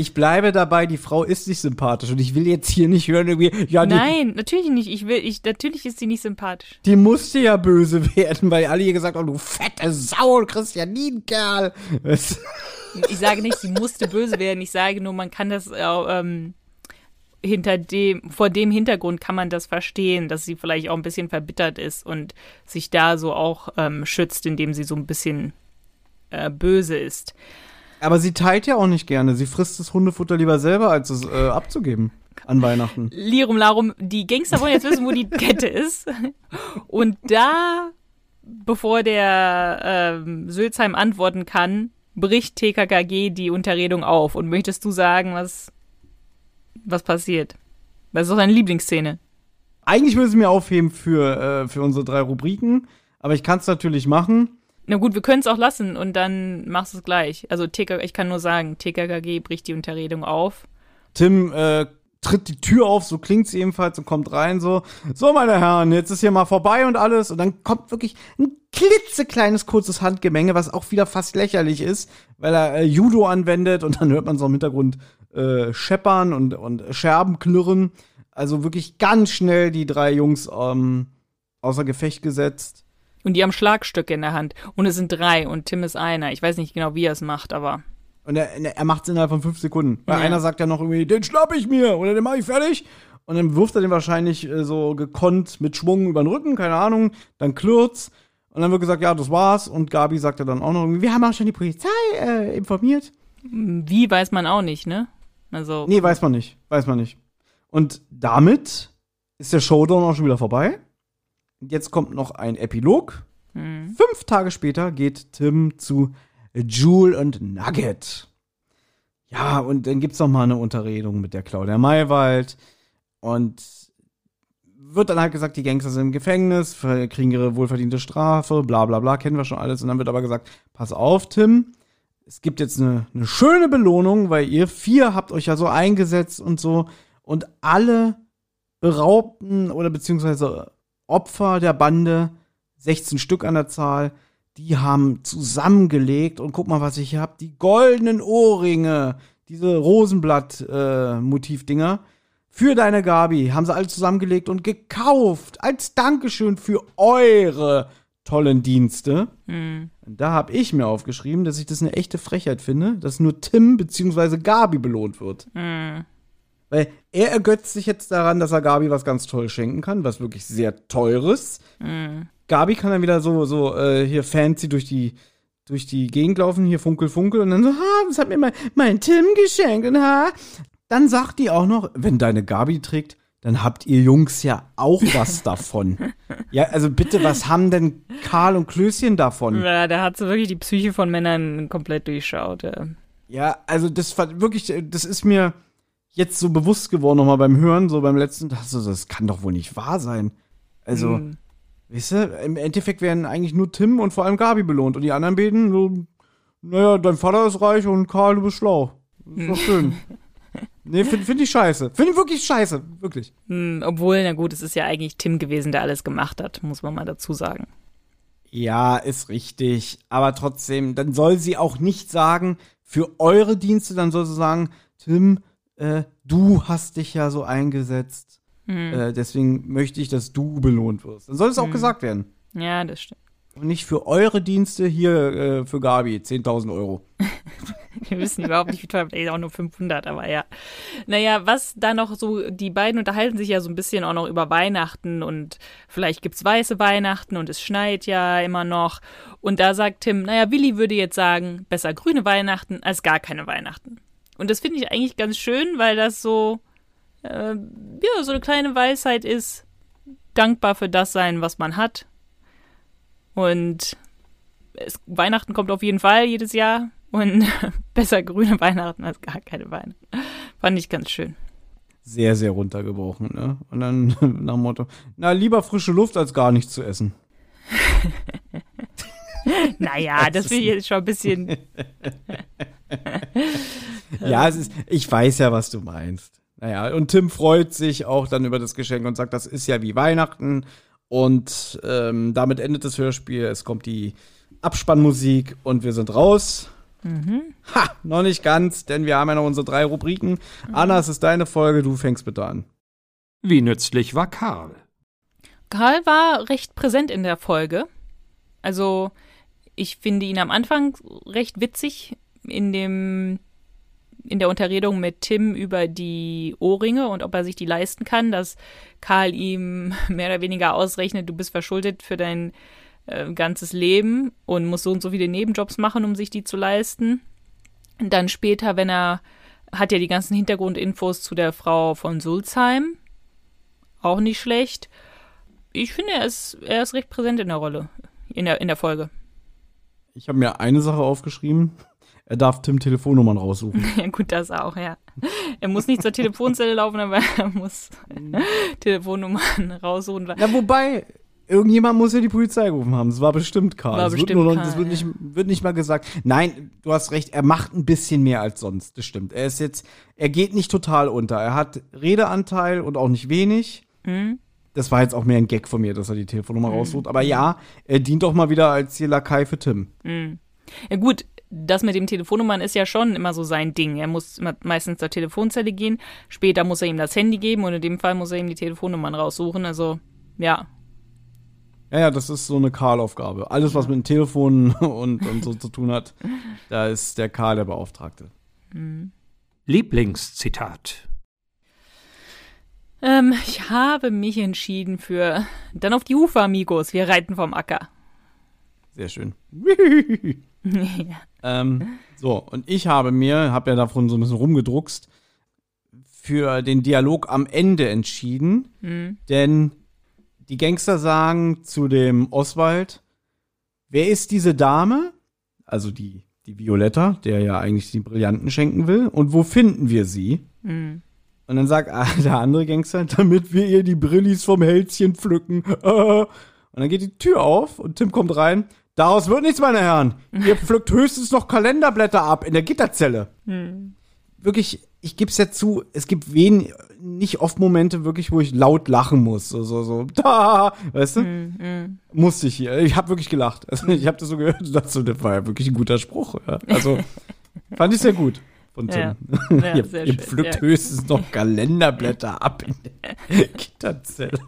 ich bleibe dabei, die Frau ist nicht sympathisch und ich will jetzt hier nicht hören, irgendwie, ja, die, Nein, natürlich nicht. Ich will, ich, natürlich ist sie nicht sympathisch. die musste ja böse werden, weil alle hier gesagt haben, du fette Sau, du kriegst ja nie einen Kerl. Weißt du? Ich sage nicht, sie musste böse werden. Ich sage nur, man kann das äh, ähm, hinter dem, vor dem Hintergrund kann man das verstehen, dass sie vielleicht auch ein bisschen verbittert ist und sich da so auch ähm, schützt, indem sie so ein bisschen äh, böse ist. Aber sie teilt ja auch nicht gerne. Sie frisst das Hundefutter lieber selber, als es äh, abzugeben an Weihnachten. Lirum Larum, die Gangster wollen jetzt wissen, wo die Kette ist. Und da, bevor der ähm, Sülzheim antworten kann, bricht TKKG die Unterredung auf. Und möchtest du sagen, was, was passiert? Das ist doch deine Lieblingsszene. Eigentlich würde sie mir aufheben für, äh, für unsere drei Rubriken, aber ich kann es natürlich machen. Na gut, wir können es auch lassen und dann machst du es gleich. Also TK, ich kann nur sagen, TKKG bricht die Unterredung auf. Tim äh, tritt die Tür auf, so klingt's ebenfalls und kommt rein so, so meine Herren, jetzt ist hier mal vorbei und alles und dann kommt wirklich ein klitzekleines kurzes Handgemenge, was auch wieder fast lächerlich ist, weil er äh, Judo anwendet und dann hört man so im Hintergrund äh, scheppern und, und Scherben knurren. Also wirklich ganz schnell die drei Jungs ähm, außer Gefecht gesetzt. Und die haben Schlagstöcke in der Hand. Und es sind drei und Tim ist einer. Ich weiß nicht genau, wie er es macht, aber. Und er, er macht's innerhalb von fünf Sekunden. Weil Ja. einer sagt ja noch irgendwie, den schnapp ich mir oder den mach ich fertig. Und dann wirft er den wahrscheinlich äh, so gekonnt mit Schwung über den Rücken, keine Ahnung. Dann klirrt's. Und dann wird gesagt, ja, das war's. Und Gabi sagt ja dann auch noch irgendwie, wir haben auch schon die Polizei äh, informiert. Wie weiß man auch nicht, ne? Also. Nee, weiß man nicht. Weiß man nicht. Und damit ist der Showdown auch schon wieder vorbei. Jetzt kommt noch ein Epilog. Hm. Fünf Tage später geht Tim zu Jule und Nugget. Ja, und dann gibt's noch mal eine Unterredung mit der Claudia Maywald. Und wird dann halt gesagt, die Gangster sind im Gefängnis, kriegen ihre wohlverdiente Strafe, bla bla bla, kennen wir schon alles. Und dann wird aber gesagt, pass auf, Tim, es gibt jetzt eine, eine schöne Belohnung, weil ihr vier habt euch ja so eingesetzt und so. Und alle beraubten oder beziehungsweise Opfer der Bande, 16 Stück an der Zahl, die haben zusammengelegt und guck mal, was ich hier hab, die goldenen Ohrringe, diese Rosenblatt-Motivdinger. für deine Gabi haben sie alle zusammengelegt und gekauft als Dankeschön für eure tollen Dienste. Hm. Und da habe ich mir aufgeschrieben, dass ich das eine echte Frechheit finde, dass nur Tim bzw. Gabi belohnt wird. Hm. Weil er ergötzt sich jetzt daran, dass er Gabi was ganz Tolles schenken kann, was wirklich sehr Teures. Hm. Gabi kann dann wieder so, so äh, hier fancy durch die, durch die Gegend laufen, hier funkel, funkel. Und dann so, ha, das hat mir mein, mein Tim geschenkt. Und ha. Dann sagt die auch noch, wenn deine Gabi trägt, dann habt ihr Jungs ja auch was davon. Ja, also bitte, was haben denn Karl und Klößchen davon? Ja, da hat sie wirklich die Psyche von Männern komplett durchschaut. Ja. Ja, also das war wirklich, das ist mir jetzt so bewusst geworden nochmal beim Hören, so beim letzten, das, das kann doch wohl nicht wahr sein. Also, Hm. weißt du, im Endeffekt werden eigentlich nur Tim und vor allem Gabi belohnt und die anderen beiden, so, naja, dein Vater ist reich und Karl, du bist schlau. Das ist doch schön. nee, finde find ich scheiße. Finde ich wirklich scheiße, wirklich. Hm, obwohl, na gut, es ist ja eigentlich Tim gewesen, der alles gemacht hat, muss man mal dazu sagen. Ja, ist richtig. Aber trotzdem, dann soll sie auch nicht sagen, für eure Dienste, dann soll sie sagen, Tim, äh, du hast dich ja so eingesetzt. Hm. Äh, deswegen möchte ich, dass du belohnt wirst. Dann soll es auch gesagt werden. Ja, das stimmt. Und nicht für eure Dienste hier äh, für Gabi 10.000 Euro. Wir wissen überhaupt nicht, wie teuer, vielleicht auch nur 500, aber ja. Naja, was da noch so, die beiden unterhalten sich ja so ein bisschen auch noch über Weihnachten und vielleicht gibt's weiße Weihnachten und es schneit ja immer noch. Und da sagt Tim, naja, Willi würde jetzt sagen, besser grüne Weihnachten als gar keine Weihnachten. Und das finde ich eigentlich ganz schön, weil das so, äh, ja, so eine kleine Weisheit ist, dankbar für das sein, was man hat. Und es, Weihnachten kommt auf jeden Fall jedes Jahr und besser grüne Weihnachten als gar keine Weihnachten. Fand ich ganz schön. Sehr, sehr runtergebrochen, ne? Und dann nach dem Motto, na, lieber frische Luft als gar nichts zu essen. naja, das, das finde ich jetzt schon ein bisschen. Ja, es ist, ich weiß ja, was du meinst. Naja, und Tim freut sich auch dann über das Geschenk und sagt, das ist ja wie Weihnachten. Und ähm, damit endet das Hörspiel. Es kommt die Abspannmusik und wir sind raus. Mhm. Ha, noch nicht ganz, denn wir haben ja noch unsere drei Rubriken. Mhm. Anna, es ist deine Folge, du fängst bitte an. Wie nützlich war Karl? Karl war recht präsent in der Folge. Also, ich finde ihn am Anfang recht witzig in dem in der Unterredung mit Tim über die Ohrringe und ob er sich die leisten kann, dass Karl ihm mehr oder weniger ausrechnet, du bist verschuldet für dein äh, ganzes Leben und musst so und so viele Nebenjobs machen, um sich die zu leisten. Und dann später, wenn er hat ja die ganzen Hintergrundinfos zu der Frau von Sulzheim. Auch nicht schlecht. Ich finde, er ist, er ist recht präsent in der Rolle, in der, in der Folge. Ich habe mir eine Sache aufgeschrieben. Er darf Tim Telefonnummern raussuchen. Ja, gut, das auch, ja. Er muss nicht zur Telefonzelle laufen, aber er muss Telefonnummern raussuchen. Ja, wobei, irgendjemand muss ja die Polizei gerufen haben. Das war bestimmt Karl. War das bestimmt wird, nur, Karl, das wird, nicht, wird nicht mal gesagt. Nein, du hast recht, er macht ein bisschen mehr als sonst. Das stimmt. Er ist jetzt, er geht nicht total unter. Er hat Redeanteil und auch nicht wenig. Mhm. Das war jetzt auch mehr ein Gag von mir, dass er die Telefonnummer mhm. raussucht. Aber ja, er dient doch mal wieder als hier Lakai für Tim. Mhm. Ja gut, das mit dem Telefonnummern ist ja schon immer so sein Ding. Er muss immer meistens zur Telefonzelle gehen, später muss er ihm das Handy geben und in dem Fall muss er ihm die Telefonnummern raussuchen. Also, ja. Ja, ja, das ist so eine Karl-Aufgabe. Alles, was mit dem Telefon und, und so zu tun hat, da ist der Karl der Beauftragte. Mhm. Lieblingszitat. Ähm, ich habe mich entschieden für dann auf die Hufe, Amigos. Wir reiten vom Acker. Sehr schön. ja. ähm, so, und ich habe mir, habe ja davon so ein bisschen rumgedruckst, für den Dialog am Ende entschieden. Mhm. Denn die Gangster sagen zu dem Oswald, wer ist diese Dame? Also die, die Violetta, der ja eigentlich die Brillanten schenken will. Und wo finden wir sie? Mhm. Und dann sagt der andere Gangster, damit wir ihr die Brillis vom Hälschen pflücken. Und dann geht die Tür auf und Tim kommt rein. Daraus wird nichts, meine Herren. Ihr pflückt höchstens noch Kalenderblätter ab in der Gitterzelle. Hm. Wirklich, ich gebe es ja zu, es gibt wen, nicht oft Momente wirklich, wo ich laut lachen muss. So, so, so, da, weißt du? Hm, hm. Musste ich hier. Ich habe wirklich gelacht. Also, ich habe das so gehört und dachte so, das war ja wirklich ein guter Spruch. Ja. Also, fand ich sehr gut Tim. Ja, ja, ihr, ihr pflückt ja. höchstens noch Kalenderblätter ab in der Gitterzelle.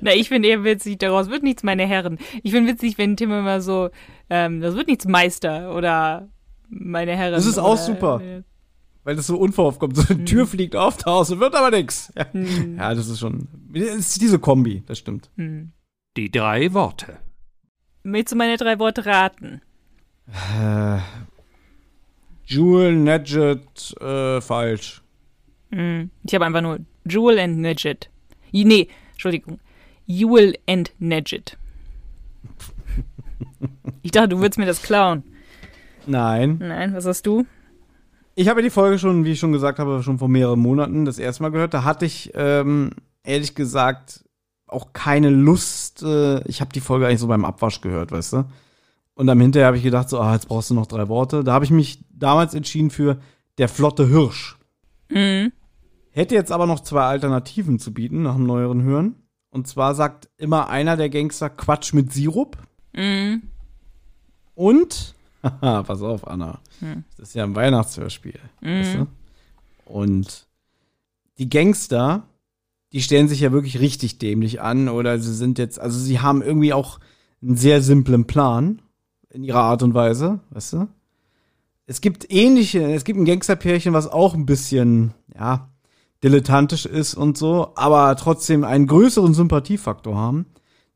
Na, ich finde eher witzig, daraus wird nichts, meine Herren. Ich finde witzig, wenn Tim immer so, ähm, das wird nichts Meister oder meine Herren. Das ist auch oder, super. Äh, weil das so unverhofft kommt. So eine hm. Tür fliegt auf, draußen wird aber nichts. Ja. Hm. ja, das ist schon, das ist diese Kombi, das stimmt. Hm. Die drei Worte. Willst du meine drei Worte raten? Äh, Jewel, Nedget, äh, falsch. Mm, ich habe einfach nur Jewel and Nedget. Nee, Entschuldigung. Jewel and Nedget. Ich dachte, du würdest mir das klauen. Nein. Nein, was hast du? Ich habe die Folge schon, wie ich schon gesagt habe, schon vor mehreren Monaten das erste Mal gehört. Da hatte ich ähm, ehrlich gesagt auch keine Lust. Äh, ich habe die Folge eigentlich so beim Abwasch gehört, weißt du? Und am Hinterher habe ich gedacht, so, ah, jetzt brauchst du noch drei Worte. Da habe ich mich damals entschieden für der flotte Hirsch. Mhm. Hätte jetzt aber noch zwei Alternativen zu bieten nach dem neueren Hören. Und zwar sagt immer einer der Gangster Quatsch mit Sirup. Mhm. Und, haha, pass auf, Anna. Mhm. Das ist ja ein Weihnachtshörspiel. Mhm. Weißt du? Und die Gangster, die stellen sich ja wirklich richtig dämlich an oder sie sind jetzt, also sie haben irgendwie auch einen sehr simplen Plan in ihrer Art und Weise, weißt du? es gibt ähnliche, es gibt ein Gangsterpärchen, was auch ein bisschen, ja, dilettantisch ist und so, aber trotzdem einen größeren Sympathiefaktor haben.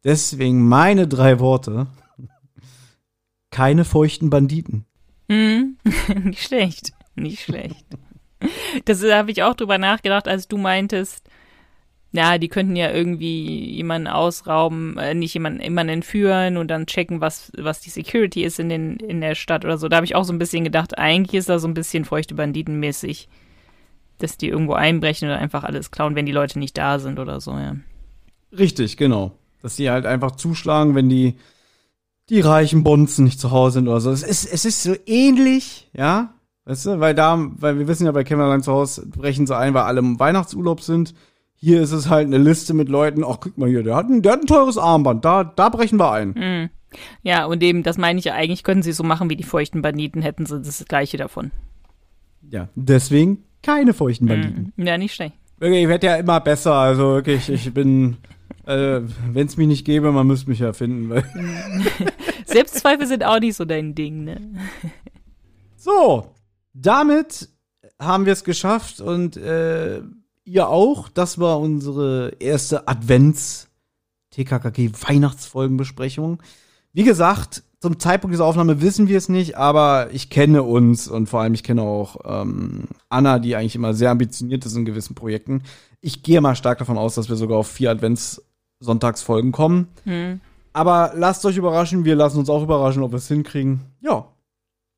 Deswegen meine drei Worte. Keine feuchten Banditen. Hm, nicht schlecht, nicht schlecht. Das habe ich auch drüber nachgedacht, als du meintest, ja, die könnten ja irgendwie jemanden ausrauben, äh, nicht jemanden, jemanden entführen und dann checken, was, was die Security ist in, den, in der Stadt oder so. Da habe ich auch so ein bisschen gedacht, eigentlich ist da so ein bisschen feuchte Banditenmäßig, dass die irgendwo einbrechen oder einfach alles klauen, wenn die Leute nicht da sind oder so, ja. Richtig, genau. Dass die halt einfach zuschlagen, wenn die, die reichen Bonzen nicht zu Hause sind oder so. Es ist, es ist so ähnlich, ja. Weißt du, weil da, weil wir wissen ja, bei Kämmerlein zu Hause brechen sie ein, weil alle im Weihnachtsurlaub sind. Hier ist es halt eine Liste mit Leuten, ach, guck mal hier, der hat ein, der hat ein teures Armband, da, da brechen wir ein. Mhm. Ja, und eben, das meine ich ja, eigentlich können sie so machen wie die feuchten Banditen, hätten sie das gleiche davon. Ja, deswegen keine feuchten Banditen. Mhm. Ja, nicht schlecht. Wirklich, ich werde ja immer besser, also wirklich, ich bin, äh, wenn es mich nicht gäbe, man müsste mich ja finden. Selbstzweifel sind auch nicht so dein Ding, ne? so, damit haben wir es geschafft und äh, ihr auch. Das war unsere erste Advents TKKG Weihnachtsfolgenbesprechung. Wie gesagt, zum Zeitpunkt dieser Aufnahme wissen wir es nicht, aber ich kenne uns und vor allem ich kenne auch ähm, Anna, die eigentlich immer sehr ambitioniert ist in gewissen Projekten. Ich gehe mal stark davon aus, dass wir sogar auf vier Advents-Sonntagsfolgen kommen. Hm. Aber lasst euch überraschen, wir lassen uns auch überraschen, ob wir es hinkriegen. Ja.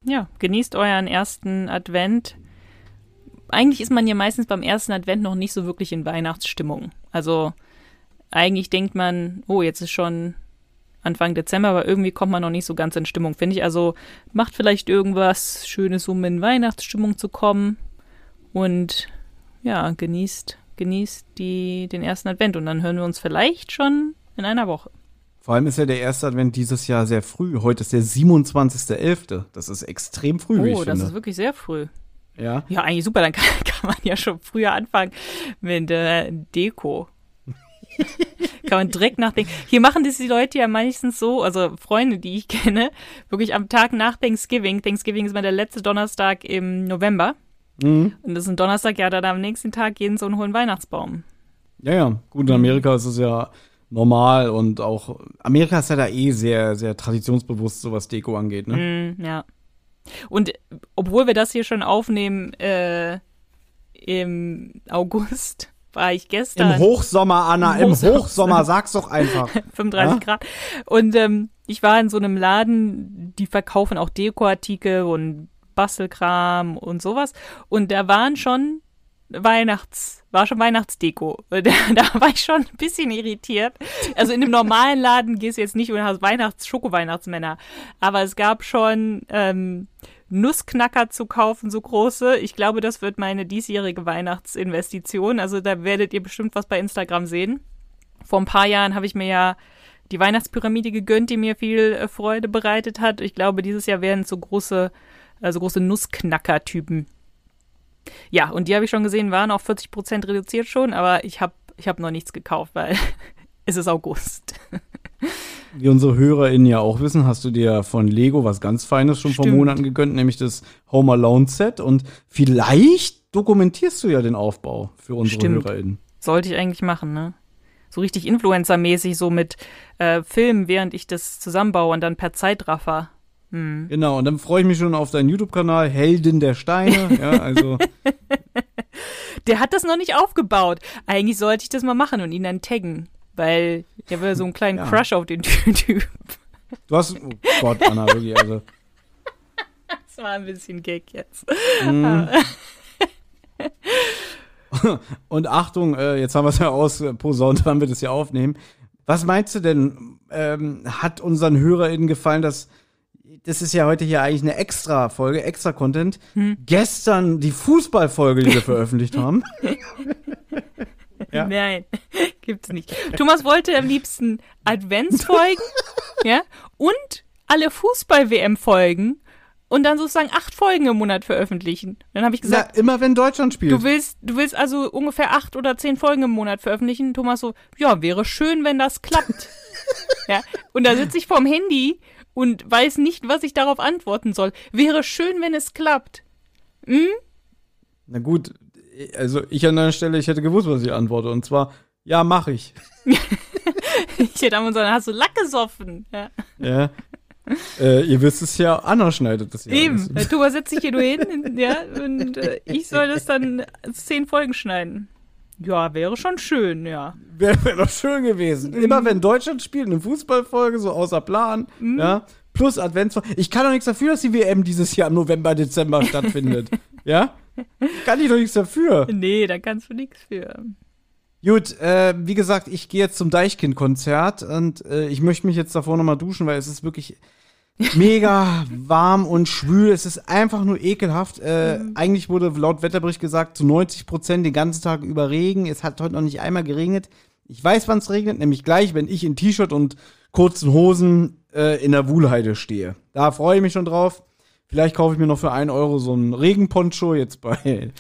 Ja, genießt euren ersten Advent. Eigentlich ist man ja meistens beim ersten Advent noch nicht so wirklich in Weihnachtsstimmung. Also eigentlich denkt man, oh, jetzt ist schon Anfang Dezember, aber irgendwie kommt man noch nicht so ganz in Stimmung, finde ich. Also macht vielleicht irgendwas Schönes, um in Weihnachtsstimmung zu kommen. Und ja, genießt, genießt die, den ersten Advent. Und dann hören wir uns vielleicht schon in einer Woche. Vor allem ist ja der erste Advent dieses Jahr sehr früh. Heute ist der 27.11. Das ist extrem früh, wie ich Oh, das finde. ist wirklich sehr früh. Ja. Ja, eigentlich super, dann kann, kann man ja schon früher anfangen mit äh, Deko. kann man direkt nachdenken. Hier machen das die Leute ja meistens so, also Freunde, die ich kenne, wirklich am Tag nach Thanksgiving. Thanksgiving ist mal der letzte Donnerstag im November. Mhm. Und das ist ein Donnerstag, ja, dann am nächsten Tag gehen so einen hohen Weihnachtsbaum. Ja, ja. Gut, in Amerika ist es ja normal und auch Amerika ist ja da eh sehr, sehr traditionsbewusst, so was Deko angeht, ne? Mm, ja. Und obwohl wir das hier schon aufnehmen äh, im August, war ich gestern. Im Hochsommer, Anna, Im im Hochsommer. Hochsommer, sag's doch einfach. 35 Ja? Grad. Und ähm, ich war in so einem Laden, die verkaufen auch Dekoartikel und Bastelkram und sowas. Und da waren schon Weihnachts, war schon Weihnachtsdeko. Da, da war ich schon ein bisschen irritiert. Also in einem normalen Laden gehst du jetzt nicht und hast Weihnachts-, Schoko-Weihnachtsmänner. Aber es gab schon ähm, Nussknacker zu kaufen, so große. Ich glaube, das wird meine diesjährige Weihnachtsinvestition. Also da werdet ihr bestimmt was bei Instagram sehen. Vor ein paar Jahren habe ich mir ja die Weihnachtspyramide gegönnt, die mir viel äh, Freude bereitet hat. Ich glaube, dieses Jahr werden so große, also große Nussknacker-Typen. Ja, und die habe ich schon gesehen, waren auf 40 Prozent reduziert schon, aber ich habe ich hab noch nichts gekauft, weil es ist August. Wie unsere HörerInnen ja auch wissen, hast du dir von Lego was ganz Feines schon vor Stimmt. Monaten gegönnt, nämlich das Home Alone Set. Und vielleicht dokumentierst du ja den Aufbau für unsere Stimmt. HörerInnen. Sollte ich eigentlich machen, ne? So richtig Influencer-mäßig, so mit äh, Filmen, während ich das zusammenbaue und dann per Zeitraffer. Hm. Genau, und dann freue ich mich schon auf deinen YouTube-Kanal, Heldin der Steine. ja, also, Der hat das noch nicht aufgebaut. Eigentlich sollte ich das mal machen und ihn dann taggen. Weil ich habe ja so einen kleinen Ja. Crush auf den Typ. du hast, oh Gott, Anna, wirklich, also. Das war ein bisschen Gag jetzt. Mm. Und Achtung, äh, jetzt haben wir es ja ausposaunt, wann wir das hier aufnehmen. Was meinst du denn, ähm, hat unseren HörerInnen gefallen, dass das ist ja heute hier eigentlich eine extra Folge, extra Content. Gestern die Fußballfolge, die wir veröffentlicht haben. Ja. Nein, gibt's nicht. Thomas wollte am liebsten Adventsfolgen, ja, und alle Fußball-WM-Folgen und dann sozusagen acht Folgen im Monat veröffentlichen. Dann habe ich gesagt, Na, immer wenn Deutschland spielt. Du willst, du willst also ungefähr acht oder zehn Folgen im Monat veröffentlichen. Thomas so, ja, wäre schön, wenn das klappt. ja. Und da sitze ich vorm Handy und weiß nicht, was ich darauf antworten soll. Wäre schön, wenn es klappt. Hm? Na gut, also ich an deiner Stelle, ich hätte gewusst, was ich antworte. Und zwar, ja, mach ich. Ich hätte am sagen, hast du Lack gesoffen? Ja. Ja. äh, ihr wisst es ja, Anna schneidet das ja. Eben. alles. Äh, Thomas setzt sich hier nur hin, ja, und äh, ich soll das dann zehn Folgen schneiden. Ja, wäre schon schön, ja. Wäre wär doch schön gewesen. Immer wenn Deutschland spielt, eine Fußballfolge, so außer Plan, ja, plus Adventsfolge. Ich kann doch nichts dafür, dass die WM dieses Jahr im November, Dezember stattfindet. ja? Kann ich doch nichts dafür. Nee, da kannst du nichts für. Gut, äh, wie gesagt, ich gehe jetzt zum Deichkind-Konzert und äh, ich möchte mich jetzt davor nochmal duschen, weil es ist wirklich mega warm und schwül. Es ist einfach nur ekelhaft. Äh, Eigentlich wurde laut Wetterbericht gesagt, zu 90 Prozent den ganzen Tag über Regen. Es hat heute noch nicht einmal geregnet. Ich weiß, wann es regnet, nämlich gleich, wenn ich in T-Shirt und kurzen Hosen äh, in der Wuhlheide stehe. Da freue ich mich schon drauf. Vielleicht kaufe ich mir noch für einen Euro so einen Regenponcho jetzt bei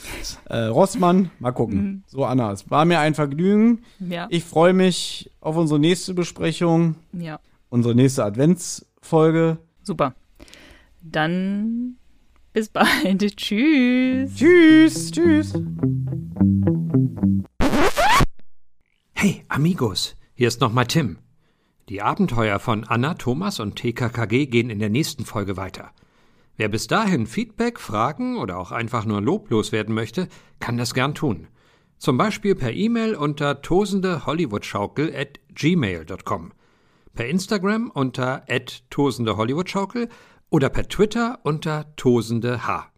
äh, Rossmann. Mal gucken. So, Anna, es war mir ein Vergnügen. Ja. Ich freue mich auf unsere nächste Besprechung, ja. unsere nächste Adventsfolge. Super. Dann bis bald. Tschüss. Tschüss, tschüss. Hey, Amigos, hier ist nochmal Tim. Die Abenteuer von Anna, Thomas und TKKG gehen in der nächsten Folge weiter. Wer bis dahin Feedback, Fragen oder auch einfach nur loblos werden möchte, kann das gern tun. Zum Beispiel per E-Mail unter tosendehollywoodschaukel at gmail.com, per Instagram unter at tosendehollywoodschaukel oder per Twitter unter tosendeh.